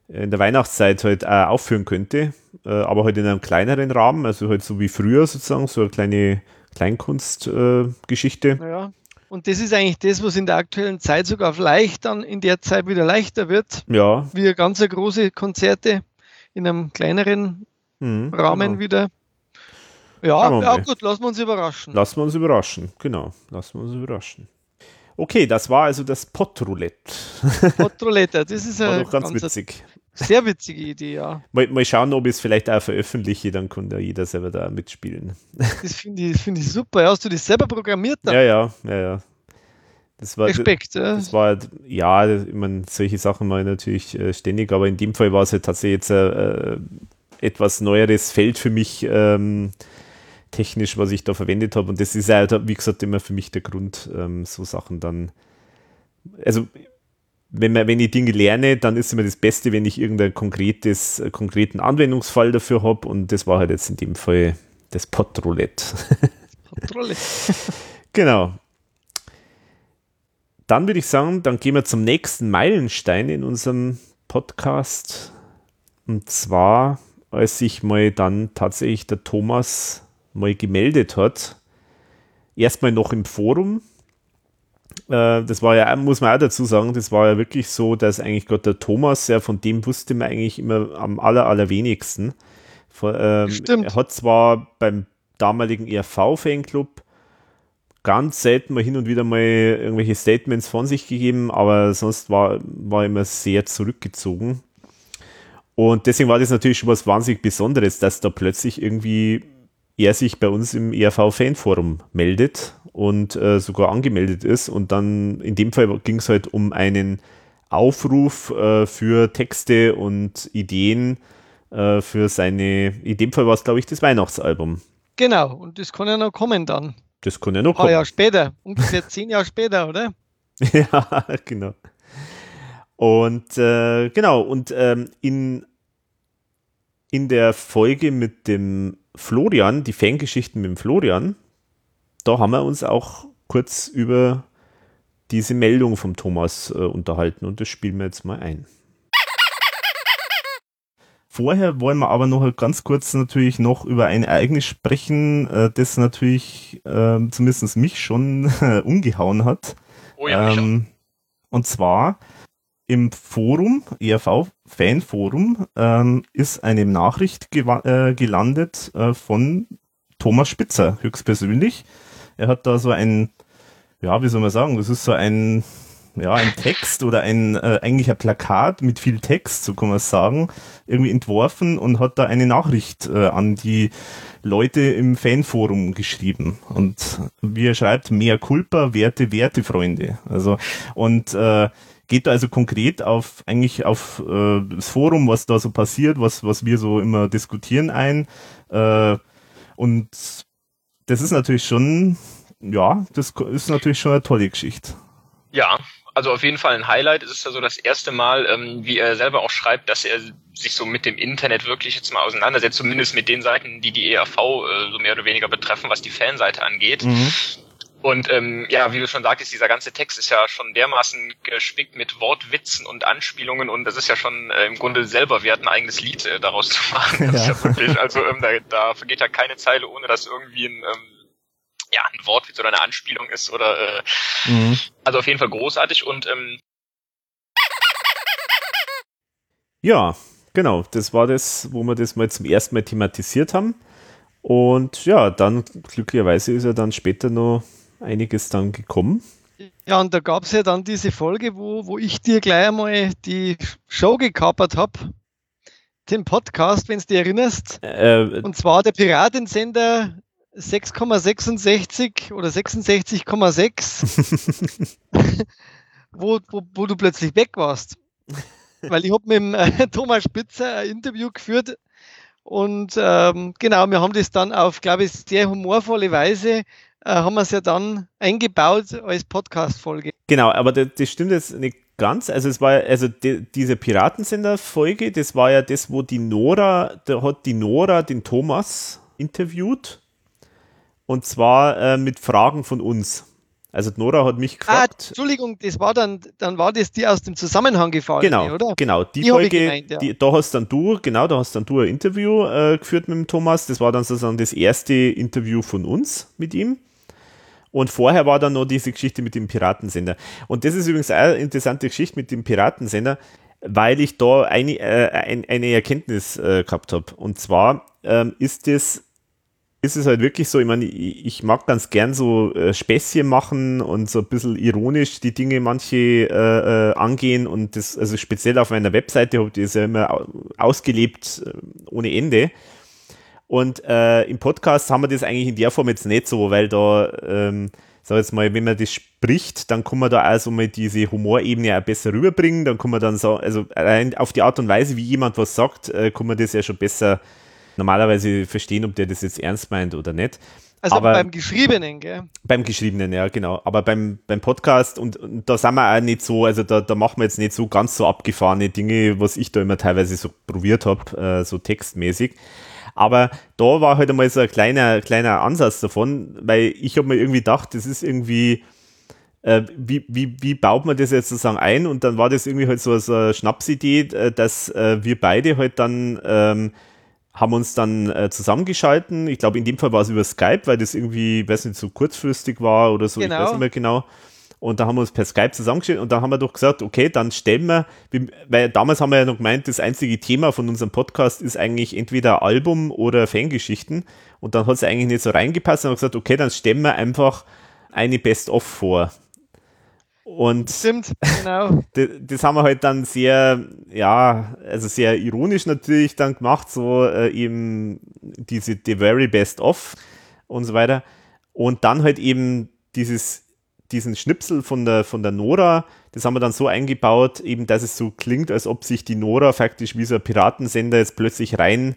in der Weihnachtszeit halt äh, aufführen könnte, äh, aber halt in einem kleineren Rahmen, also halt so wie früher sozusagen, so eine kleine Kleinkunstgeschichte. Äh, ja. Und das ist eigentlich das, was in der aktuellen Zeit sogar vielleicht dann in der Zeit wieder leichter wird. Ja. Wie ganz große Konzerte in einem kleineren mhm, Rahmen genau. wieder. Ja, ja gut, lassen wir uns überraschen. Lassen wir uns überraschen, genau. Lassen wir uns überraschen. Okay, das war also das Potroulette. Potroulette, das ist doch ganz, ganz witzig. Sehr witzige Idee, ja. Mal, mal schauen, ob ich es vielleicht auch veröffentliche, dann kann ja jeder selber da mitspielen. Das finde ich, find ich super. Hast du das selber programmiert? Dann? Ja, ja, ja, ja. Das war, Respekt, ja. Das war, ja, ich meine, solche Sachen mache ich natürlich äh, ständig, aber in dem Fall war es halt tatsächlich jetzt äh, äh, etwas neueres Feld für mich, ähm, technisch, was ich da verwendet habe. Und das ist halt, wie gesagt, immer für mich der Grund, ähm, so Sachen dann. Also wenn, man, wenn ich Dinge lerne, dann ist immer das Beste, wenn ich irgendeinen konkretes, äh, konkreten Anwendungsfall dafür habe. Und das war halt jetzt in dem Fall das Potroulette. Potroulette. genau. Dann würde ich sagen, dann gehen wir zum nächsten Meilenstein in unserem Podcast. Und zwar, als sich mal dann tatsächlich der Thomas mal gemeldet hat. Erstmal noch im Forum, äh, das war ja, muss man auch dazu sagen, das war ja wirklich so, dass eigentlich Gott der Thomas, ja, von dem wusste man eigentlich immer am aller, allerwenigsten. Ähm, Stimmt. Er hat zwar beim damaligen ERV-Fanclub ganz selten mal hin und wieder mal irgendwelche Statements von sich gegeben, aber sonst war, war immer sehr zurückgezogen. Und deswegen war das natürlich schon was wahnsinnig Besonderes, dass da plötzlich irgendwie er sich bei uns im ERV-Fanforum meldet und äh, sogar angemeldet ist. Und dann in dem Fall ging es halt um einen Aufruf äh, für Texte und Ideen äh, für seine, in dem Fall war es, glaube ich, das Weihnachtsalbum. Genau, und das kann ja noch kommen dann. Das kann ja noch kommen. Ein Jahr später, ungefähr zehn Jahre später, oder? ja, genau. Und äh, genau, und ähm, in, in der Folge mit dem Florian, die Fangeschichten mit dem Florian, da haben wir uns auch kurz über diese Meldung vom Thomas äh, unterhalten und das spielen wir jetzt mal ein. Vorher wollen wir aber noch ganz kurz natürlich noch über ein Ereignis sprechen, äh, das natürlich äh, zumindest mich schon umgehauen hat. Oh ja, ähm, und zwar im Forum, ERV-Fanforum, ähm, ist eine Nachricht äh, gelandet äh, von Thomas Spitzer, höchstpersönlich. Er hat da so ein, ja, wie soll man sagen, das ist so ein, ja, ein Text oder ein, äh, eigentlich ein Plakat mit viel Text, so kann man sagen, irgendwie entworfen und hat da eine Nachricht äh, an die Leute im Fanforum geschrieben. Und wie er schreibt, mehr Culpa, Werte, Werte, Freunde. Also, und äh, geht da also konkret auf eigentlich auf äh, das Forum, was da so passiert, was, was wir so immer diskutieren ein. Äh, und das ist natürlich schon, ja, das ist natürlich schon eine tolle Geschichte. Ja, also auf jeden Fall ein Highlight. Es ist ja so das erste Mal, ähm, wie er selber auch schreibt, dass er sich so mit dem Internet wirklich jetzt mal auseinandersetzt, zumindest mit den Seiten, die die ERV äh, so mehr oder weniger betreffen, was die Fanseite angeht. Mhm. Und ähm, ja, wie du schon sagtest, dieser ganze Text ist ja schon dermaßen gespickt mit Wortwitzen und Anspielungen und das ist ja schon äh, im Grunde selber wert, ein eigenes Lied äh, daraus zu machen. Ja. Ja wirklich, also ähm, da, da vergeht ja keine Zeile, ohne dass irgendwie ein, ähm, ja, ein Wortwitz oder eine Anspielung ist oder äh, mhm. also auf jeden Fall großartig und ähm, ja, genau, das war das, wo wir das mal zum ersten Mal thematisiert haben. Und ja, dann glücklicherweise ist er dann später noch einiges dann gekommen. Ja, und da gab es ja dann diese Folge, wo, wo ich dir gleich einmal die Show gekapert habe. Den Podcast, wenn du dich erinnerst. Äh, und zwar der Piratensender 6,66 oder 66,6, wo, wo, wo du plötzlich weg warst. Weil ich habe mit dem äh, Thomas Spitzer ein Interview geführt und ähm, genau, wir haben das dann auf, glaube ich, sehr humorvolle Weise äh, haben wir es ja dann eingebaut als Podcast-Folge. Genau, aber das, das, stimmt jetzt nicht ganz. Also es war also die, diese Piratensender-Folge, das war ja das, wo die Nora, da hat die Nora den Thomas interviewt. Und zwar äh, mit Fragen von uns. Also Nora hat mich ah, gefragt. Ah, Entschuldigung, das war dann, dann war das die aus dem Zusammenhang gefallen, genau, oder? Genau, die, die Folge, gemeint, ja. die, da hast dann du, genau, da hast dann du ein Interview äh, geführt mit dem Thomas. Das war dann sozusagen das erste Interview von uns mit ihm. Und vorher war dann noch diese Geschichte mit dem Piratensender. Und das ist übrigens eine interessante Geschichte mit dem Piratensender, weil ich da eine, äh, eine Erkenntnis äh, gehabt habe. Und zwar ähm, ist es ist es halt wirklich so, ich meine, ich mag ganz gern so äh, Späßchen machen und so ein bisschen ironisch die Dinge manche äh, äh, angehen und das, also speziell auf meiner Webseite habe ich das ja immer ausgelebt äh, ohne Ende. Und äh, im Podcast haben wir das eigentlich in der Form jetzt nicht so, weil da, ähm, sag jetzt mal, wenn man das spricht, dann kann man da also mal diese Humorebene auch besser rüberbringen. Dann kann man dann so, also allein auf die Art und Weise, wie jemand was sagt, äh, kann man das ja schon besser normalerweise verstehen, ob der das jetzt ernst meint oder nicht. Also aber beim Geschriebenen, gell? Beim Geschriebenen, ja, genau. Aber beim, beim Podcast und, und da sind wir auch nicht so, also da, da machen wir jetzt nicht so ganz so abgefahrene Dinge, was ich da immer teilweise so probiert habe, äh, so textmäßig. Aber da war halt einmal so ein kleiner, kleiner Ansatz davon, weil ich habe mir irgendwie gedacht, das ist irgendwie, äh, wie, wie, wie baut man das jetzt sozusagen ein? Und dann war das irgendwie halt so, so eine Schnapsidee, äh, dass äh, wir beide halt dann ähm, haben uns dann äh, zusammengeschalten. Ich glaube, in dem Fall war es über Skype, weil das irgendwie, weiß nicht, so kurzfristig war oder so, genau. ich weiß nicht mehr genau. Und da haben wir uns per Skype zusammengestellt und da haben wir doch gesagt, okay, dann stellen wir, weil damals haben wir ja noch gemeint, das einzige Thema von unserem Podcast ist eigentlich entweder Album oder Fangeschichten. Und dann hat es eigentlich nicht so reingepasst und haben gesagt, okay, dann stellen wir einfach eine Best-of vor. Und Stimmt, genau. Das, das, haben wir halt dann sehr, ja, also sehr ironisch natürlich dann gemacht, so äh, eben diese The Very Best of und so weiter. Und dann halt eben dieses, diesen Schnipsel von der, von der Nora, das haben wir dann so eingebaut, eben, dass es so klingt, als ob sich die Nora faktisch wie so ein Piratensender jetzt plötzlich rein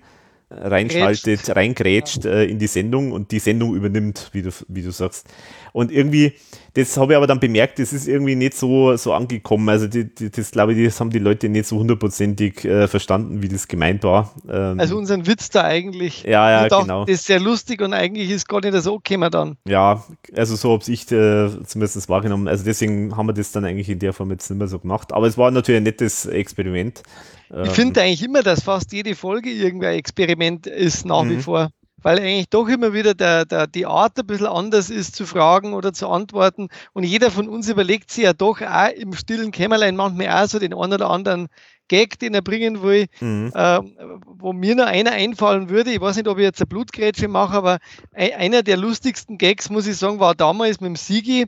reinschaltet, reingrätscht äh, in die Sendung und die Sendung übernimmt, wie du, wie du sagst. Und irgendwie, das habe ich aber dann bemerkt, das ist irgendwie nicht so, so angekommen. Also die, die, das glaube ich, das haben die Leute nicht so hundertprozentig äh, verstanden, wie das gemeint war. Ähm, also unseren Witz da eigentlich. Ja, ja, genau. Das ist sehr lustig und eigentlich ist gar nicht so gekommen dann. Ja, also so habe ich äh, zumindest wahrgenommen. Also deswegen haben wir das dann eigentlich in der Form jetzt nicht mehr so gemacht. Aber es war natürlich ein nettes Experiment. Ich ähm, finde eigentlich immer, dass fast jede Folge irgendwie ein Experiment ist nach wie mhm. vor weil eigentlich doch immer wieder der, der, die Art ein bisschen anders ist zu fragen oder zu antworten. Und jeder von uns überlegt sich ja doch auch im stillen Kämmerlein manchmal auch so den einen oder anderen Gag, den er bringen will, mhm. äh, wo mir noch einer einfallen würde. Ich weiß nicht, ob ich jetzt eine Blutgrätsche mache, aber einer der lustigsten Gags, muss ich sagen, war damals mit dem Sigi,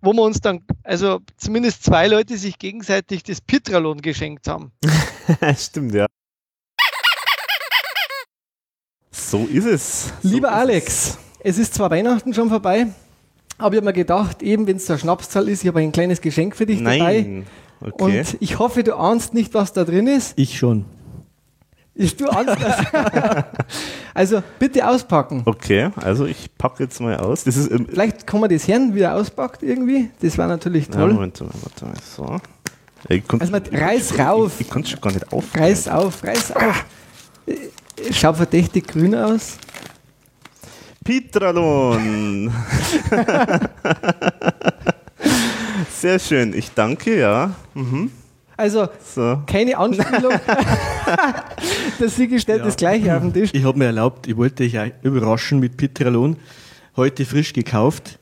wo wir uns dann, also zumindest zwei Leute sich gegenseitig das Pitralon geschenkt haben. Stimmt, ja. So ist es. So Lieber ist Alex, es. es ist zwar Weihnachten schon vorbei, aber ich habe mir gedacht, eben wenn es der Schnapszahl ist, ich habe ein kleines Geschenk für dich Nein. dabei. Okay. Und ich hoffe, du ahnst nicht, was da drin ist. Ich schon. Ich, du ahnst das. also bitte auspacken. Okay, also ich packe jetzt mal aus. Das ist, Vielleicht kann man das hören, wie er auspackt irgendwie. Das war natürlich toll. Ja, Moment, Moment, Moment. So. Also man, reiß rauf. Ich, ich konnte schon gar nicht auf. Reiß auf, reiß auf. Schaut verdächtig grün aus. Pitralon. Sehr schön, ich danke, ja. Mhm. Also so. keine Anspielung. Der Sigi stellt ja. das gleiche auf den Tisch. Ich habe mir erlaubt, ich wollte dich überraschen mit Pitralon. Heute frisch gekauft.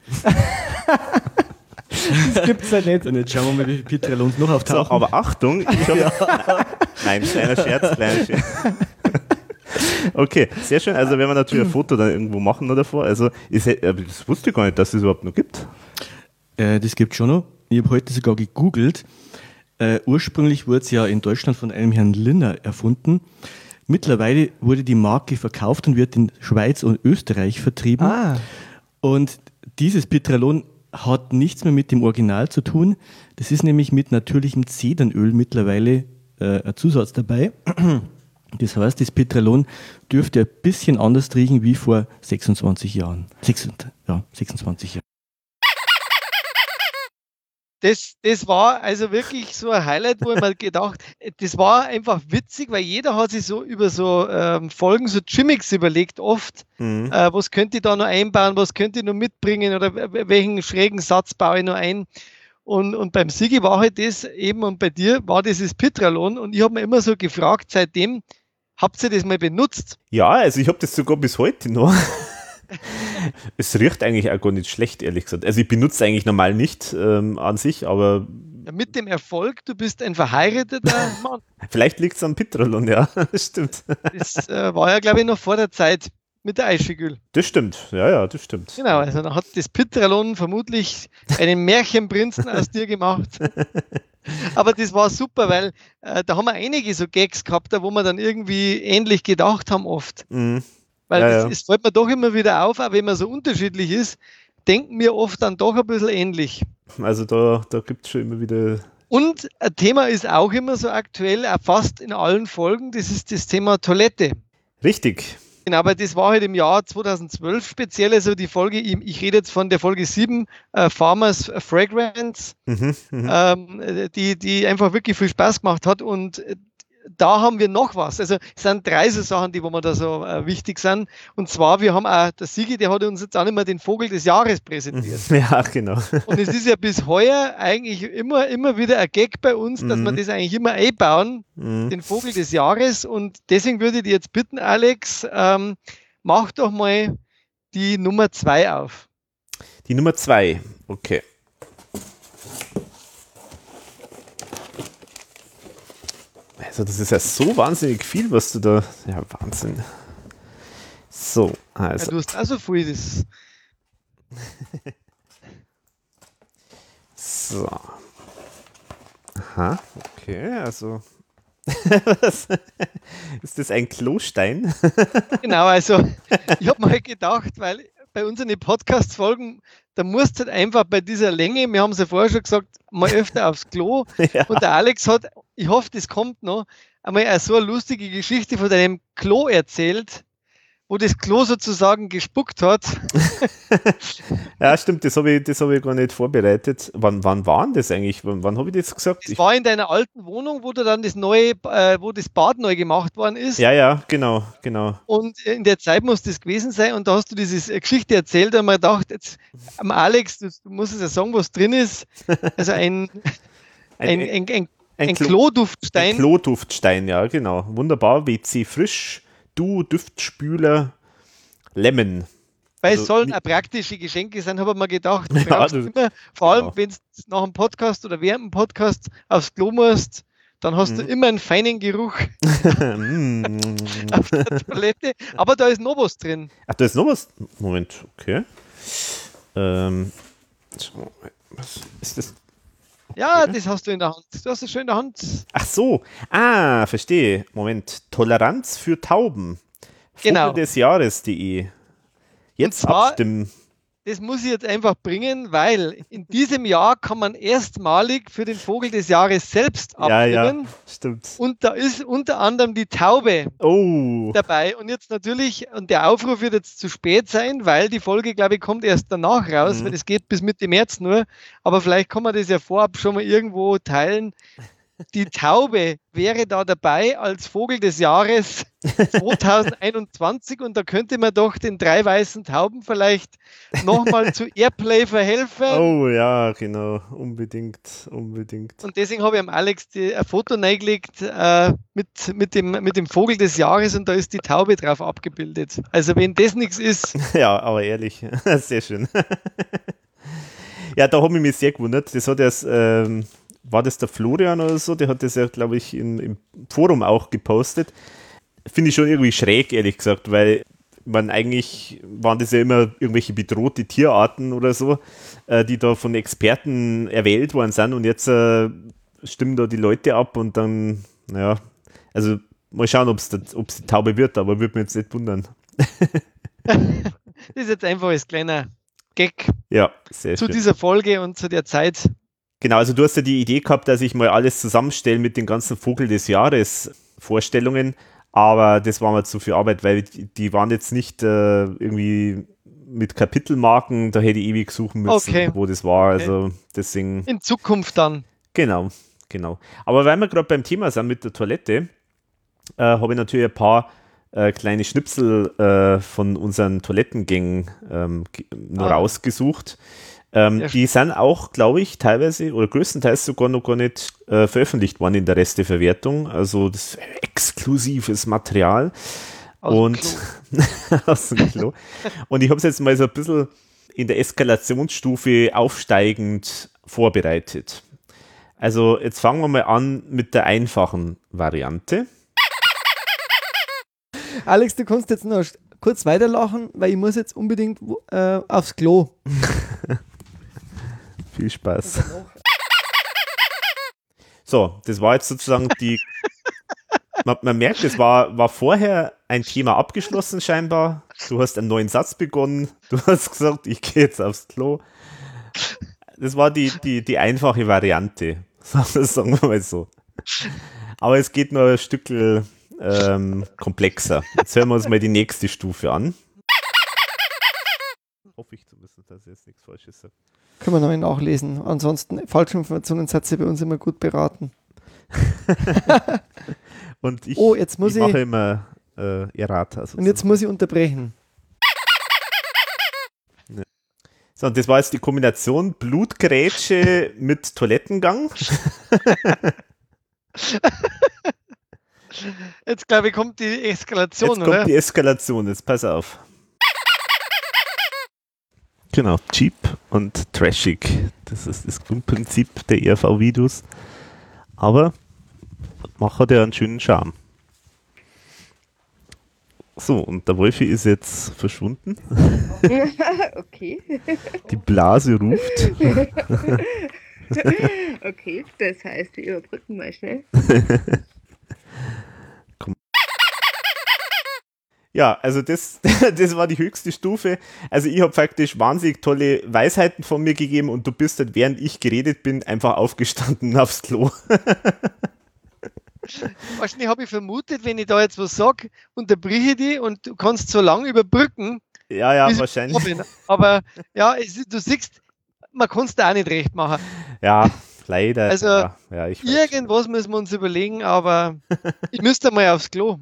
das gibt es ja nicht. Und jetzt schauen wir mal, wie Pitralons noch auftauchen. So, aber Achtung, ich habe. Ja. Nein, kleiner Scherz, kleiner Scherz. Okay, sehr schön. Also, wenn wir natürlich ein Foto dann irgendwo machen noch davor. Also, ich, das wusste ich gar nicht, dass es überhaupt noch gibt. Äh, das gibt schon noch. Ich habe heute sogar gegoogelt. Äh, ursprünglich wurde es ja in Deutschland von einem Herrn Linner erfunden. Mittlerweile wurde die Marke verkauft und wird in Schweiz und Österreich vertrieben. Ah. Und dieses Pitralon hat nichts mehr mit dem Original zu tun. Das ist nämlich mit natürlichem Zedernöl mittlerweile äh, ein Zusatz dabei. Das heißt, das Petrolon dürfte ein bisschen anders riechen wie vor 26 Jahren. 26, ja, 26 Jahren. Das, das war also wirklich so ein Highlight, wo ich mir gedacht, das war einfach witzig, weil jeder hat sich so über so ähm, Folgen, so Gimmicks überlegt oft, mhm. äh, was könnte ich da noch einbauen, was könnte ich noch mitbringen oder welchen schrägen Satz baue ich noch ein. Und, und beim Sigi war halt das eben und bei dir war dieses Pitralon und ich habe mir immer so gefragt seitdem, Habt ihr das mal benutzt? Ja, also ich habe das sogar bis heute noch. es riecht eigentlich auch gar nicht schlecht, ehrlich gesagt. Also ich benutze eigentlich normal nicht ähm, an sich, aber. Ja, mit dem Erfolg, du bist ein verheirateter Mann. Vielleicht liegt es am Pitrolon, ja, das stimmt. Das äh, war ja, glaube ich, noch vor der Zeit mit der Eischegül. Das stimmt, ja, ja, das stimmt. Genau, also da hat das Pitralon vermutlich einen Märchenprinzen aus dir gemacht. Aber das war super, weil äh, da haben wir einige so Gags gehabt, wo wir dann irgendwie ähnlich gedacht haben oft. Mhm. Weil ja, es, es fällt mir doch immer wieder auf, auch wenn man so unterschiedlich ist, denken wir oft dann doch ein bisschen ähnlich. Also da, da gibt es schon immer wieder. Und ein Thema ist auch immer so aktuell, fast in allen Folgen, das ist das Thema Toilette. Richtig. Genau, aber das war halt im Jahr 2012 speziell, also die Folge, ich rede jetzt von der Folge 7, äh, Farmers Fragrance, mhm, mhm, ähm, die, die einfach wirklich viel Spaß gemacht hat und äh, da haben wir noch was. Also es sind drei so Sachen, die wo mir da so äh, wichtig sind. Und zwar, wir haben auch, der Sigi, der hat uns jetzt auch immer den Vogel des Jahres präsentiert. Ja, genau. Und es ist ja bis heuer eigentlich immer, immer wieder ein Gag bei uns, dass mhm. wir das eigentlich immer einbauen, mhm. den Vogel des Jahres. Und deswegen würde ich dich jetzt bitten, Alex, ähm, mach doch mal die Nummer zwei auf. Die Nummer zwei, okay. Also das ist ja so wahnsinnig viel, was du da... Ja, Wahnsinn. So, also... Ja, du hast also viel das... so. Aha, okay, also... ist das ein Klostein? genau, also ich habe mal gedacht, weil bei unseren Podcast-Folgen, da musst du halt einfach bei dieser Länge, wir haben es ja vorher schon gesagt, mal öfter aufs Klo. Ja. Und der Alex hat, ich hoffe, das kommt noch, einmal so eine lustige Geschichte von deinem Klo erzählt wo das Klo sozusagen gespuckt hat. ja, stimmt, das habe ich, hab ich gar nicht vorbereitet. Wann, wann war denn das eigentlich? Wann, wann habe ich das gesagt? Das war in deiner alten Wohnung, wo du dann das neue, äh, wo das Bad neu gemacht worden ist. Ja, ja, genau, genau. Und in der Zeit muss das gewesen sein und da hast du diese Geschichte erzählt und mir gedacht, jetzt, am Alex, du, du musst es ja sagen, was drin ist. Also ein, ein, ein, ein, ein, ein Kloduftstein. Ein Kloduftstein, ja, genau. Wunderbar, WC frisch Du, Duftspüler, Lemon. Weil also, es sollen auch praktische Geschenke sein, habe ich mir gedacht. Ja, du, immer, vor allem, genau. wenn du nach dem Podcast oder während dem Podcast aufs Klo musst, dann hast mhm. du immer einen feinen Geruch auf der Toilette. Aber da ist noch was drin. Ach, da ist noch was? Moment, okay. Ähm, was ist das? Ja, das hast du in der Hand. Du hast es schön in der Hand. Ach so. Ah, verstehe. Moment. Toleranz für Tauben. Genau. des Jahres.de. Jetzt zwar, abstimmen. Das muss ich jetzt einfach bringen, weil in diesem Jahr kann man erstmalig für den Vogel des Jahres selbst abstimmen. Ja, ja, stimmt. Und da ist unter anderem die Taube oh. dabei. Und jetzt natürlich, und der Aufruf wird jetzt zu spät sein, weil die Folge, glaube ich, kommt erst danach raus, mhm. weil es geht bis Mitte März nur. Aber vielleicht kann man das ja vorab schon mal irgendwo teilen die Taube wäre da dabei als Vogel des Jahres 2021 und da könnte man doch den drei weißen Tauben vielleicht nochmal zu Airplay verhelfen. Oh ja, genau, unbedingt, unbedingt. Und deswegen habe ich am Alex die, ein Foto reingelegt äh, mit, mit, dem, mit dem Vogel des Jahres und da ist die Taube drauf abgebildet. Also wenn das nichts ist. Ja, aber ehrlich, sehr schön. ja, da habe ich mich sehr gewundert. Das hat erst ähm, war das der Florian oder so, der hat das ja, glaube ich, in, im Forum auch gepostet. Finde ich schon irgendwie schräg, ehrlich gesagt, weil man eigentlich waren das ja immer irgendwelche bedrohte Tierarten oder so, äh, die da von Experten erwählt worden sind und jetzt äh, stimmen da die Leute ab und dann, naja, also mal schauen, ob es die Taube wird, aber würde mich jetzt nicht wundern. das ist jetzt einfach als kleiner Gag ja, zu schön. dieser Folge und zu der Zeit, Genau, also du hast ja die Idee gehabt, dass ich mal alles zusammenstelle mit den ganzen Vogel des Jahres Vorstellungen, aber das war mir zu viel Arbeit, weil die waren jetzt nicht äh, irgendwie mit Kapitelmarken, da hätte ich ewig suchen müssen, okay. wo das war. Okay. Also deswegen. In Zukunft dann. Genau, genau. Aber weil wir gerade beim Thema sind mit der Toilette, äh, habe ich natürlich ein paar äh, kleine Schnipsel äh, von unseren Toilettengängen ähm, nur ah. rausgesucht. Ähm, die sind auch, glaube ich, teilweise oder größtenteils sogar noch gar nicht äh, veröffentlicht worden in der Resteverwertung. Also das ist exklusives Material. Aus und aus dem Klo. und ich habe es jetzt mal so ein bisschen in der Eskalationsstufe aufsteigend vorbereitet. Also jetzt fangen wir mal an mit der einfachen Variante. Alex, du kannst jetzt noch kurz weiterlachen, weil ich muss jetzt unbedingt äh, aufs Klo. Viel Spaß. So, das war jetzt sozusagen die. Man, man, merkt, es war, war vorher ein Thema abgeschlossen scheinbar. Du hast einen neuen Satz begonnen. Du hast gesagt, ich gehe jetzt aufs Klo. Das war die, die, die einfache Variante. Sagen wir mal so. Aber es geht noch ein Stück ähm, komplexer. Jetzt hören wir uns mal die nächste Stufe an. Hoffe ich zumindest, dass ich jetzt nichts Falsches sage. Können wir noch nachlesen. Ansonsten, falsche Informationen seid ihr bei uns immer gut beraten. und ich, oh, jetzt muss ich, ich mache immer äh, Errata. Sozusagen. Und jetzt muss ich unterbrechen. So, und das war jetzt die Kombination Blutgrätsche mit Toilettengang. Jetzt glaube ich, kommt die Eskalation, jetzt oder? kommt die Eskalation, jetzt pass auf. Genau, cheap und trashig. Das ist das Grundprinzip der ERV-Videos. Aber macht ja einen schönen Charme. So, und der Wolfi ist jetzt verschwunden. okay. Die Blase ruft. okay, das heißt, wir überbrücken mal schnell. Ja, also das, das war die höchste Stufe. Also ich habe faktisch wahnsinnig tolle Weisheiten von mir gegeben und du bist halt, während ich geredet bin, einfach aufgestanden aufs Klo. Wahrscheinlich habe ich vermutet, wenn ich da jetzt was sage, unterbrich die und du kannst so lange überbrücken. Ja, ja, wahrscheinlich. Aber ja, es, du siehst, man kann es da auch nicht recht machen. Ja, leider. Also ja, ja, irgendwas müssen wir uns überlegen, aber ich müsste mal aufs Klo.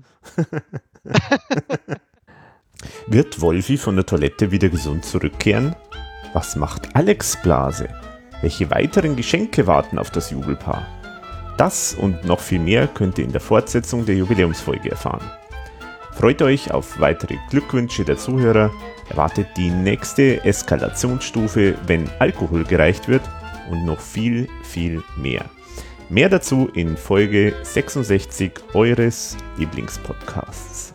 Wird Wolfi von der Toilette wieder gesund zurückkehren? Was macht Alex Blase? Welche weiteren Geschenke warten auf das Jubelpaar? Das und noch viel mehr könnt ihr in der Fortsetzung der Jubiläumsfolge erfahren. Freut euch auf weitere Glückwünsche der Zuhörer, erwartet die nächste Eskalationsstufe, wenn Alkohol gereicht wird und noch viel, viel mehr. Mehr dazu in Folge 66 eures Lieblingspodcasts.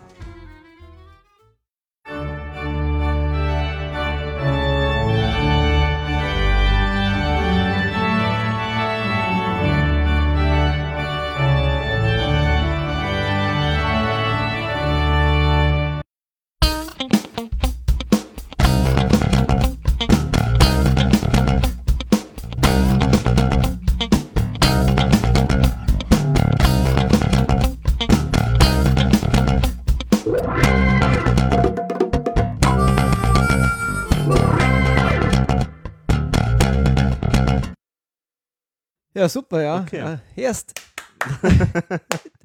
Ja, super, ja. Okay. ja erst.